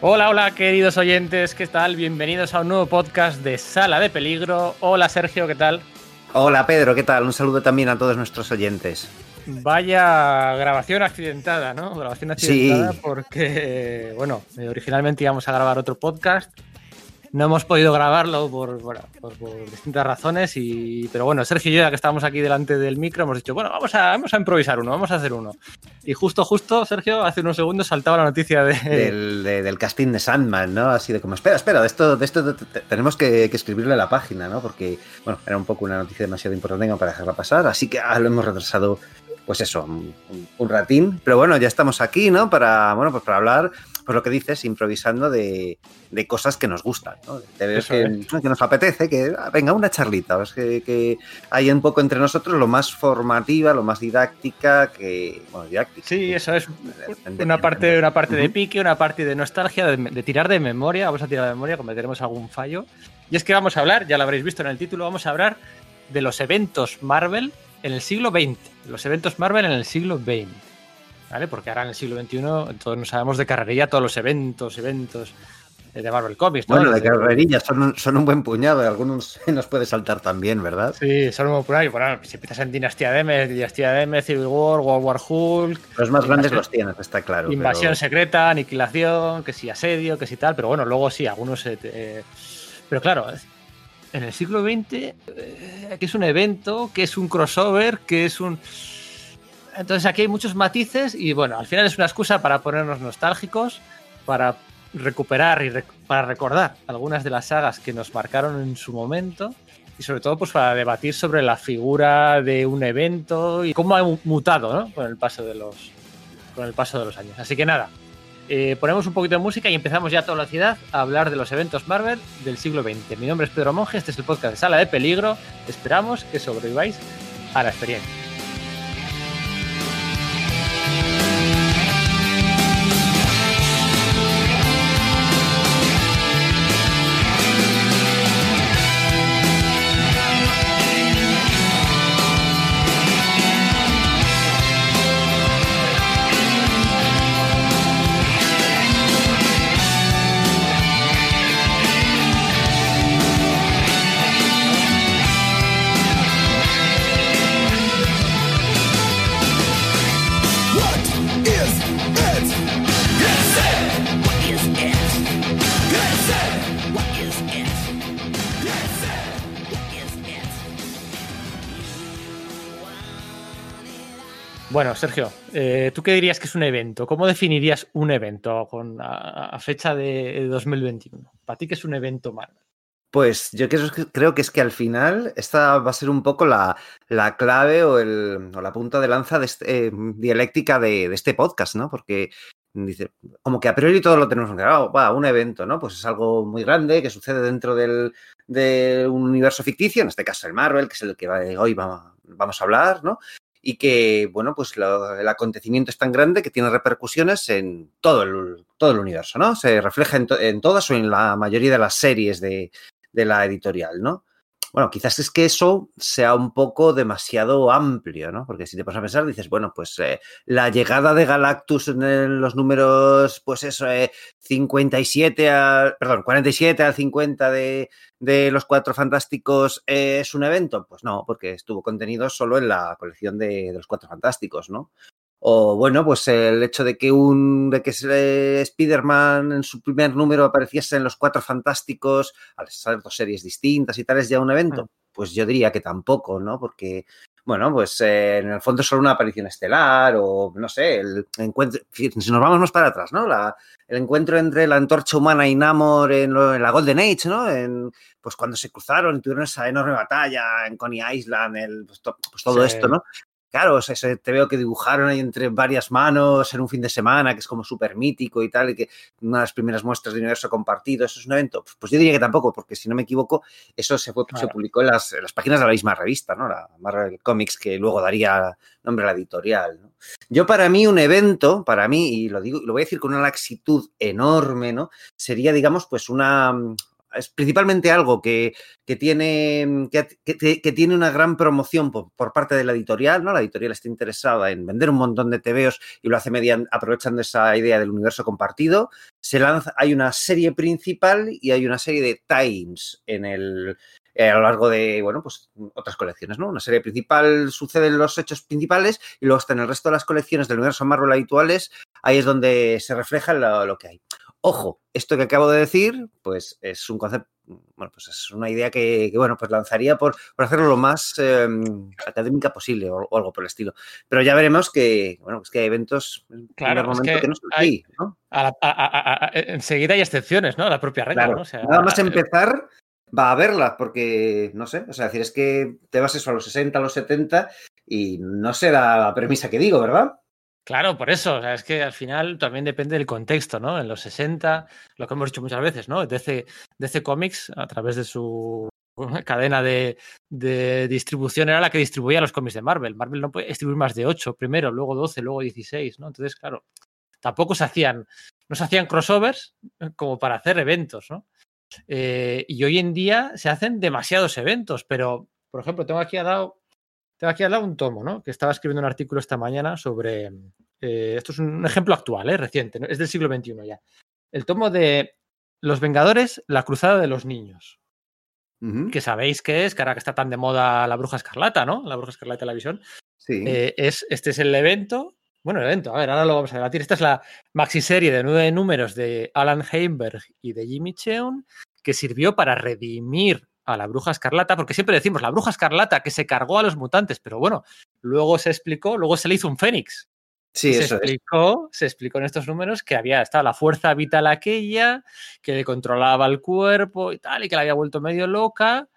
Hola, hola, queridos oyentes, ¿qué tal? Bienvenidos a un nuevo podcast de Sala de Peligro. Hola, Sergio, ¿qué tal? Hola, Pedro, ¿qué tal? Un saludo también a todos nuestros oyentes. Vaya grabación accidentada, ¿no? Grabación accidentada porque, bueno, originalmente íbamos a grabar otro podcast no hemos podido grabarlo por, distintas razones, y, pero bueno, Sergio y yo, ya que estábamos aquí delante del micro, hemos dicho, bueno, vamos a, vamos a improvisar uno, vamos a hacer uno. Y justo, justo, Sergio, hace unos segundos saltaba la noticia de... Del, casting de Sandman, ¿no? Así de como, espera, espera, de esto, de esto tenemos que, escribirle a la página, ¿no? Porque, bueno, era un poco una noticia demasiado importante para dejarla pasar, así que ah, lo hemos retrasado pues eso, un, un, ratín. Pero bueno, ya estamos aquí, ¿no? Para, bueno, pues para hablar pues lo que dices, improvisando de, cosas que nos gustan, ¿no? De que, nos apetece, que ah, venga, una charlita, que, que, hay un poco entre nosotros lo más formativa, lo más didáctica, que. Bueno, didáctica. Sí, eso es una parte, una parte de pique, una parte de nostalgia, de, tirar de memoria, vamos a tirar de memoria, cometeremos algún fallo. Y es que vamos a hablar, ya lo habréis visto en el título, vamos a hablar de los eventos Marvel en el siglo XX. Los eventos Marvel en el siglo XX. ¿Vale? Porque ahora en el siglo XXI todos nos sabemos de carrerilla todos los eventos, eventos de Marvel Comics. ¿no? Bueno, de carrerilla son un, son un buen puñado, algunos nos puede saltar también, ¿verdad? Sí, son un buen puñado. Bueno, si empiezas en Dinastía de M, Dinastía de M, Civil War, World War Hulk. Los más grandes los tienes, está claro. Invasión secreta, aniquilación, que si asedio, que si tal, pero bueno, luego sí, algunos. Eh, pero claro, en el siglo XX, eh, que es un evento, que es un crossover, que es un entonces aquí hay muchos matices y bueno, al final es una excusa para ponernos nostálgicos, para recuperar y para recordar algunas de las sagas que nos marcaron en su momento y sobre todo pues para debatir sobre la figura de un evento y cómo ha mutado ¿no? con el paso de los con el paso de los años. Así que nada, eh, ponemos un poquito de música y empezamos ya a toda la ciudad a hablar de los eventos Marvel del siglo XX. Mi nombre es Pedro Monge, este es el podcast de Sala de Peligro. Esperamos que sobreviváis a la experiencia. Bueno, Sergio, eh, ¿tú qué dirías que es un evento? ¿Cómo definirías un evento con, a, fecha de 2021? ¿Para ti qué es un evento Marvel? Pues yo creo, que es que al final esta va a ser un poco la, clave o, la punta de lanza de este, eh, dialéctica de, este podcast, ¿no? Porque dice, como que a priori todo lo tenemos claro, va, un evento, ¿no? Pues es algo muy grande que sucede dentro del, de un universo ficticio, en este caso el Marvel, que es el que hoy vamos a hablar, ¿no? Y que, bueno, pues el acontecimiento es tan grande que tiene repercusiones en todo el, todo el universo, ¿no? Se refleja en, todas o en la mayoría de las series de, de la editorial, ¿no? Bueno, quizás es que eso sea un poco demasiado amplio, ¿no? Porque si te pones a pensar, dices, bueno, pues eh, la llegada de Galactus en los números, pues eso, 57 eh, al, perdón, 47 al 50 de, de los Cuatro Fantásticos es un evento. Pues no, porque estuvo contenido solo en la colección de, de los Cuatro Fantásticos, ¿no? O bueno, pues el hecho de que un de que Spider-Man en su primer número apareciese en los Cuatro Fantásticos, al ser dos series distintas y tal, es ya un evento. Pues yo diría que tampoco, ¿no? Porque, bueno, pues eh, en el fondo es solo una aparición estelar o, no sé, el encuentro, si nos vamos más para atrás, ¿no? La, el encuentro entre la antorcha humana y Namor en, la Golden Age, ¿no? En, pues cuando se cruzaron y tuvieron esa enorme batalla en Coney Island, el, pues, pues todo esto, ¿no? Claro, o sea, te veo que dibujaron ahí entre varias manos en un fin de semana, que es como súper mítico y tal, y que una de las primeras muestras de universo compartido, eso es un evento. Pues yo diría que tampoco, porque si no me equivoco, eso se, fue, se publicó en las, páginas de la misma revista, ¿no? La Marvel Comics, que luego daría nombre a la editorial, ¿no? Yo para mí un evento, para mí, y lo digo, lo voy a decir con una laxitud enorme, ¿no? Sería, digamos, pues una, es principalmente algo que, que tiene, que, que, tiene una gran promoción por, por, parte de la editorial, ¿no? La editorial está interesada en vender un montón de TVOs y lo hace mediante, aprovechando esa idea del universo compartido. Se lanza, hay una serie principal y hay una serie de times en el, eh, a lo largo de, bueno, pues otras colecciones, ¿no? Una serie principal suceden los hechos principales y luego está en el resto de las colecciones del universo Marvel habituales, ahí es donde se refleja lo que hay. Ojo, esto que acabo de decir, pues es un concepto, bueno, pues es una idea que, que bueno, pues lanzaría por, por, hacerlo lo más eh, académica posible o, o, algo por el estilo. Pero ya veremos que, bueno, es que hay eventos claro, en es que, que, no son así, ¿no? A a, a, enseguida hay excepciones, ¿no? La propia regla, claro. ¿no? O sea, Nada más empezar, va a verla, porque, no sé, o sea, decir, es que te vas eso a los 60, a los 70 y no será la premisa que digo, ¿verdad? Claro, por eso, o sea, es que al final también depende del contexto, ¿no? En los 60, lo que hemos dicho muchas veces, ¿no? DC, Comics, a través de su cadena de, distribución, era la que distribuía los cómics de Marvel. Marvel no puede distribuir más de 8 primero, luego 12, luego 16, ¿no? Entonces, claro, tampoco se hacían, no se hacían crossovers como para hacer eventos, ¿no? Eh, y hoy en día se hacen demasiados eventos, pero, por ejemplo, tengo aquí al lado, tengo aquí al lado un tomo, ¿no? Que estaba escribiendo un artículo esta mañana sobre. Eh, esto es un ejemplo actual, ¿eh? reciente, ¿no? es del siglo XXI ya. El tomo de Los Vengadores, la cruzada de los niños. Uh -huh. Que sabéis que es, que ahora que está tan de moda la bruja escarlata, ¿no? La bruja escarlata de la visión. Sí. Eh, es, este es el evento. Bueno, el evento, a ver, ahora lo vamos a debatir. Esta es la maxiserie de nueve números de Alan Heimberg y de Jimmy Cheung, que sirvió para redimir a la bruja escarlata, porque siempre decimos la bruja escarlata que se cargó a los mutantes, pero bueno, luego se explicó, luego se le hizo un fénix. Sí, se eso explicó, es. se explicó en estos números que había estado la fuerza vital aquella, que le controlaba el cuerpo y tal, y que la había vuelto medio loca.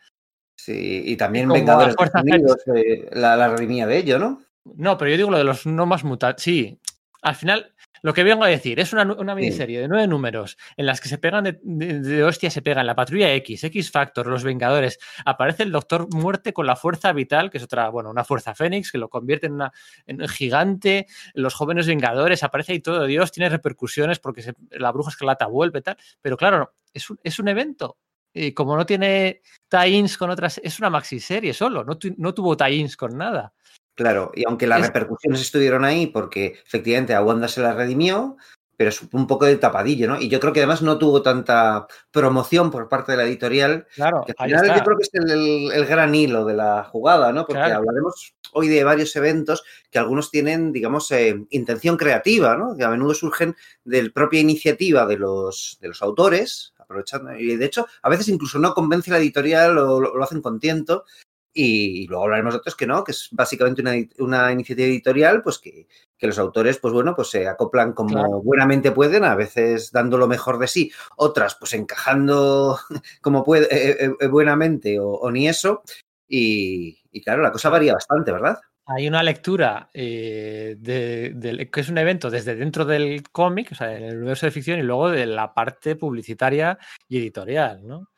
Sí, y también y Vengadores Unidos, eh, la, la de ello, ¿no? No, pero yo digo lo de los no más mutantes. Sí, al final, lo que vengo a decir es una, una miniserie sí. de nueve números en las que se pegan de, de, de, hostia, se pegan la patrulla X, X Factor, los Vengadores. Aparece el Doctor Muerte con la fuerza vital, que es otra, bueno, una fuerza Fénix, que lo convierte en, una, en un gigante. Los jóvenes Vengadores, aparece ahí todo Dios, tiene repercusiones porque se, la bruja escarlata vuelve tal. Pero claro, es un, es un evento. Y como no tiene tie-ins con otras, es una maxi-serie solo, no, tu, no tuvo tie-ins con nada. Claro, y aunque las es... repercusiones estuvieron ahí, porque efectivamente a Wanda se la redimió, pero es un poco de tapadillo, ¿no? Y yo creo que además no tuvo tanta promoción por parte de la editorial. Claro, que al final yo creo que es el, el, el, gran hilo de la jugada, ¿no? Porque claro. hablaremos hoy de varios eventos que algunos tienen, digamos, eh, intención creativa, ¿no? Que a menudo surgen de la propia iniciativa de los, de los autores, aprovechando, y de hecho, a veces incluso no convence la editorial o lo, lo hacen con tiento, y, luego hablaremos de otros que no, que es básicamente una, una iniciativa editorial, pues que, que, los autores, pues bueno, pues se acoplan como claro. buenamente pueden, a veces dando lo mejor de sí, otras pues encajando como puede, eh, eh, buenamente o, o, ni eso. Y, y, claro, la cosa varía bastante, ¿verdad? Hay una lectura eh, de, de, que es un evento desde dentro del cómic, o sea, en el universo de ficción, y luego de la parte publicitaria y editorial, ¿no?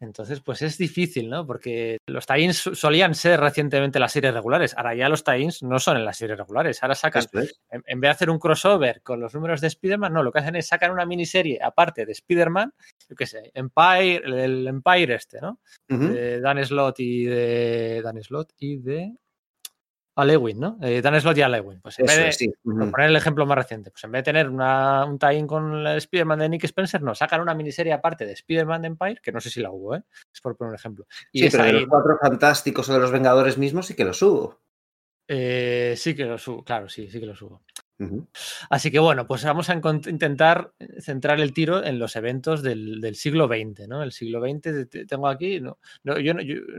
Entonces, pues es difícil, ¿no? Porque los tie-ins solían ser recientemente las series regulares. Ahora ya los tie-ins no son en las series regulares. Ahora sacan, en, en, vez de hacer un crossover con los números de Spider-Man, no, lo que hacen es sacar una miniserie aparte de Spider-Man, yo qué sé, Empire, el Empire este, ¿no? Uh -huh. De Dan Slott y de. Dan Slott y de. Alewin, ¿no? Eh, Dan Slott y Alewin. Pues en Eso, vez de, sí. uh -huh. poner el ejemplo más reciente, pues en vez de tener una, un tie-in con el Spider-Man de Nick Spencer, no, sacan una miniserie aparte de Spider-Man de Empire, que no sé si la hubo, ¿eh? Es por poner un ejemplo. Y sí, pero ahí... de los cuatro fantásticos o de los Vengadores mismos sí que los hubo. Eh, sí que los hubo, claro, sí, sí que los hubo. Así que bueno, pues vamos a intentar centrar el tiro en los eventos del, siglo XX, ¿no? El siglo XX tengo aquí, yo,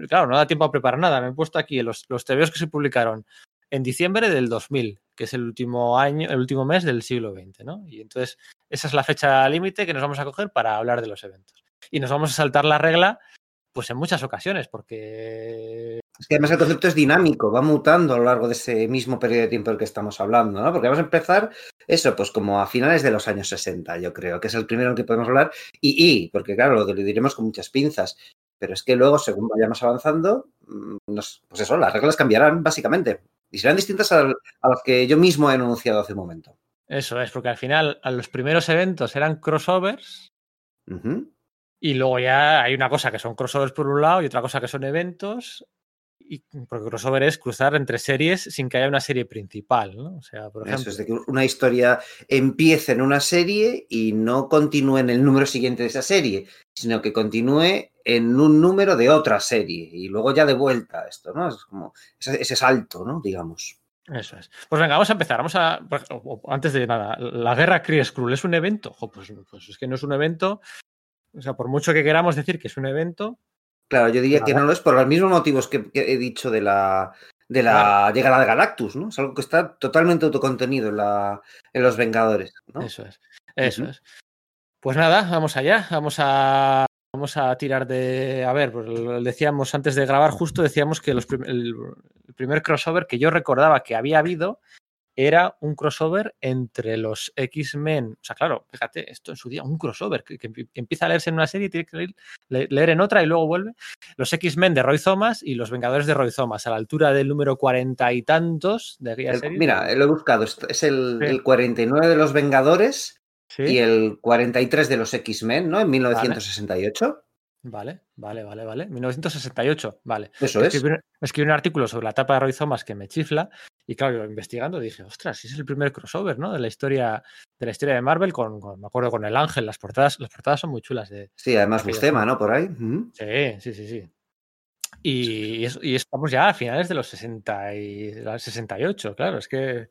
claro, no da tiempo a preparar nada, me he puesto aquí los, los TVOs que se publicaron en diciembre del 2000, que es el último año, el último mes del siglo XX, ¿no? Y entonces esa es la fecha límite que nos vamos a coger para hablar de los eventos. Y nos vamos a saltar la regla pues en muchas ocasiones, porque... Es que además el concepto es dinámico, va mutando a lo largo de ese mismo periodo de tiempo del que estamos hablando, ¿no? Porque vamos a empezar eso, pues como a finales de los años 60, yo creo, que es el primero en que podemos hablar, y, y porque claro, lo diremos con muchas pinzas, pero es que luego, según vayamos avanzando, mm, nos, pues eso, las reglas cambiarán básicamente, y serán distintas a, a las que yo mismo he enunciado hace un momento. Eso es, porque al final a los primeros eventos eran crossovers, uh -huh Y luego ya hay una cosa que son crossovers por un lado y otra cosa que son eventos. Y porque crossover es cruzar entre series sin que haya una serie principal, ¿no? O sea, por ejemplo. Eso es de que una historia empiece en una serie y no continúe en el número siguiente de esa serie, sino que continúe en un número de otra serie y luego ya de vuelta esto, ¿no? Es como ese, ese salto, ¿no? Digamos. Eso es. Pues venga, vamos a empezar. Vamos a. Antes de nada, la guerra Kree Skrull es un evento. Jo, pues, pues, es que no es un evento. O sea, por mucho que queramos decir que es un evento. Claro, yo diría que no lo es por los mismos motivos que, he dicho de la, de la claro. llegada de Galactus, ¿no? Es algo que está totalmente autocontenido en, la, en los Vengadores. ¿no? Eso es. Eso uh -huh. es. Pues nada, vamos allá. Vamos a Vamos a tirar de. A ver, pues decíamos antes de grabar, justo decíamos que los prim el, el, primer crossover que yo recordaba que había habido era un crossover entre los X-Men. O sea, claro, fíjate, esto en su día, un crossover que, que, empieza a leerse en una serie y tiene que leer, leer en otra y luego vuelve. Los X-Men de Roy Thomas y los Vengadores de Roy Thomas, a la altura del número cuarenta y tantos de aquella serie. Mira, lo he buscado, es el, sí. el 49 de los Vengadores ¿Sí? y el 43 de los X-Men, ¿no? En 1968. Vale, vale, vale, vale. 1968, vale. Eso es. Escribí, escribí, un artículo sobre la etapa de Roy Thomas que me chifla y claro, investigando dije, ostras, es el primer crossover, ¿no? De la historia de la historia de Marvel con, con me acuerdo con el Ángel, las portadas, las portadas son muy chulas de Sí, además Bustema, ¿no? Por ahí. Sí, sí, sí, sí. Y, y, estamos ya a finales de los 60 y 68, claro, es que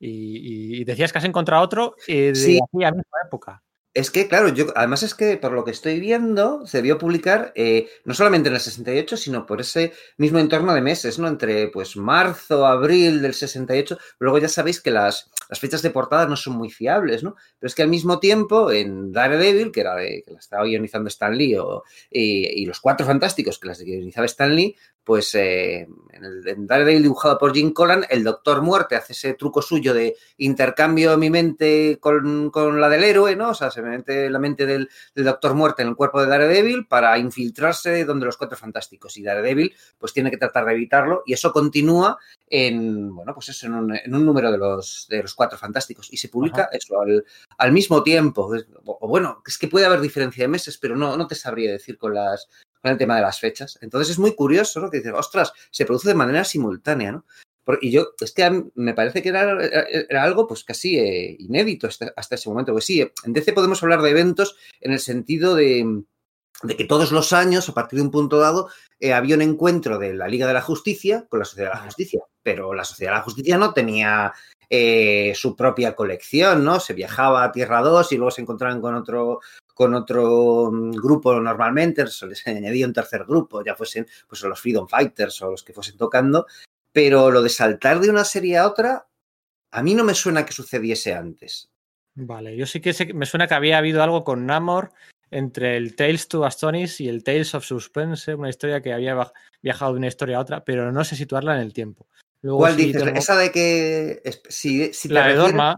y, y, decías que has encontrado otro eh, de sí. aquella misma época. Es que, claro, yo además es que por lo que estoy viendo, se vio publicar eh, no solamente en el 68, sino por ese mismo entorno de meses, ¿no? Entre pues marzo, abril del 68. Luego ya sabéis que las, las fechas de portada no son muy fiables, ¿no? Pero es que al mismo tiempo, en Daredevil, que era de, que la estaba guionizando Stan Lee, o, y, y, los Cuatro Fantásticos, que las guionizaba Stan Lee, pues eh, en, el, en Daredevil dibujado por Jim Collan, el Doctor Muerte hace ese truco suyo de intercambio mi mente con, con la del héroe, ¿no? O sea, se me mete la mente del, del, Doctor Muerte en el cuerpo de Daredevil para infiltrarse donde los Cuatro Fantásticos. Y Daredevil, pues tiene que tratar de evitarlo y eso continúa en, bueno, pues eso, en un, en un número de los, de los Cuatro Fantásticos. Y se publica Ajá. eso al, al, mismo tiempo. O, o, bueno, es que puede haber diferencia de meses, pero no, no te sabría decir con las, con el tema de las fechas. Entonces es muy curioso, ¿no? Que dices, ostras, se produce de manera simultánea, ¿no? Y yo, es que me parece que era, era algo pues casi eh, inédito hasta, hasta, ese momento. Pues sí, en DC podemos hablar de eventos en el sentido de, de que todos los años, a partir de un punto dado, eh, había un encuentro de la Liga de la Justicia con la Sociedad de la Justicia. Pero la Sociedad de la Justicia no tenía eh, su propia colección, ¿no? Se viajaba a Tierra 2 y luego se encontraban con otro, con otro mm, grupo normalmente, se les añadía un tercer grupo, ya fuesen pues, los Freedom Fighters o los que fuesen tocando, pero lo de saltar de una serie a otra, a mí no me suena que sucediese antes. Vale, yo sí que sé, me suena que había habido algo con Namor entre el Tales to Astonish y el Tales of Suspense, una historia que había viajado de una historia a otra, pero no sé situarla en el tiempo. Luego, ¿Cuál dices? Tengo... Esa de que... Si, si la de. Dorma.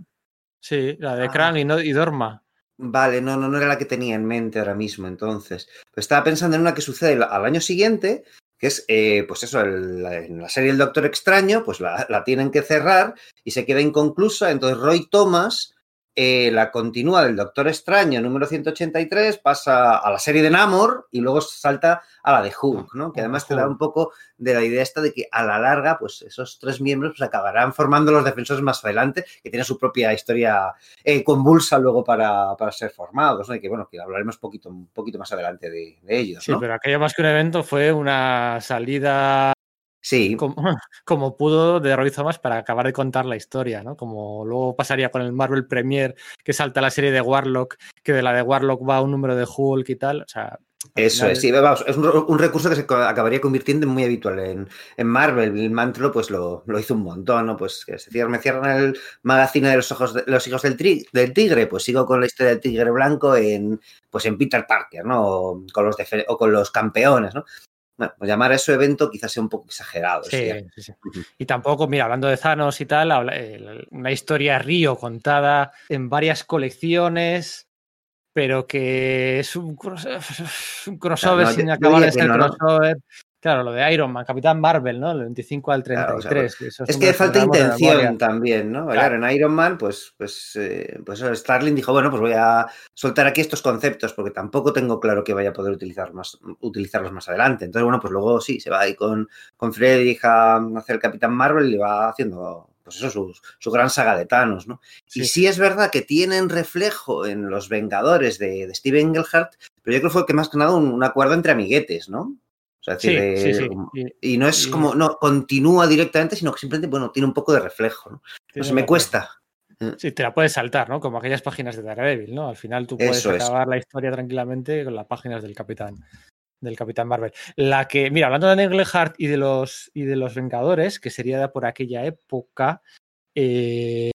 Sí, la de ah. Krang y, no, y Dorma. Vale, no, no, no era la que tenía en mente ahora mismo, entonces. Estaba pensando en una que sucede al año siguiente, que es, eh, pues eso, el, en la serie El Doctor Extraño, pues la, la, tienen que cerrar y se queda inconclusa. Entonces Roy Thomas eh, la continúa del Doctor Extraño número 183, pasa a la serie de Namor y luego salta a la de Hulk, ¿no? Que además te da un poco de la idea esta de que a la larga, pues esos tres miembros pues, acabarán formando los defensores más adelante, que tienen su propia historia eh, convulsa luego para, para, ser formados, ¿no? Y que bueno, que hablaremos poquito, un poquito más adelante de, de ellos. Sí, ¿no? pero aquello más que un evento fue una salida Sí. Como, como, pudo de Roy Thomas para acabar de contar la historia, ¿no? Como luego pasaría con el Marvel Premier, que salta la serie de Warlock, que de la de Warlock va un número de Hulk y tal. O sea. Eso es, sí, vamos, es un, un, recurso que se acabaría convirtiendo en muy habitual en, en Marvel. El Mantlo, pues lo, lo, hizo un montón, ¿no? Pues que se cierran, me cierran el magazine de los ojos de, los hijos del, tri, del, tigre, pues sigo con la historia del tigre blanco en, pues en Peter Parker, ¿no? O con los, o con los campeones, ¿no? Bueno, pues llamar a eso evento quizás sea un poco exagerado. Sí, sí, sí. Y tampoco, mira, hablando de Thanos y tal, una historia Río contada en varias colecciones, pero que es un, un crossover no, sin acabar de ser no, crossover. Claro, lo de Iron Man, Capitán Marvel, ¿no? El 25 al 33. Claro, o sea, es que falta intención también, ¿no? Claro. en Iron Man, pues, pues, eh, pues Starling dijo, bueno, pues voy a soltar aquí estos conceptos porque tampoco tengo claro que vaya a poder utilizar más, utilizarlos más adelante. Entonces, bueno, pues luego sí, se va ahí con, con Friedrich a hacer el Capitán Marvel y va haciendo pues eso, su, su, gran saga de Thanos, ¿no? Sí. Y sí es verdad que tienen reflejo en los Vengadores de, de Steve Engelhardt, pero yo creo que fue que más que nada un, un acuerdo entre amiguetes, ¿no? O sea, sí, sí, sí. Y, no es como, no continúa directamente, sino que simplemente, bueno, tiene un poco de reflejo, ¿no? Me cuesta. Sí, te la puedes saltar, ¿no? Como aquellas páginas de Daredevil, ¿no? Al final tú puedes Eso es. acabar la historia tranquilamente con las páginas del Capitán del Capitán Marvel. La que, mira, hablando de Engelhardt y de los y de los Vengadores, que sería por aquella época, eh,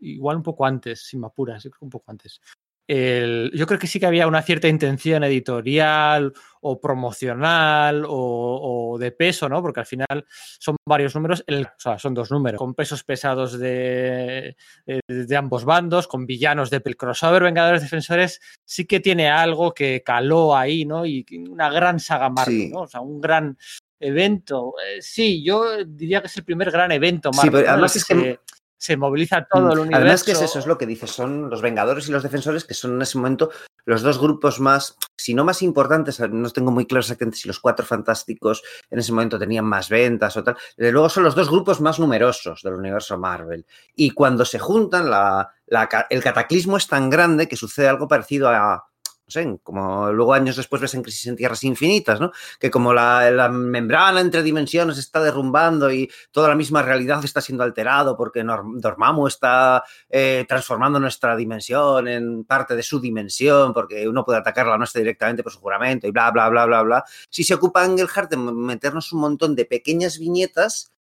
igual un poco antes, sin me apuras, yo creo un poco antes. El, yo creo que sí que había una cierta intención editorial o promocional o, o, de peso, ¿no? Porque al final son varios números, el, o sea, son dos números, con pesos pesados de, de, de, ambos bandos, con villanos de el crossover Vengadores Defensores, sí que tiene algo que caló ahí, ¿no? Y una gran saga Marvel, Sí. ¿no? O sea, un gran evento. Eh, sí, yo diría que es el primer gran evento Marvel. Sí, pero además es que se moviliza todo el universo. Además que es eso, es lo que dices, son los Vengadores y los Defensores, que son en ese momento los dos grupos más, si no más importantes, no tengo muy claro exactamente si los Cuatro Fantásticos en ese momento tenían más ventas o tal, desde luego son los dos grupos más numerosos del universo Marvel. Y cuando se juntan, la, la, el cataclismo es tan grande que sucede algo parecido a, no sé, como luego años después ves en Crisis en Tierras Infinitas, ¿no? Que como la, la, membrana entre dimensiones está derrumbando y toda la misma realidad está siendo alterado porque Dormammu está eh, transformando nuestra dimensión en parte de su dimensión porque uno puede atacar la nuestra directamente por su juramento y bla, bla, bla, bla, bla. Si se ocupa Engelhardt de meternos un montón de pequeñas viñetas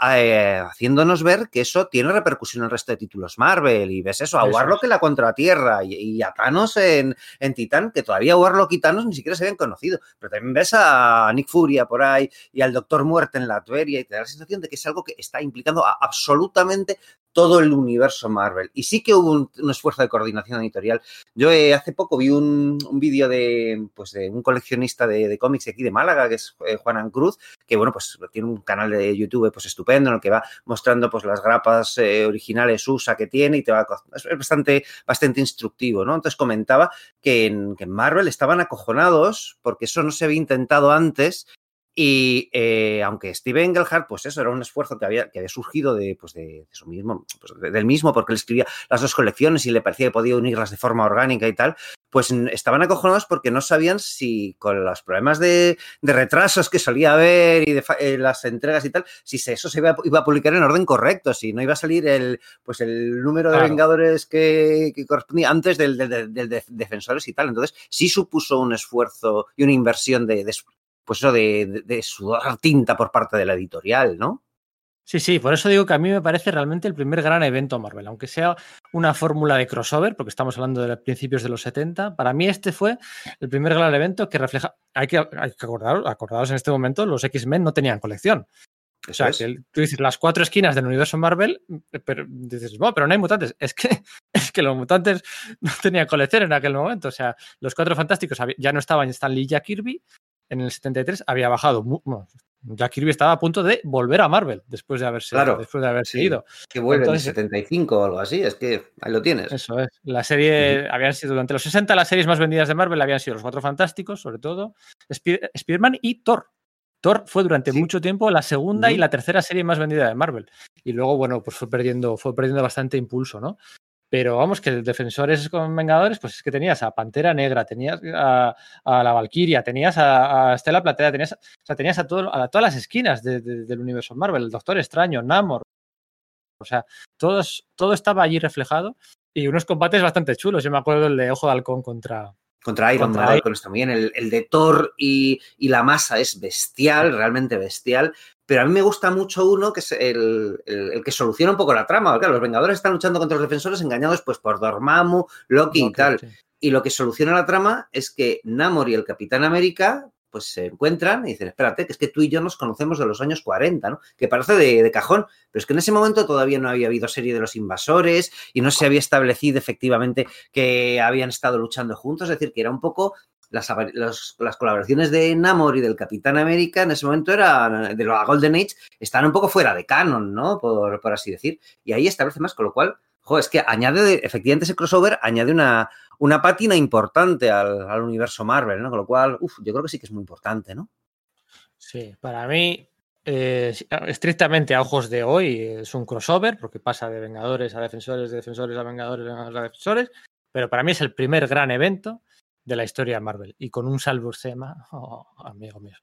eh, haciéndonos ver que eso tiene repercusión en el resto de títulos Marvel. Y ves eso, a eso Warlock es. en la Contratierra y, y, a Thanos en, en Titán, que todavía Warlock y Thanos ni siquiera se habían conocido. Pero también ves a Nick Furia por ahí y al Doctor Muerte en la Tueria y te da la sensación de que es algo que está implicando a absolutamente todo el universo Marvel. Y sí que hubo un, esfuerzo de coordinación editorial. Yo eh, hace poco vi un, un vídeo de, pues de un coleccionista de, cómics aquí de Málaga, que es eh, Juan Cruz, que bueno, pues tiene un canal de YouTube pues estupendo en el que va mostrando pues las grapas eh, originales USA que tiene y te va es bastante bastante instructivo, ¿no? Entonces comentaba que en, que en Marvel estaban acojonados porque eso no se había intentado antes y eh, aunque Steve Engelhardt, pues eso era un esfuerzo que había, que había surgido de, pues de, de su mismo, pues de, del mismo, porque él escribía las dos colecciones y le parecía que podía unirlas de forma orgánica y tal, pues estaban acojonados porque no sabían si con los problemas de, de retrasos que solía haber y de eh, las entregas y tal, si se, eso se iba, iba, a publicar en orden correcto, si no iba a salir el, pues el número de claro. Vengadores que, que, correspondía antes del, del, del, de Defensores y tal. Entonces, sí supuso un esfuerzo y una inversión de, de pues eso de, de, de, sudar tinta por parte de la editorial, ¿no? Sí, sí, por eso digo que a mí me parece realmente el primer gran evento Marvel, aunque sea una fórmula de crossover, porque estamos hablando de principios de los 70, para mí este fue el primer gran evento que refleja, hay que, hay que acordar, acordaros en este momento, los X-Men no tenían colección. O sea, es. que tú dices las cuatro esquinas del universo Marvel, pero dices, bueno, pero no hay mutantes. Es que, es que los mutantes no tenían colección en aquel momento. O sea, los cuatro fantásticos ya no estaban Stan Lee y Jack Kirby, en el 73 había bajado. Bueno, Jack Kirby estaba a punto de volver a Marvel después de haberse, claro, después de haberse sí, ido. Que vuelve Entonces, en el 75 o algo así, es que ahí lo tienes. Eso es. La serie, uh -huh. habían sido durante los 60, las series más vendidas de Marvel habían sido Los Cuatro Fantásticos, sobre todo, Spider Spider-Man y Thor. Thor fue durante sí. mucho tiempo la segunda uh -huh. y la tercera serie más vendida de Marvel. Y luego, bueno, pues fue perdiendo, fue perdiendo bastante impulso, ¿no? Pero vamos, que defensores con Vengadores, pues es que tenías a Pantera Negra, tenías a, a la Valkyria, tenías a, a, Estela Platea, tenías, o sea, tenías a, todo, a todas las esquinas de, de, del universo Marvel, el Doctor Extraño, Namor. O sea, todos, todo estaba allí reflejado y unos combates bastante chulos. Yo me acuerdo el de Ojo de Halcón contra, contra Iron Man, con también. El, el, de Thor y, y, la masa es bestial, realmente bestial. Pero a mí me gusta mucho uno que es el, el, el que soluciona un poco la trama. Claro, los Vengadores están luchando contra los defensores engañados pues por Dormammu, Loki y tal. Sí. Y lo que soluciona la trama es que Namor y el Capitán América pues se encuentran y dicen, espérate, que es que tú y yo nos conocemos de los años 40, ¿no? Que parece de, de, cajón, pero es que en ese momento todavía no había habido serie de los invasores y no se había establecido efectivamente que habían estado luchando juntos, es decir, que era un poco las, las, colaboraciones de Namor y del Capitán América en ese momento eran, de la Golden Age, están un poco fuera de canon, ¿no? Por, por así decir. Y ahí establece más, con lo cual, jo, es que añade, efectivamente ese crossover añade una, una pátina importante al, al, universo Marvel, ¿no? Con lo cual, uf, yo creo que sí que es muy importante, ¿no? Sí, para mí, eh, estrictamente a ojos de hoy, es un crossover, porque pasa de Vengadores a Defensores, de Defensores a Vengadores, a Defensores, pero para mí es el primer gran evento de la historia de Marvel. Y con un Salbursema, oh, amigo mío,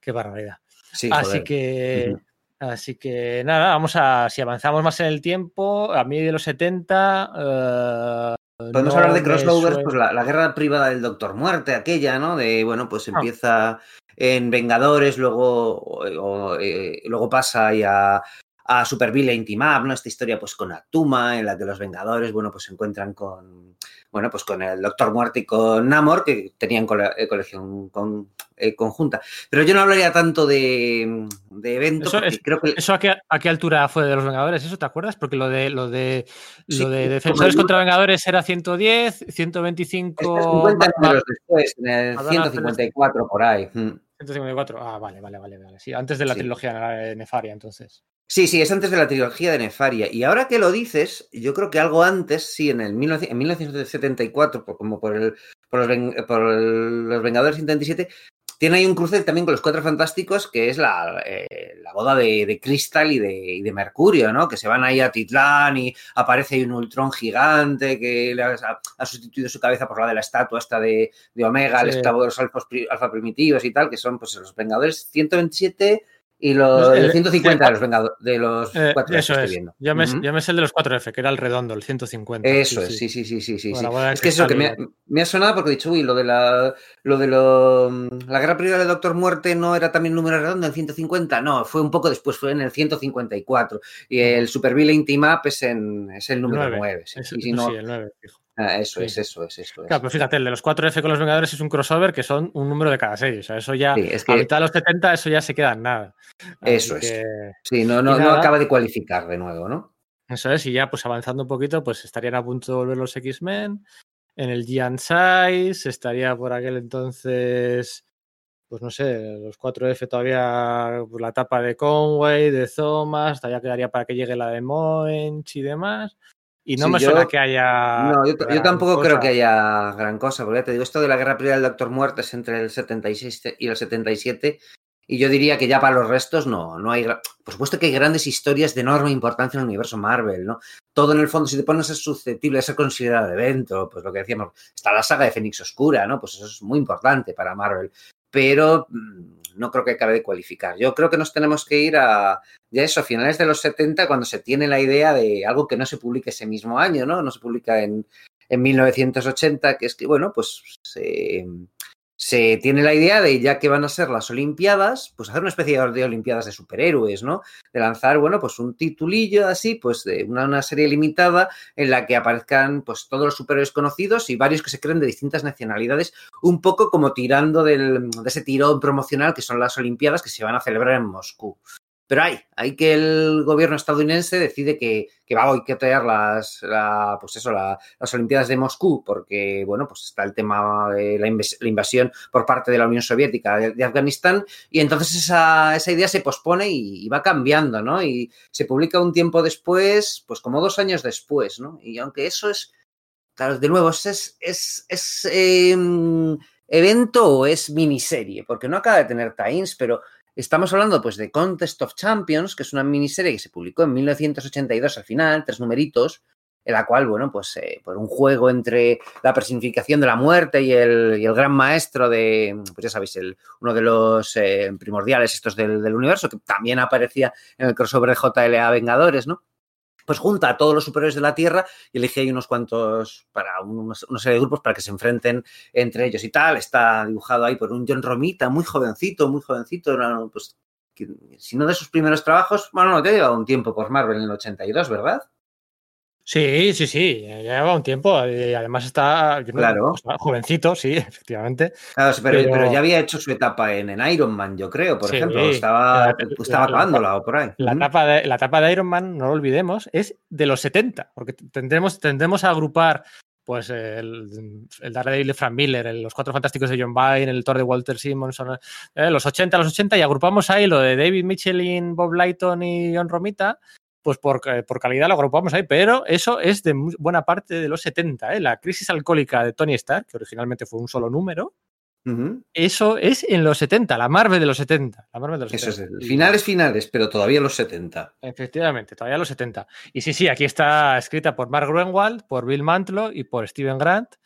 qué barbaridad. Sí, así que. Así que nada, vamos a. Si avanzamos más en el tiempo, a mí de los 70. eh, Podemos no hablar de crossovers, pues la, la guerra privada del Doctor Muerte, aquella, ¿no? De, bueno, pues Ah. empieza en Vengadores, luego, o- eh, luego pasa ahí a, a Super Villain Team Up, ¿no? Esta historia, pues, con Atuma, en la que los Vengadores, bueno, pues se encuentran con, bueno, pues con el Doctor Muerte y con Namor, que tenían eh, colección con- eh, conjunta. Pero yo no hablaría tanto de, de evento, Eso porque es- creo que... ¿Eso a qué, a qué altura fue de los Vengadores? ¿Eso te acuerdas? Porque lo de lo de Sí, lo de Defensores contra Vengadores era 110, 125. Este es 50 Ma- números después, en el Madonna 154 por ahí. Mm. 154. Ah, vale, vale, vale, vale. Sí, antes de la Sí. trilogía eh, Nefaria, entonces. Sí, sí, es antes de la trilogía de Nefaria. Y ahora que lo dices, yo creo que algo antes, sí, en el 19 en 1974, por- como por, el, por, los, Ven- por el- los Vengadores 77, tiene ahí un cruce también con los Cuatro Fantásticos, que es la, eh, la boda de, de Crystal y de, y de Mercurio, ¿no? Que se van ahí a Titlán y aparece ahí un Ultron gigante que le ha, ha sustituido su cabeza por la de la estatua esta de, de Omega, el esclavo de los alfos alfa primitivos y tal, que son pues los Vengadores 127 y los Pues el- el 150 de los Vengadores, de los Eh, cuatro eso que es. estoy viendo. Yo me, Ujú. yo me sé el de los 4F, que era el redondo, el 150. Eso es, sí, sí, sí, sí, sí. Sí. bola de Es que eso que me, ha- me ha sonado porque he dicho, uy, lo de la lo de lo, la guerra privada del Doctor Muerte no era también número redondo en 150, no, fue un poco después, fue en el 154. Y el Super Villain Team Up es, en, es el número Nueve. 9. sí. Es- Y si eso no- sí, el 9, fijo. Ah, eso sí. es, eso es, eso es. Claro, pero fíjate, el de los 4F con los Vengadores es un crossover que son un número de cada serie. O sea, eso ya, Sí, es a mitad de los 70, eso ya se queda en nada. Así Eso es. sí, no, no, no acaba de cualificar de nuevo, ¿no? Eso es, y ya pues avanzando un poquito, pues estarían a punto de volver los X-Men. En el Giant Size estaría por aquel entonces, pues no sé, los 4F todavía, pues, la etapa de Conway, de Thomas, todavía quedaría para que llegue la de Moench y demás. Y no Sí, me yo- suena que haya. No, yo, tampoco creo que haya gran cosa, porque ya te digo, esto de la guerra privada del Doctor Muerte es entre el 76 y el 77, y yo diría que ya para los restos no, no hay... Por supuesto que hay grandes historias de enorme importancia en el universo Marvel, ¿no? Todo en el fondo, si te pones es susceptible de ser considerado evento, pues lo que decíamos, está la saga de Fénix Oscura, ¿no? Pues eso es muy importante para Marvel, pero mm, no creo que acabe de cualificar. Yo creo que nos tenemos que ir a, ya eso, a finales de los 70, cuando se tiene la idea de algo que no se publique ese mismo año, ¿no? No se publica en, en 1980, que es que, bueno, pues se, se tiene la idea de, ya que van a ser las Olimpiadas, pues hacer una especie de Olimpiadas de superhéroes, ¿no? De lanzar, bueno, pues un titulillo así, pues de una, una serie limitada en la que aparezcan, pues todos los superhéroes conocidos y varios que se creen de distintas nacionalidades, un poco como tirando del, de ese tirón promocional que son las Olimpiadas que se van a celebrar en Moscú. Pero hay, hay que el gobierno estadounidense decide que, que va a boicotear las, la, pues eso, la, las Olimpiadas de Moscú, porque, bueno, pues está el tema de la, inves- la invasión por parte de la Unión Soviética de, Afganistán, y entonces esa, esa idea se pospone y, va cambiando, ¿no? Y se publica un tiempo después, pues como dos años después, ¿no? Y aunque eso es, claro, de nuevo, es, es, es, eh, evento o es miniserie, porque no acaba de tener tie-ins, pero Estamos hablando pues de Contest of Champions, que es una miniserie que se publicó en 1982 al final, tres numeritos, en la cual, bueno, pues eh, por un juego entre la personificación de la muerte y el, gran maestro de, pues ya sabéis, el, uno de los eh, primordiales estos del, del, universo, que también aparecía en el crossover de JLA Vengadores, ¿no? Pues junta a todos los superiores de la Tierra y elige ahí unos cuantos para unos, una serie de grupos para que se enfrenten entre ellos y tal. Está dibujado ahí por un John Romita, muy jovencito, muy jovencito, pues si no de sus primeros trabajos, bueno, no, te ha llevado un tiempo por Marvel en el 82, ¿verdad? Sí, sí, sí, ya lleva un tiempo además está claro. pues, jovencito, sí, efectivamente. Claro, pero, pero... pero, ya había hecho su etapa en, en, Iron Man, yo creo, por sí, ejemplo, estaba, la, estaba la, acabándola o por ahí. La, etapa de, la etapa de Iron Man, no lo olvidemos, es de los 70, porque tendremos, tendremos a agrupar pues el, el Daredevil de Frank Miller, el, los Cuatro Fantásticos de John Byrne, el Thor de Walter Simonson, eh, los 80, los 80, y agrupamos ahí lo de David Michelin, Bob Lighton y John Romita, pues por, por, calidad lo agrupamos ahí, pero eso es de buena parte de los 70, ¿eh? la crisis alcohólica de Tony Stark, que originalmente fue un solo número, Uh -huh. Eso es en los 70, la Marvel de los 70. La Marvel de los Eso 70. es, finales, finales, pero todavía los 70. Efectivamente, todavía los 70. Y sí, sí, aquí está escrita por Mark Gruenwald, por Bill Mantlo y por Steven Grant,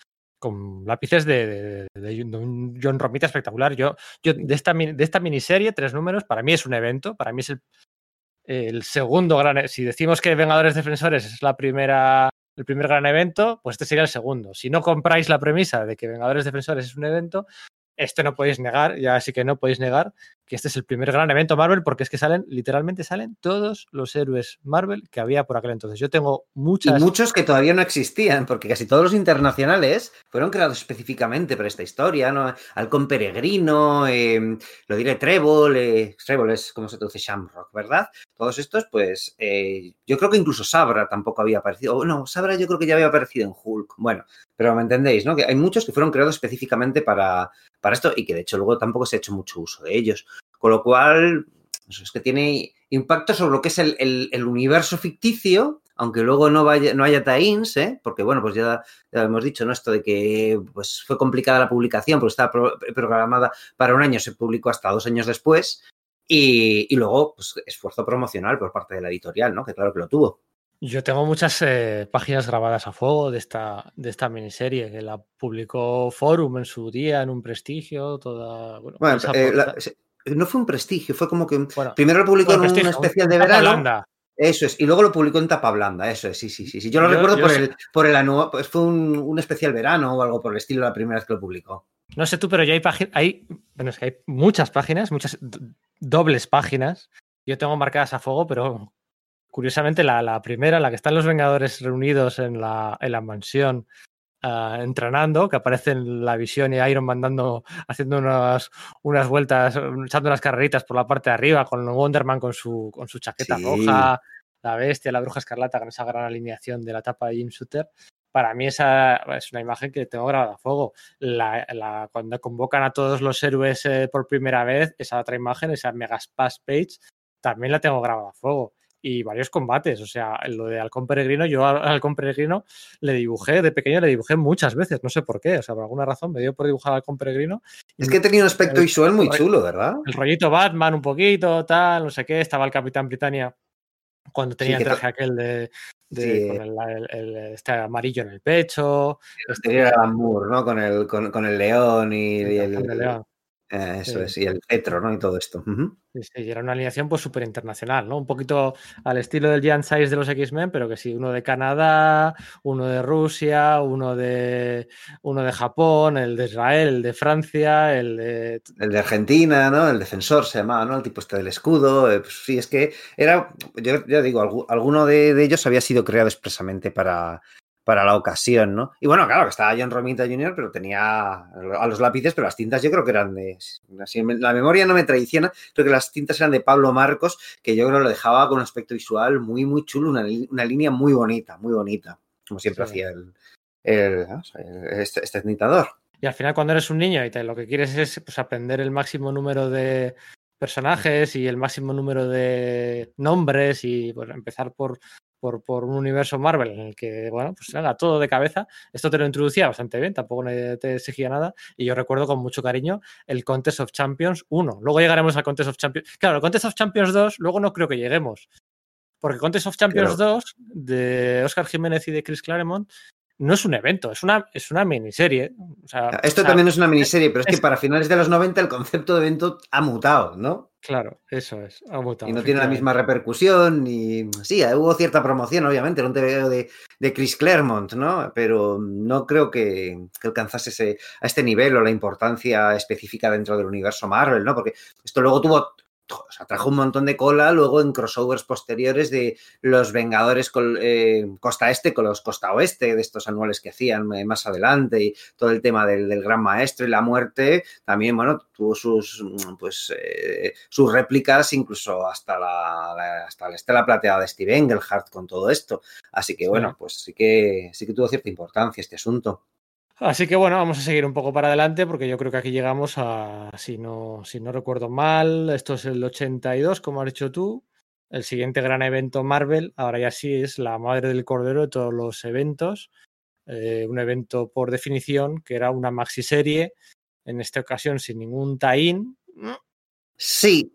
con lápices de, de, de, de un John Romita espectacular. Yo, yo de, esta, de esta miniserie, tres números, para mí es un evento, para mí es el, el segundo gran. Si decimos que Vengadores Defensores es la primera el primer gran evento, pues este sería el segundo. Si no compráis la premisa de que Vengadores Defensores es un evento, este no podéis negar, ya sí que no podéis negar que este es el primer gran evento Marvel porque es que salen, literalmente salen todos los héroes Marvel que había por aquel entonces. Yo tengo muchas... Y muchos que todavía no existían, porque casi todos los internacionales fueron creados específicamente para esta historia, ¿no? Halcón Peregrino, eh, lo diré Trébol, eh, Trébol es como se traduce Shamrock, ¿verdad? Todos estos, pues, eh, yo creo que incluso Sabra tampoco había aparecido, o no, Sabra yo creo que ya había aparecido en Hulk, bueno, pero me entendéis, ¿no? Que hay muchos que fueron creados específicamente para, para esto y que de hecho luego tampoco se ha hecho mucho uso de ellos. Con lo cual, es que tiene impacto sobre lo que es el, el, el universo ficticio, aunque luego no, vaya, no haya tie-ins, ¿eh? porque bueno, pues ya, ya, hemos dicho, ¿no? Esto de que pues, fue complicada la publicación porque estaba pro programada para un año, se publicó hasta dos años después, y, y, luego, pues, esfuerzo promocional por parte de la editorial, ¿no? Que claro que lo tuvo. Yo tengo muchas eh, páginas grabadas a fuego de esta, de esta miniserie, que la publicó Forum en su día, en un prestigio, toda... Bueno, bueno eh, la, no fue un prestigio, fue como que bueno, primero lo publicó en un especial de verano. Blanda. Eso es, y luego lo publicó en tapa blanda, eso es, sí, sí, sí. sí. Yo lo yo, recuerdo yo por, el, por el anual, pues fue un, un, especial verano o algo por el estilo la primera vez que lo publicó. No sé tú, pero ya hay páginas, hay, bueno, es que hay muchas páginas, muchas dobles páginas. Yo tengo marcadas a fuego, pero curiosamente la, la primera, la que están los Vengadores reunidos en la, en la mansión Uh, entrenando, que aparecen la visión y Iron Man dando, haciendo unas, unas vueltas, echando unas carreritas por la parte de arriba, con Wonderman con su, con su chaqueta sí. roja, la bestia, la bruja escarlata, con esa gran alineación de la tapa de Jim Shooter. Para mí esa es una imagen que tengo grabada a fuego. La, la, cuando convocan a todos los héroes eh, por primera vez, esa otra imagen, esa Mega Splash Page, también la tengo grabada a fuego y varios combates. O sea, lo de Halcón Peregrino, yo al Halcón Peregrino le dibujé, de pequeño le dibujé muchas veces, no sé por qué, o sea, por alguna razón me dio por dibujar al Halcón Peregrino. Es que tenía un aspecto el, visual muy chulo, ¿verdad? El rollito Batman un poquito, tal, no sé qué, estaba el Capitán Britannia cuando tenía sí, el traje aquel de, de sí. con el, el, el, este amarillo en el pecho. Este, era Alan Moore, ¿no? Con el, con, con el león y, y el, el león. Eh, eso sí. es, y el cetro, ¿no? Y todo esto. Uh -huh. Sí, sí, y era una alineación pues súper internacional, ¿no? Un poquito al estilo del Giant Size de los X-Men, pero que sí, uno de Canadá, uno de Rusia, uno de uno de Japón, el de Israel, el de Francia, el de... El de Argentina, ¿no? El defensor se llamaba, ¿no? El tipo este del escudo. Eh, pues, sí, es que era, yo ya digo, alguno de, de ellos había sido creado expresamente para, para la ocasión, ¿no? Y bueno, claro, que estaba John Romita Jr., pero tenía a los lápices, pero las tintas yo creo que eran de... Así, la memoria no me traiciona, creo que las tintas eran de Pablo Marcos, que yo creo que lo dejaba con un aspecto visual muy, muy chulo, una, una línea muy bonita, muy bonita, como siempre sí. hacía el, el, el, este, este tintador. Y al final cuando eres un niño y te, lo que quieres es pues, aprender el máximo número de personajes y el máximo número de nombres y pues, empezar por por, por, un universo Marvel en el que, bueno, pues era todo de cabeza. Esto te lo introducía bastante bien, tampoco te exigía nada. Y yo recuerdo con mucho cariño el Contest of Champions 1. Luego llegaremos al Contest of Champions. Claro, el Contest of Champions 2, luego no creo que lleguemos. Porque Contest of Champions claro. 2 de Oscar Jiménez y de Chris Claremont no es un evento, es una, es una miniserie. O sea, Esto o sea, también es una miniserie, pero es, es, que para finales de los 90 el concepto de evento ha mutado, ¿no? Claro, eso es, ha mutado. Y no tiene la misma repercusión, y sí, hubo cierta promoción, obviamente, era un TVO de, de Chris Claremont, ¿no? Pero no creo que, que alcanzase ese, a este nivel o la importancia específica dentro del universo Marvel, ¿no? Porque esto luego tuvo o sea, trajo un montón de cola luego en crossovers posteriores de los Vengadores eh, Costa Este con los Costa Oeste, de estos anuales que hacían eh, más adelante y todo el tema del, del Gran Maestro y la muerte, también, bueno, tuvo sus, pues, eh, sus réplicas incluso hasta la, la, hasta la estela plateada de Steve Engelhardt con todo esto. Así que, bueno, pues sí que, sí que tuvo cierta importancia este asunto. Así que bueno, vamos a seguir un poco para adelante porque yo creo que aquí llegamos a, si no, si no recuerdo mal, esto es el 82, como has dicho tú, el siguiente gran evento Marvel, ahora ya sí es la madre del cordero de todos los eventos, eh, un evento por definición que era una maxi serie, en esta ocasión sin ningún tie-in. Sí.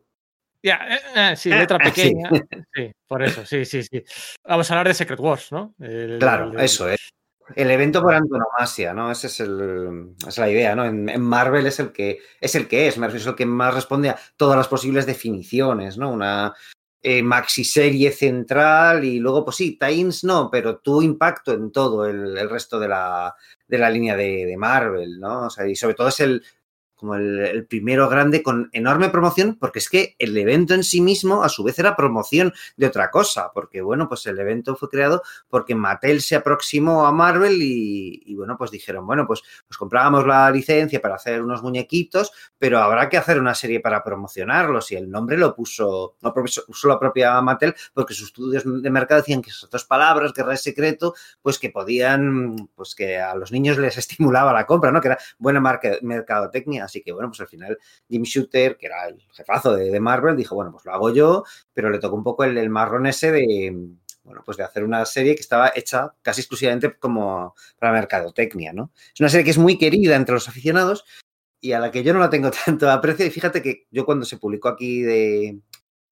Ya, eh, eh, sí, letra pequeña. Sí. sí. por eso, sí, sí, sí. Vamos a hablar de Secret Wars, ¿no? El, claro, el, eso es. El evento por antonomasia, ¿no? Esa es, el, es la idea, ¿no? En, Marvel es el que es el que es, es el que más responde a todas las posibles definiciones, ¿no? Una eh, maxi serie central y luego, pues sí, Times no, pero tuvo impacto en todo el, el resto de la, de la línea de, de, Marvel, ¿no? O sea, y sobre todo es el, como el, primero grande con enorme promoción, porque es que el evento en sí mismo a su vez era promoción de otra cosa, porque bueno, pues el evento fue creado porque Mattel se aproximó a Marvel y, bueno, pues dijeron, bueno, pues, pues comprábamos la licencia para hacer unos muñequitos, pero habrá que hacer una serie para promocionarlos y el nombre lo puso, no puso la propia Mattel porque sus estudios de mercado decían que esas dos palabras, guerra de secreto, pues que podían, pues que a los niños les estimulaba la compra, ¿no? Que era buena mercadotecnia. Así que, bueno, pues al final Jim Shooter, que era el jefazo de, de, Marvel, dijo, bueno, pues lo hago yo, pero le tocó un poco el, el marrón ese de, bueno, pues de hacer una serie que estaba hecha casi exclusivamente como para mercadotecnia, ¿no? Es una serie que es muy querida entre los aficionados y a la que yo no la tengo tanto aprecio. Y fíjate que yo cuando se publicó aquí de,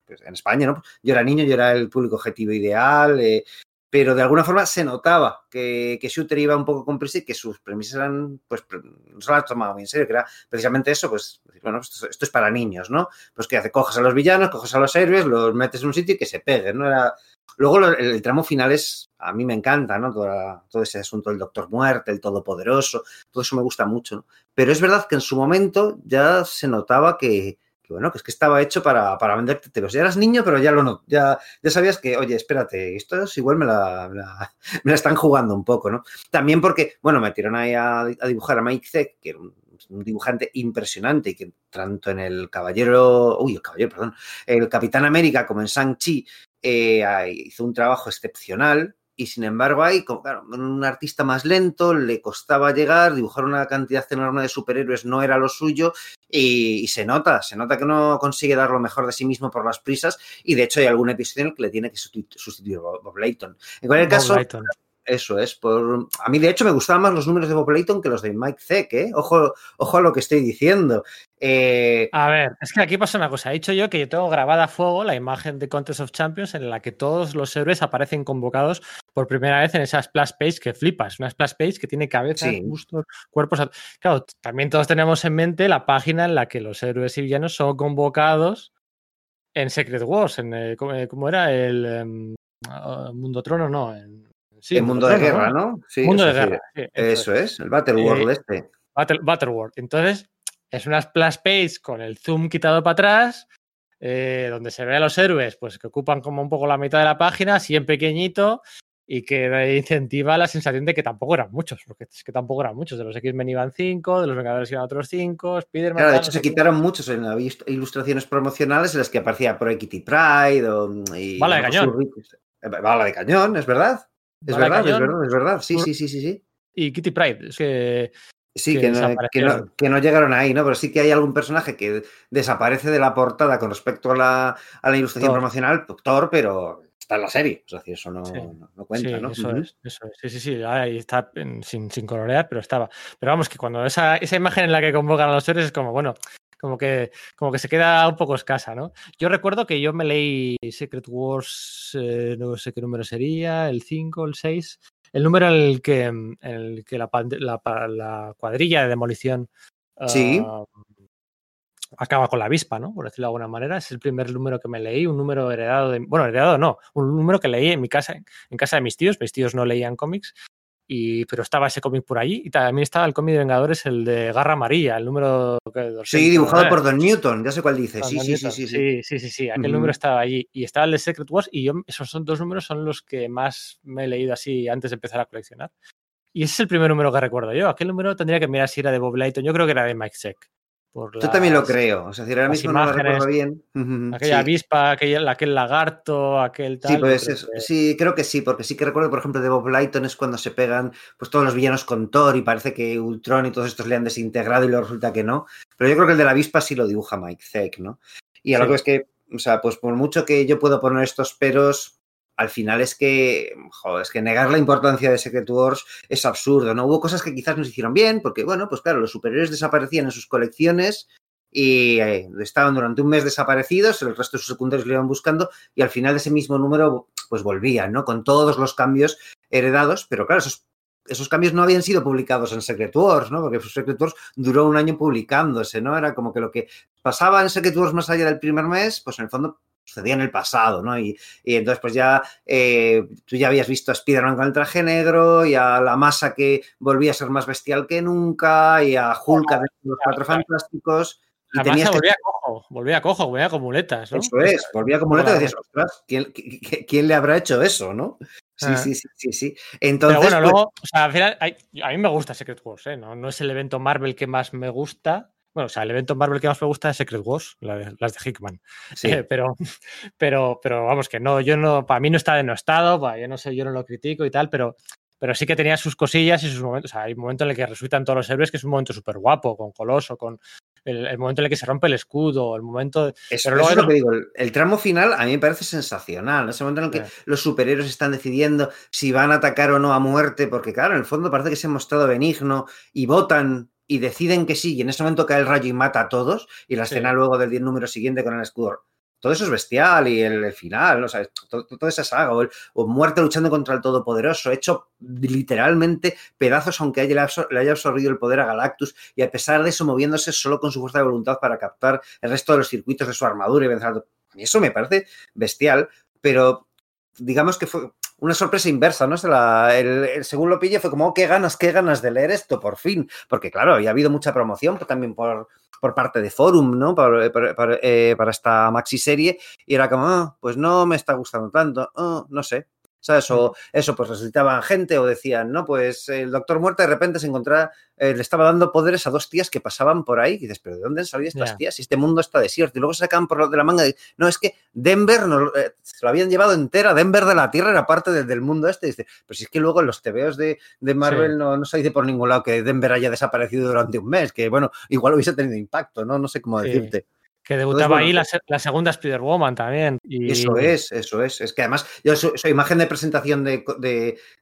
pues en España, ¿no? Yo era niño, yo era el público objetivo ideal, eh, pero de alguna forma se notaba que, que, Shooter iba un poco con prisa y que sus premisas eran, pues, no se las tomaba muy en serio, que era precisamente eso, pues, bueno, esto, esto, es para niños, ¿no? Pues que hace, coges a los villanos, coges a los héroes, los metes en un sitio y que se peguen, ¿no? Era... Luego el, el, tramo final es, a mí me encanta, ¿no? Todo, todo, ese asunto del Doctor Muerte, el Todopoderoso, todo eso me gusta mucho, ¿no? Pero es verdad que en su momento ya se notaba que, bueno, que es que estaba hecho para, para venderte telos. Ya eras niño, pero ya lo no, ya, ya sabías que, oye, espérate, esto es igual me la, me la, están jugando un poco, ¿no? También porque, bueno, me tiraron ahí a, a dibujar a Mike Zeck, que era un, un, dibujante impresionante y que tanto en el Caballero, uy, el Caballero, perdón, el Capitán América como en Shang-Chi eh, hizo un trabajo excepcional y sin embargo ahí, como, claro, un artista más lento, le costaba llegar, dibujar una cantidad enorme de superhéroes no era lo suyo y, y, se nota, se nota que no consigue dar lo mejor de sí mismo por las prisas y de hecho hay algún episodio en el que le tiene que sustituir Bob Layton. En cualquier Bob caso... Layton. Eso es. Por... A mí, de hecho, me gustaban más los números de Bob Layton que los de Mike Zeck, ¿eh? Ojo, ojo a lo que estoy diciendo. Eh... A ver, es que aquí pasa una cosa. He dicho yo que yo tengo grabada a fuego la imagen de Contest of Champions en la que todos los héroes aparecen convocados por primera vez en esa splash page que flipas. Una splash page que tiene cabezas, sí. bustos, cuerpos. Claro, también todos tenemos en mente la página en la que los héroes y villanos son convocados en Secret Wars. En, eh, ¿cómo, era? El um, Mundo Trono, no. En, Sí, el mundo de guerra, ¿no? ¿no? Sí, mundo de guerra. Sí, eso, es. el eh, este. Battle, Battleworld. Entonces, es una splash page con el zoom quitado para atrás, eh, donde se ve a los héroes, pues que ocupan como un poco la mitad de la página, así en pequeñito, y que incentiva la sensación de que tampoco eran muchos, porque es que tampoco eran muchos. De los X-Men iban cinco, de los Vengadores iban otros cinco, Spider-Man. Claro, de hecho, se quitaron muchos en las ilustraciones promocionales en las que aparecía Pro Kitty Pride o. Y, Bala de cañón. Bala de cañón, es verdad. Es verdad, es verdad, es verdad. Sí, sí, sí, sí, sí. Y Kitty Pride, es que. Sí, que, que, no, que, no, que, no, llegaron ahí, ¿no? Pero sí que hay algún personaje que desaparece de la portada con respecto a la, a la ilustración Thor. promocional, Thor, pero está en la serie. Es decir, eso no, sí. no, cuenta, sí, ¿no? Eso, uh -huh. es, eso es. Sí, sí, sí. Ahí está sin, sin colorear, pero estaba. Pero vamos, que cuando esa, esa imagen en la que convocan a los héroes es como, bueno, como que, como que se queda un poco escasa, ¿no? Yo recuerdo que yo me leí Secret Wars, eh, no sé qué número sería, el 5, el 6, el número en el que, en el que la, la, la, cuadrilla de demolición sí. uh, acaba con la avispa, ¿no? Por decirlo de alguna manera. Es el primer número que me leí, un número heredado de. Bueno, heredado no, un número que leí en mi casa, en casa de mis tíos. Mis tíos no leían cómics. Y, pero estaba ese cómic por allí y también estaba el cómic de Vengadores, el de Garra Amarilla, el número... sí, dibujado por Don Newton, ya sé cuál dice. Sí sí, sí, sí, sí, sí, sí, aquel número estaba allí. Y estaba el de Secret Wars y yo, esos son dos números son los que más me he leído así antes de empezar a coleccionar. Y ese es el primer número que recuerdo yo. Aquel número tendría que mirar si era de Bob Layton. Yo creo que era de Mike Seck. Yo también lo creo. O sea, si ahora mismo no lo recuerdo bien. Aquella avispa, aquel, aquel, lagarto, aquel tal. Sí, pues sí, creo que sí, porque sí que recuerdo, por ejemplo, de Bob Lighton es cuando se pegan pues todos los villanos con Thor y parece que Ultron y todos estos le han desintegrado y luego resulta que no. Pero yo creo que el de la avispa sí lo dibuja Mike Zeck, ¿no? Y algo es que, o sea, pues por mucho que yo puedo poner estos peros, al final es que, es que negar la importancia de Secret Wars es absurdo, ¿no? Hubo cosas que quizás nos hicieron bien, porque, bueno, pues claro, los superiores desaparecían en sus colecciones y eh, estaban durante un mes desaparecidos, el resto de sus secundarios lo iban buscando y al final de ese mismo número, pues volvían, ¿no? Con todos los cambios heredados, pero claro, esos, esos cambios no habían sido publicados en Secret Wars, ¿no? Porque Secret Wars duró un año publicándose, ¿no? Era como que lo que pasaba en Secret Wars más allá del primer mes, pues en el fondo sucedía en el pasado, ¿no? Y, entonces, pues ya eh, tú ya habías visto a Spider-Man con el traje negro y a la masa que volvía a ser más bestial que nunca y a Hulk de los cuatro fantásticos. Y la masa volvía cojo, volvía cojo, volvía con muletas, ¿no? Eso es, volvía con muletas y decías, ostras, ¿quién, le habrá hecho eso, no? Sí, ah. sí, sí, sí, sí. Entonces, Pero bueno, pues luego, o sea, al final, a mí me gusta Secret Wars, ¿eh? No, no es el evento Marvel que más me gusta, bueno, o sea, el evento Marvel que más me gusta es Secret Wars, las de Hickman. Sí. Eh, pero, pero, pero vamos, que no, yo no, para mí no está denostado, yo no sé, yo no lo critico y tal, pero, pero sí que tenía sus cosillas y sus momentos. O sea, hay un momento en el que resucitan todos los héroes que es un momento súper guapo, con Coloso, con el, momento en el que se rompe el escudo, el momento. pero luego es lo que digo, el, tramo final a mí me parece sensacional. Ese momento en el que los superhéroes están decidiendo si van a atacar o no a muerte, porque claro, en el fondo parece que se ha mostrado benigno y votan y deciden que sí, y en ese momento cae el rayo y mata a todos, y la escena luego del número siguiente con el escudo. Todo eso es bestial y el, final, ¿no? o todo, toda esa saga, o, muerte luchando contra el Todopoderoso, hecho literalmente pedazos, aunque le haya absorbido el poder a Galactus, y a pesar de eso moviéndose solo con su fuerza de voluntad para captar el resto de los circuitos de su armadura y vencer a... Eso me parece bestial, pero digamos que fue, una sorpresa inversa, ¿no? el, según lo pille fue como, oh, qué ganas, qué ganas de leer esto, por fin. Porque, claro, había habido mucha promoción también por, por parte de Forum, ¿no? Para, eh, esta maxi serie. Y era como, oh, pues no me está gustando tanto, oh, no sé. ¿Sabes? O eso, pues resucitaban gente o decían, no, pues el Doctor Muerte de repente se encontraba, eh, le estaba dando poderes a dos tías que pasaban por ahí. Y dices, ¿pero de dónde han salido estas tías? Si este mundo está desierto. Y luego se sacan por de la manga. Y, no, es que Denver eh, se lo habían llevado entera. Denver de la Tierra era parte del mundo este. Y dice, pero si es que luego en los TVOs de, de Marvel no, no, se dice por ningún lado que Denver haya desaparecido durante un mes. Que bueno, igual hubiese tenido impacto, ¿no? No sé cómo decirte. Que debutaba ahí la, segunda Spider-Woman también. Y... Eso es, eso es. Es que además, yo su, imagen de presentación de,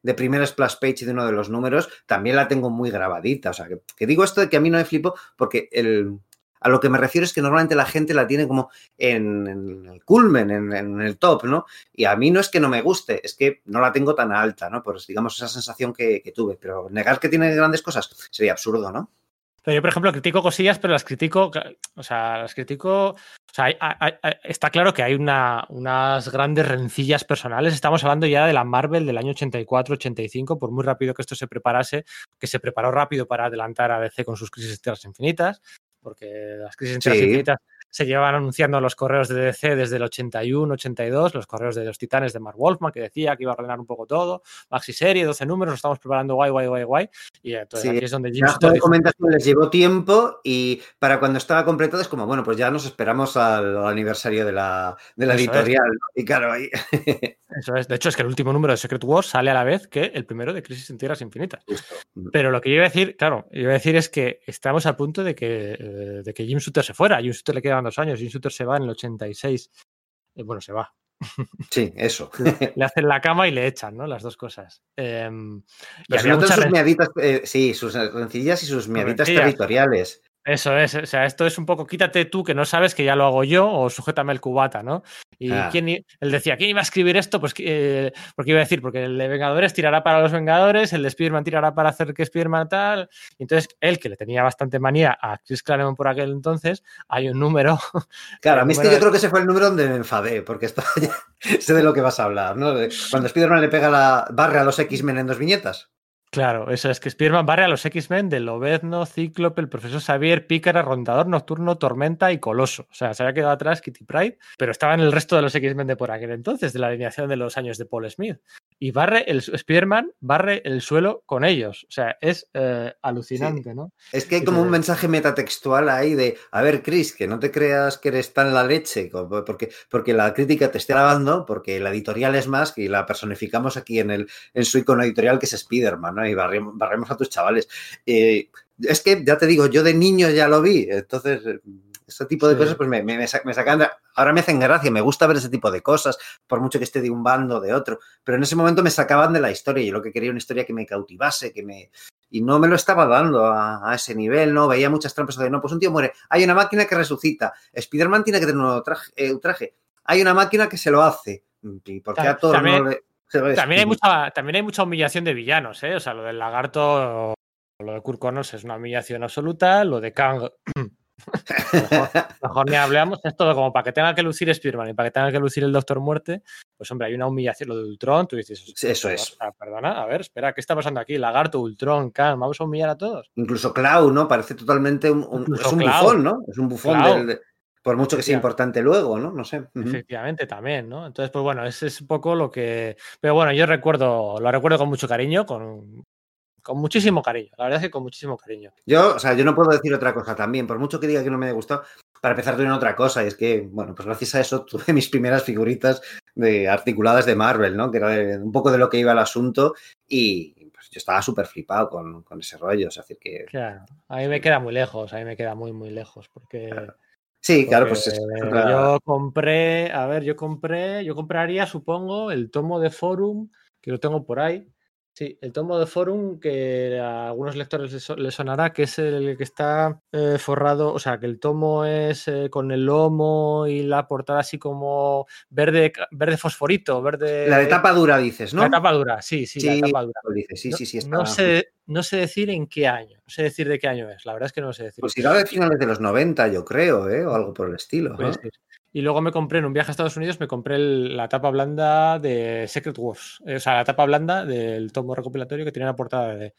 de, primera splash page de uno de los números también la tengo muy grabadita. O sea, que, digo esto de que a mí no me flipo porque el, a lo que me refiero es que normalmente la gente la tiene como en, el culmen, en, el top, ¿no? Y a mí no es que no me guste, es que no la tengo tan alta, ¿no? Pues digamos esa sensación que tuve. Pero negar que tiene grandes cosas sería absurdo, ¿no? Pero yo, por ejemplo, critico cosillas, pero las critico, o sea, las critico, o sea, está claro que hay una, unas grandes rencillas personales. Estamos hablando ya de la Marvel del año 84-85, por muy rápido que esto se preparase, que se preparó rápido para adelantar a DC con sus crisis tierras infinitas, porque las crisis tierras infinitas se llevaban anunciando los correos de DC desde el 81, 82, los correos de los titanes de Mark Wolfman, que decía que iba a ordenar un poco todo, maxi serie, 12 números, nos estamos preparando guay, guay, guay, guay. Y entonces aquí es donde Jim La documentación les llevó tiempo y para cuando estaba completado es como, bueno, pues ya nos esperamos al, aniversario de la, de la editorial. Y claro, ahí. Eso es. De hecho, es que el último número de Secret Wars sale a la vez que el primero de Crisis en Tierras Infinitas. Pero lo que yo iba a decir, claro, iba a decir es que estamos a punto de que, eh, de que Jim Shooter se fuera. Jim Shooter le queda dos años. Jim Shooter se va en el 86. Eh, bueno, se va. Sí, eso. Le hacen la cama y le echan, ¿no? Las dos cosas. Eh, sus miaditas, eh, sí, sus rencillas y sus miaditas territoriales. Eso es, o sea, esto es un poco quítate tú que no sabes que ya lo hago yo o sujétame el cubata, ¿no? Y ah. quién, él decía, ¿quién iba a escribir esto? Pues, eh, porque iba a decir, porque el de Vengadores tirará para los Vengadores, el de Spiderman tirará para hacer que Spiderman tal. entonces, él, que le tenía bastante manía a Chris Claremont por aquel entonces, hay un número. Claro, a mí es que yo creo que ese fue el número donde me enfadé, porque esto sé de lo que vas a hablar, ¿no? Cuando Spiderman le pega la barra a los X-Men en dos viñetas. Claro, eso es que Spearman barre a los X-Men de Lobezno, Cíclope, el profesor Xavier, Pícara, Rondador, Nocturno, Tormenta y Coloso. O sea, se había quedado atrás Kitty Pride, pero estaba en el resto de los X-Men de por aquel entonces, de la alineación de los años de Paul Smith. Y barre el Spearman, barre el suelo con ellos. O sea, es eh, alucinante, Sí. ¿no? Es que hay como un mensaje metatextual ahí de, a ver, Chris, que no te creas que eres tan la leche, porque, porque la crítica te esté lavando, porque la editorial es más y la personificamos aquí en, el, en su icono editorial que es Spider-Man, ¿no? Y barremos, barremos a tus chavales. Eh, es que, ya te digo, yo de niño ya lo vi, entonces... Ese tipo de Sí. cosas pues me, me, me sa- me sacan, de- ahora me hacen gracia, me gusta ver ese tipo de cosas, por mucho que esté de un bando o de otro, pero en ese momento me sacaban de la historia, yo lo que quería una historia que me cautivase, que me, y no me lo estaba dando a, a ese nivel, ¿no? Veía muchas trampas de, no, pues un tío muere, hay una máquina que resucita, Spider-Man tiene que tener un nuevo traje, eh, un traje, hay una máquina que se lo hace, ¿y por qué a También- no le...? es? También hay, mucha, también hay mucha humillación de villanos, ¿eh? O sea, lo del lagarto, lo de Kurt Connors es una humillación absoluta, lo de Kang, mejor, mejor ni hablamos, es todo como para que tenga que lucir Spearman y para que tenga que lucir el Doctor Muerte, pues hombre, hay una humillación, lo de Ultron, tú dices, Sí, eso es. perdona, a ver, espera, ¿qué está pasando aquí? Lagarto, Ultron, Kang, vamos a humillar a todos. Incluso Clau, ¿no? Parece totalmente un, un- es un Clau. bufón, ¿no? Es un bufón del... de- por mucho que sea importante luego, ¿no? No sé. Efectivamente, también, ¿no? Entonces, pues bueno, ese es un poco lo que. Pero bueno, yo recuerdo, lo recuerdo con mucho cariño, con, con muchísimo cariño. La verdad es que con muchísimo cariño. Yo, o sea, yo no puedo decir otra cosa también, por mucho que diga que no me haya gustado, para empezar tuve otra cosa, y es que, bueno, pues gracias a eso tuve mis primeras figuritas de, articuladas de Marvel, ¿no? Que era de- un poco de lo que iba el asunto, y pues yo estaba súper flipado con, con ese rollo, o sea, es decir que... Claro, a mí me queda muy lejos, a mí me queda muy, muy lejos, porque. Sí, claro, porque pues es otra- Yo compré, a ver, yo compré, yo compraría, supongo, el tomo de Forum, que lo tengo por ahí. Sí, el tomo de Forum que a algunos lectores les, so- les sonará, que es el que está eh, forrado, o sea, que el tomo es eh, con el lomo y la portada así como verde, verde fosforito, verde. La de tapa dura dices, ¿no? La tapa dura, sí, sí, la Sí, tapa dura. lo dices, sí, No- sí, sí. Está... no, sé, no sé decir en qué año, no sé decir de qué año es, la verdad es que no sé decir. Pues irá de finales de los 90, yo creo, ¿eh? O algo por el estilo. Y luego me compré en un viaje a Estados Unidos, me compré el- la tapa blanda de Secret Wars. eh, O sea, la tapa blanda del tomo recopilatorio que tiene la portada de,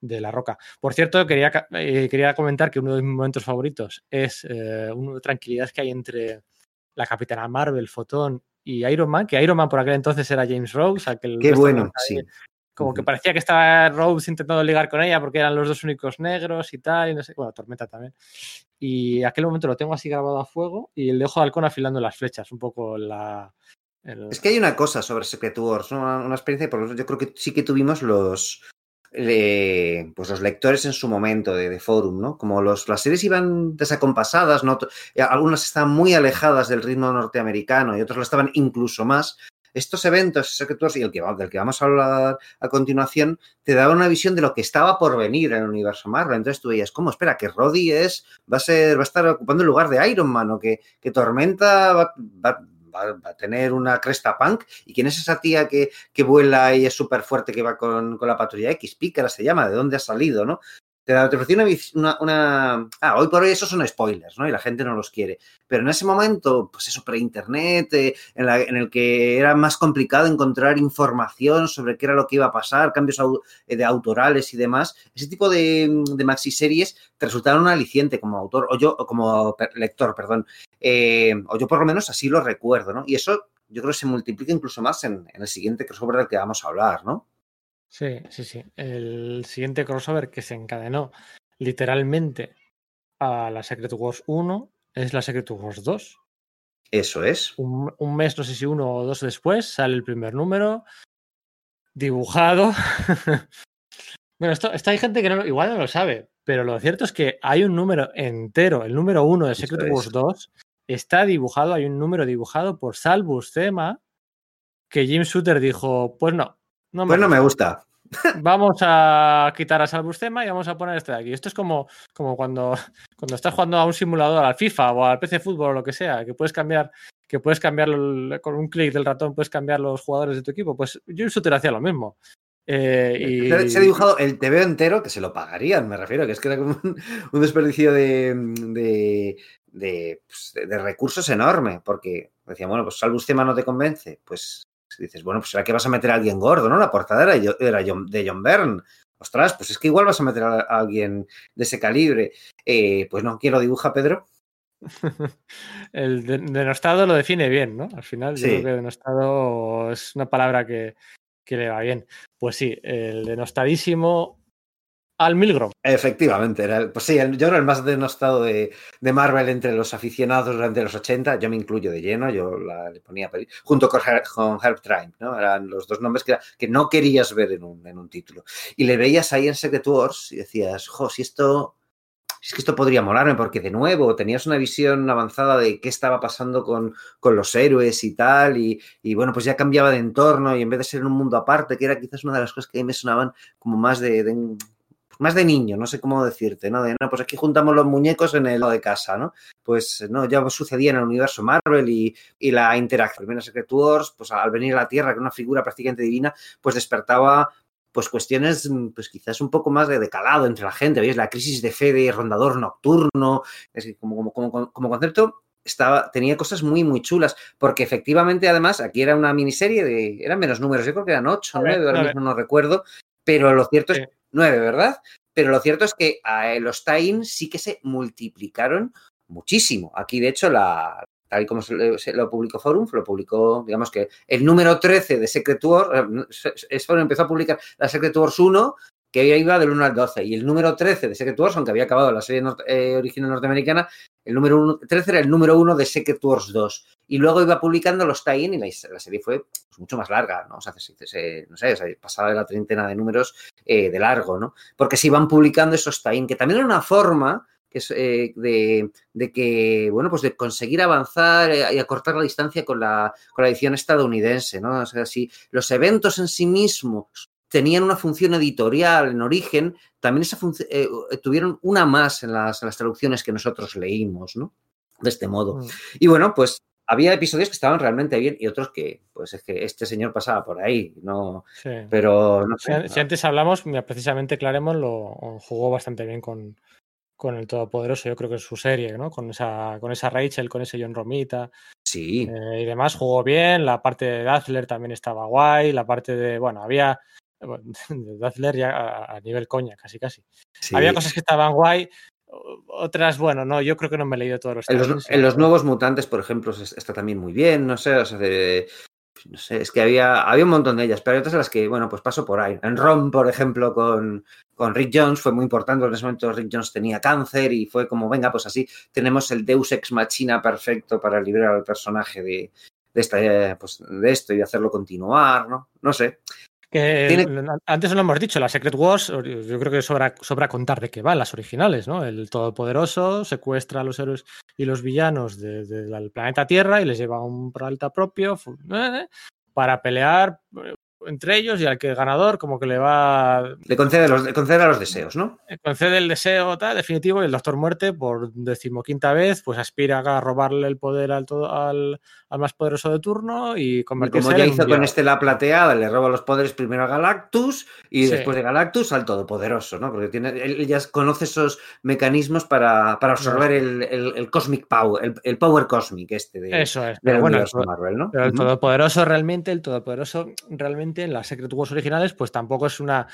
de La Roca. Por cierto, quería, eh, quería comentar que uno de mis momentos favoritos es eh, una tranquilidad que hay entre la Capitana Marvel, Fotón y Iron Man, que Iron Man por aquel entonces era James Rose. aquel Qué bueno, sí. Como que parecía que estaba Rose intentando ligar con ella porque eran los dos únicos negros y tal, y no sé, bueno, Tormenta también. Y aquel momento lo tengo así grabado a fuego y el de Ojo de Halcón afilando las flechas, un poco la... el- Es que hay una cosa sobre Secret Wars, ¿no? una, una experiencia, porque yo creo que sí que tuvimos los, le- pues los lectores en su momento de, de forum, ¿no? Como los, las series iban desacompasadas, ¿no? Eh, algunas estaban muy alejadas del ritmo norteamericano y otras lo estaban incluso más. Estos eventos, Secret Wars y el que, del que vamos a hablar a continuación, te daban una visión de lo que estaba por venir en el universo Marvel. Entonces tú veías, ¿cómo? Espera, que Roddy es, va a ser, va a estar ocupando el lugar de Iron Man, o que, que Tormenta va- va a tener una cresta punk. ¿Y quién es esa tía que, que vuela y es súper fuerte que va con, con la patrulla X? Pícara se llama, ¿de dónde ha salido, no? Te, ofreció una, una, una- Ah, hoy por hoy esos son spoilers, ¿no? Y la gente no los quiere. Pero en ese momento, pues eso, pre-internet, eh, en, el que era más complicado encontrar información sobre qué era lo que iba a pasar, cambios eh, de autorales y demás, ese tipo de, de maxi-series te resultaron un aliciente como autor, o yo, como lector, perdón. Eh, o yo por lo menos así lo recuerdo, ¿no? Y eso yo creo que se multiplica incluso más en, en el siguiente crossover del que vamos a hablar, ¿no? Sí, sí, sí. El siguiente crossover que se encadenó literalmente a la Secret Wars 1 es la Secret Wars 2. Eso es. Un, un mes, no sé si uno o dos después, sale el primer número dibujado. bueno, esto, esto hay gente que no, igual no lo sabe, pero lo cierto es que hay un número entero, el número uno de Secret. Wars 2 está dibujado, hay un número dibujado por Sal Buscema que Jim Shooter dijo, pues no, no me Pues no me gusta. Vamos a quitar a Sal Buscema y vamos a poner este de aquí. Esto es como, como cuando, cuando estás jugando a un simulador, al FIFA o al PC Fútbol o lo que sea, que puedes cambiar, que puedes cambiarlo con un clic del ratón, puedes cambiar los jugadores de tu equipo. Pues Jim Shooter hacía lo mismo. Eh, y, Se, ha dibujado el TV entero que se lo pagarían, me refiero, que es que era como un, un desperdicio de, de, de, pues, de- de recursos enorme, porque decían, bueno, pues Salvus Tema no te convence, pues dices, bueno, pues será que vas a meter a alguien gordo, ¿no? La portada era, era John- de John Byrne. ostras, pues es que igual vas a meter a, alguien de ese calibre. Eh, pues no, ¿quién lo dibuja, Pedro? el denostado lo define bien, ¿no? Al final, yo creo que denostado es una palabra que, que le va bien. Pues sí, el denostadísimo al Milgrom. Efectivamente, era el, pues sí, yo era el más denostado de, de, Marvel entre los aficionados durante los 80, yo me incluyo de lleno, yo le ponía junto con, con Herb Trine, ¿no? Eran los dos nombres que, que no querías ver en un, en un, título. Y le veías ahí en Secret Wars y decías, jo, si esto es que esto podría molarme, porque de nuevo tenías una visión avanzada de qué estaba pasando con, con los héroes y tal, y, y, bueno, pues ya cambiaba de entorno y en vez de ser un mundo aparte, que era quizás una de las cosas que a mí me sonaban como más de más de niño, no sé cómo decirte, ¿no? De, no, pues aquí juntamos los muñecos en el lado de casa, ¿no? Pues no, ya sucedía en el universo Marvel y, y la interacción. Primero Secret Wars, pues al venir a la Tierra, que una figura prácticamente divina, pues despertaba pues cuestiones, pues quizás un poco más de decalado entre la gente, ¿veis? La crisis de fe de rondador nocturno, es que como, como, como, como concepto estaba, tenía cosas muy, muy chulas, porque efectivamente, además, aquí era una miniserie de, eran menos números, yo creo que eran ocho, nueve, ahora mismo no recuerdo, pero lo cierto es, nueve, ¿verdad? Pero lo cierto es que eh, los tie sí que se multiplicaron muchísimo. Aquí, de hecho, la, tal y como se, lo publicó Forum, lo publicó, digamos que el número 13 de Secret Wars, eh, empezó a publicar la Secret Wars 1, que iba del 1 al 12, y el número 13 de Secret Wars, aunque había acabado la serie eh, original norteamericana, el número 1, 13 era el número 1 de Secret Wars 2. Y luego iba publicando los tie-in y la, la, serie fue pues, mucho más larga, ¿no? O sea, se, se, no sé, pasaba de la treintena de números eh, de largo, ¿no? Porque se iban publicando esos tie-in, que también era una forma eh, de, de, que, bueno, pues de conseguir avanzar eh, y acortar la distancia con la, con la edición estadounidense, ¿no? O sea, si los eventos en sí mismos tenían una función editorial en origen, también esa eh, tuvieron una más en las, en las, traducciones que nosotros leímos, ¿no? De este modo. Mm. Y bueno, pues había episodios que estaban realmente bien y otros que, pues es que este señor pasaba por ahí, no. Sí. Pero no sé. Si, si, antes hablamos, precisamente Claremont lo jugó bastante bien con, con el Todopoderoso, yo creo que es su serie, ¿no? Con esa, con esa Rachel, con ese John Romita. Sí. Eh, y demás, jugó bien. La parte de Dazzler también estaba guay. La parte de, bueno, había. De Dazzler ya a, a nivel coña, casi, casi. Sí. Había cosas que estaban guay. Otras, bueno, no, yo creo que no me he leído todos los. En los, en los nuevos mutantes, por ejemplo, está también muy bien, no sé, o sea, de, no sé, es que había, había un montón de ellas, pero hay otras a las que, bueno, pues paso por ahí. En Rom, por ejemplo, con, con Rick Jones fue muy importante, en ese momento Rick Jones tenía cáncer y fue como, venga, pues así tenemos el Deus Ex Machina perfecto para liberar al personaje de, de, esta, pues, de esto y hacerlo continuar, ¿no? No sé. Que ¿Tiene... Antes lo hemos dicho, la Secret Wars, yo creo que sobra, sobra contar de qué van las originales, ¿no? El Todopoderoso secuestra a los héroes y los villanos del de, de planeta Tierra y les lleva a un planeta propio ¿eh? para pelear entre ellos y al que el ganador como que le va... Le concede, los, le concede a los deseos, ¿no? Le concede el deseo tal, definitivo y el Doctor Muerte por decimoquinta vez pues aspira a robarle el poder al, todo, al, al más poderoso de turno y convertirse y como ya hizo con este la plateada, le roba los poderes primero a Galactus y sí. después de Galactus al Todopoderoso, ¿no? Porque tiene, él ya conoce esos mecanismos para, para absorber el, el, el, Cosmic Power, el, el, Power Cosmic este de, Eso es. Pero bueno, el, Marvel, ¿no? Pero el Todopoderoso realmente, el Todopoderoso realmente en las Secret Wars originales, pues tampoco es una.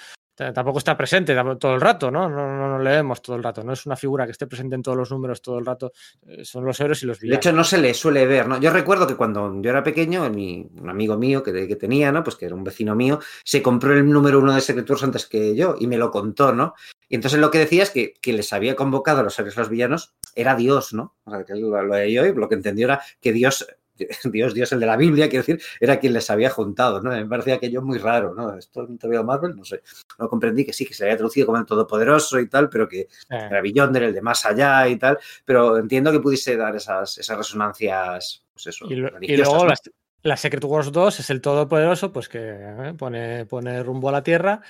Tampoco está presente todo el rato, ¿no? No, no, no leemos todo el rato. No es una figura que esté presente en todos los números todo el rato. Eh, son los héroes y los villanos. De hecho, no se le suele ver, ¿no? Yo recuerdo que cuando yo era pequeño, mi, un amigo mío que, que, tenía, ¿no? Pues que era un vecino mío, se compró el número uno de Secret Wars antes que yo y me lo contó, ¿no? Y entonces lo que decía es que quien les había convocado a los héroes y los villanos era Dios, ¿no? O sea, que lo, lo leyó y lo que entendió era que Dios Dios, Dios, el de la Biblia, quiero decir, era quien les había juntado, ¿no? Me parecía aquello muy raro, ¿no? Esto no te veo Marvel, no sé. No comprendí que sí, que se había traducido como el Todopoderoso y tal, pero que eh. era Beyonder, el de más allá y tal, pero entiendo que pudiese dar esas, esas resonancias, pues eso, y, lo, y luego ¿no? las, la Secret Wars 2 es el Todopoderoso, pues que eh, pone, pone rumbo a la Tierra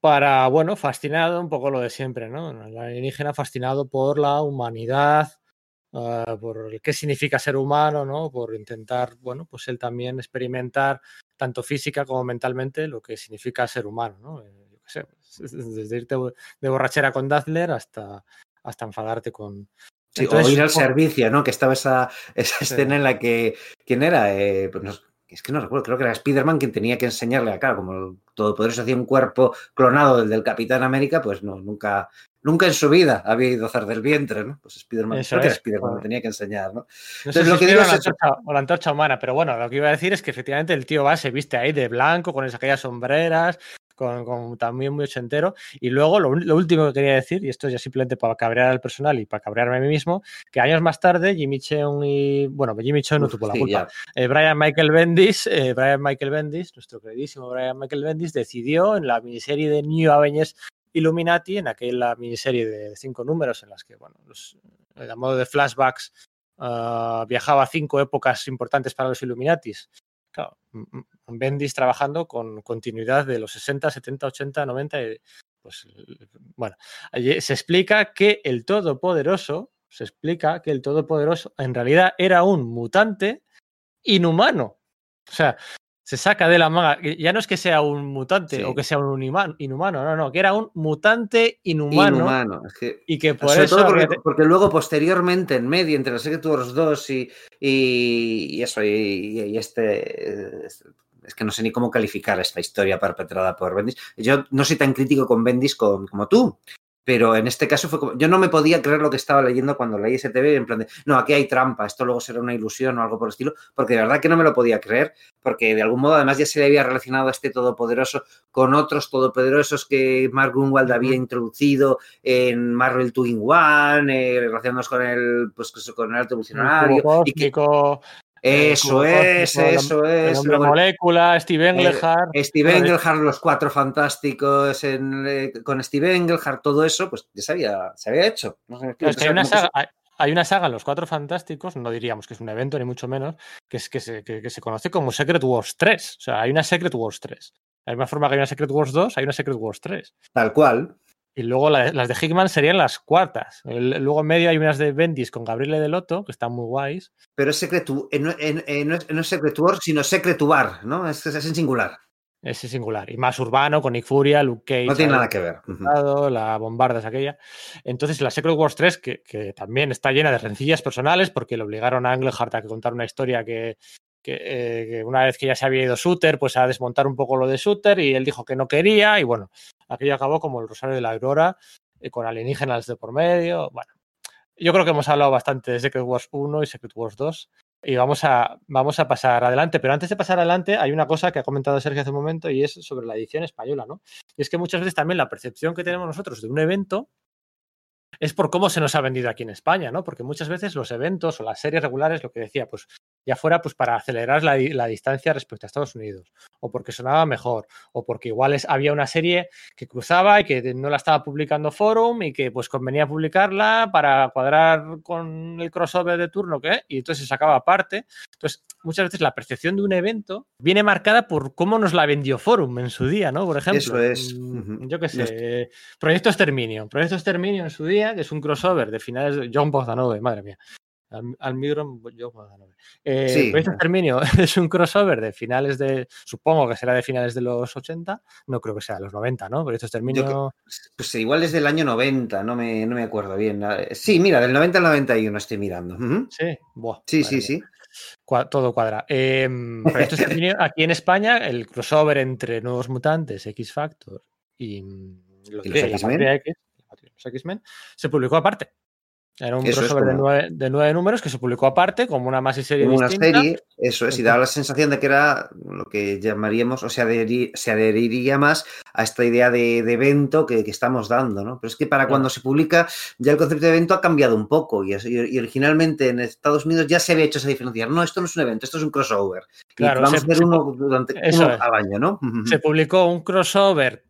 para, bueno, fascinado, un poco lo de siempre, ¿no? El alienígena fascinado por la humanidad, uh, por qué significa ser humano, ¿no? Por intentar, bueno, pues él también experimentar tanto física como mentalmente lo que significa ser humano, ¿no? Eh, yo qué sé, desde irte de borrachera con Dazzler hasta, hasta enfadarte con, Sí, Entonces, o ir al servicio, ¿no? Que estaba esa, esa escena sí. en la que. ¿Quién era? Eh, pues no, es que no recuerdo, creo que era Spider-Man quien tenía que enseñarle a cara, como el Todopoderoso hacía un cuerpo clonado del del Capitán América, pues no, nunca, nunca en su vida había ido a hacer del vientre, ¿no? Pues Spider-Man, que tenía que enseñar, ¿no? No Entonces, si lo que digo es o la antorcha- o la antorcha humana, pero bueno, lo que iba a decir es que efectivamente el tío va, se viste ahí de blanco, con esas aquellas sombreras, con, con también muy ochentero. Y luego lo, último que quería decir, y esto ya simplemente para cabrear al personal y para cabrearme a mí mismo, que años más tarde Jimmy Cheung y. Bueno, Jimmy Cheung no tuvo la sí, culpa. Eh, Brian Michael Bendis, eh, Brian Michael Bendis, nuestro queridísimo Brian Michael Bendis, decidió en la miniserie de New Avengers Illuminati, en aquella miniserie de cinco números en las que, bueno, los, eh, a modo de flashbacks, ah, viajaba a cinco épocas importantes para los Illuminatis. Claro, m- m- Bendis trabajando con continuidad de los 60, 70, 80, 90, y, pues bueno, allí se explica que el Todopoderoso, se explica que el Todopoderoso en realidad era un mutante inhumano. O sea, se saca de la manga, ya no es que sea un mutante Sí. o que sea un inhumano, no, no, que era un mutante inhumano, Inhumano. Es que, y que por sobre eso todo porque, había te- porque luego, posteriormente, en medio, entre los Secret Wars 2 y, y, y eso, y, y este. Es, que no sé ni cómo calificar esta historia perpetrada por Bendis. Yo no soy tan crítico con Bendis como tú, pero en este caso fue como. Yo no me podía creer lo que estaba leyendo cuando leí ese TV, en plan de. No, aquí hay trampa, esto luego será una ilusión o algo por el estilo, porque de verdad que no me lo podía creer, porque de algún modo, además, ya se le había relacionado a este todopoderoso con otros todopoderosos que Mark Grunwald había introducido en Marvel 2 in One, eh, relacionados con el, pues, con el arte el evolucionario. y que, el eso cubo es, cósmico, eso el es. el- molécula, Steve Englehart. Steve Bueno, de- Englehart, los cuatro fantásticos en, eh, con Steve Englehart, todo eso, pues ya se había, se había hecho. No sé, Claro, es entonces que hay una saga, hay, hay una saga en Los Cuatro Fantásticos, no diríamos que es un evento, ni mucho menos, que, es, que, se, que- que se conoce como Secret Wars 3. O sea, hay una Secret Wars 3. De la misma forma que hay una Secret Wars 2, hay una Secret Wars 3. Tal cual. Y luego la- las de Hickman serían las cuartas. El- luego en medio hay unas de Bendis con Gabriele de Lotto, que están muy guays. Pero es Secret, eh, no, en- en- no es, no es sino Secret War, ¿no? Es, es en singular. Ese singular. Y más urbano, con Nick Furia, Luke Cage. No tiene nada que ver. La bombarda es aquella. Entonces, la Secret Wars 3, que, que también está llena de rencillas personales, porque le obligaron a Englehart a que contar una historia que, que, eh, que una vez que ya se había ido Shooter, pues a desmontar un poco lo de Shooter, y él dijo que no quería, y bueno, aquello acabó como el Rosario de la Aurora, eh, con alienígenas de por medio. Bueno, yo creo que hemos hablado bastante de Secret Wars 1 y Secret Wars 2. Y vamos a, vamos a pasar adelante. Pero antes de pasar adelante, hay una cosa que ha comentado Sergio hace un momento y es sobre la edición española, ¿no? Y es que muchas veces también la percepción que tenemos nosotros de un evento es por cómo se nos ha vendido aquí en España, ¿no? Porque muchas veces los eventos o las series regulares, lo que decía, pues ya fuera pues para acelerar la, la distancia respecto a Estados Unidos, o porque sonaba mejor, o porque igual es- había una serie que cruzaba y que no la estaba publicando Forum y que pues convenía publicarla para cuadrar con el crossover de turno, ¿qué? Y entonces se sacaba aparte. Entonces, muchas veces la percepción de un evento viene marcada por cómo nos la vendió Forum en su día, ¿no? Por ejemplo. Eso es. mm. Yo qué sé. Proyecto Exterminio. Proyecto Exterminio en su día, que es un crossover de finales de John Bogdanove, madre mía. Al- John Bogdanove. Eh, Sí. Proyecto Exterminio es un crossover de finales de. Supongo que será de finales de los 80. No creo que sea de los 90, ¿no? Proyecto Exterminio. Pues igual es del año 90, no me, no me acuerdo bien. Eh, Sí, mira, del 90 al 91 estoy mirando. Sí, Buah, Sí, sí, sí. Cua- todo cuadra. Eh, Proyecto Exterminio, aquí en España, el crossover entre Nuevos Mutantes, X Factor y, mm, lo ¿Y los diré, los X-Men, se publicó aparte. Era un Eso crossover de, nueve, de nueve números que se publicó aparte, como una más y serie Como una distinta. serie, eso es, y daba la sensación de que era lo que llamaríamos, o sea, adheri- se adheriría más a esta idea de, de evento que, que estamos dando, ¿no? Pero es que para cuando se publica, ya el concepto de evento ha cambiado un poco, y, y- y originalmente en Estados Unidos ya se había hecho esa diferenciación. No, esto no es un evento, esto es un crossover. Y Claro, vamos se- a se- uno durante uno al año, ¿no? Se publicó un crossover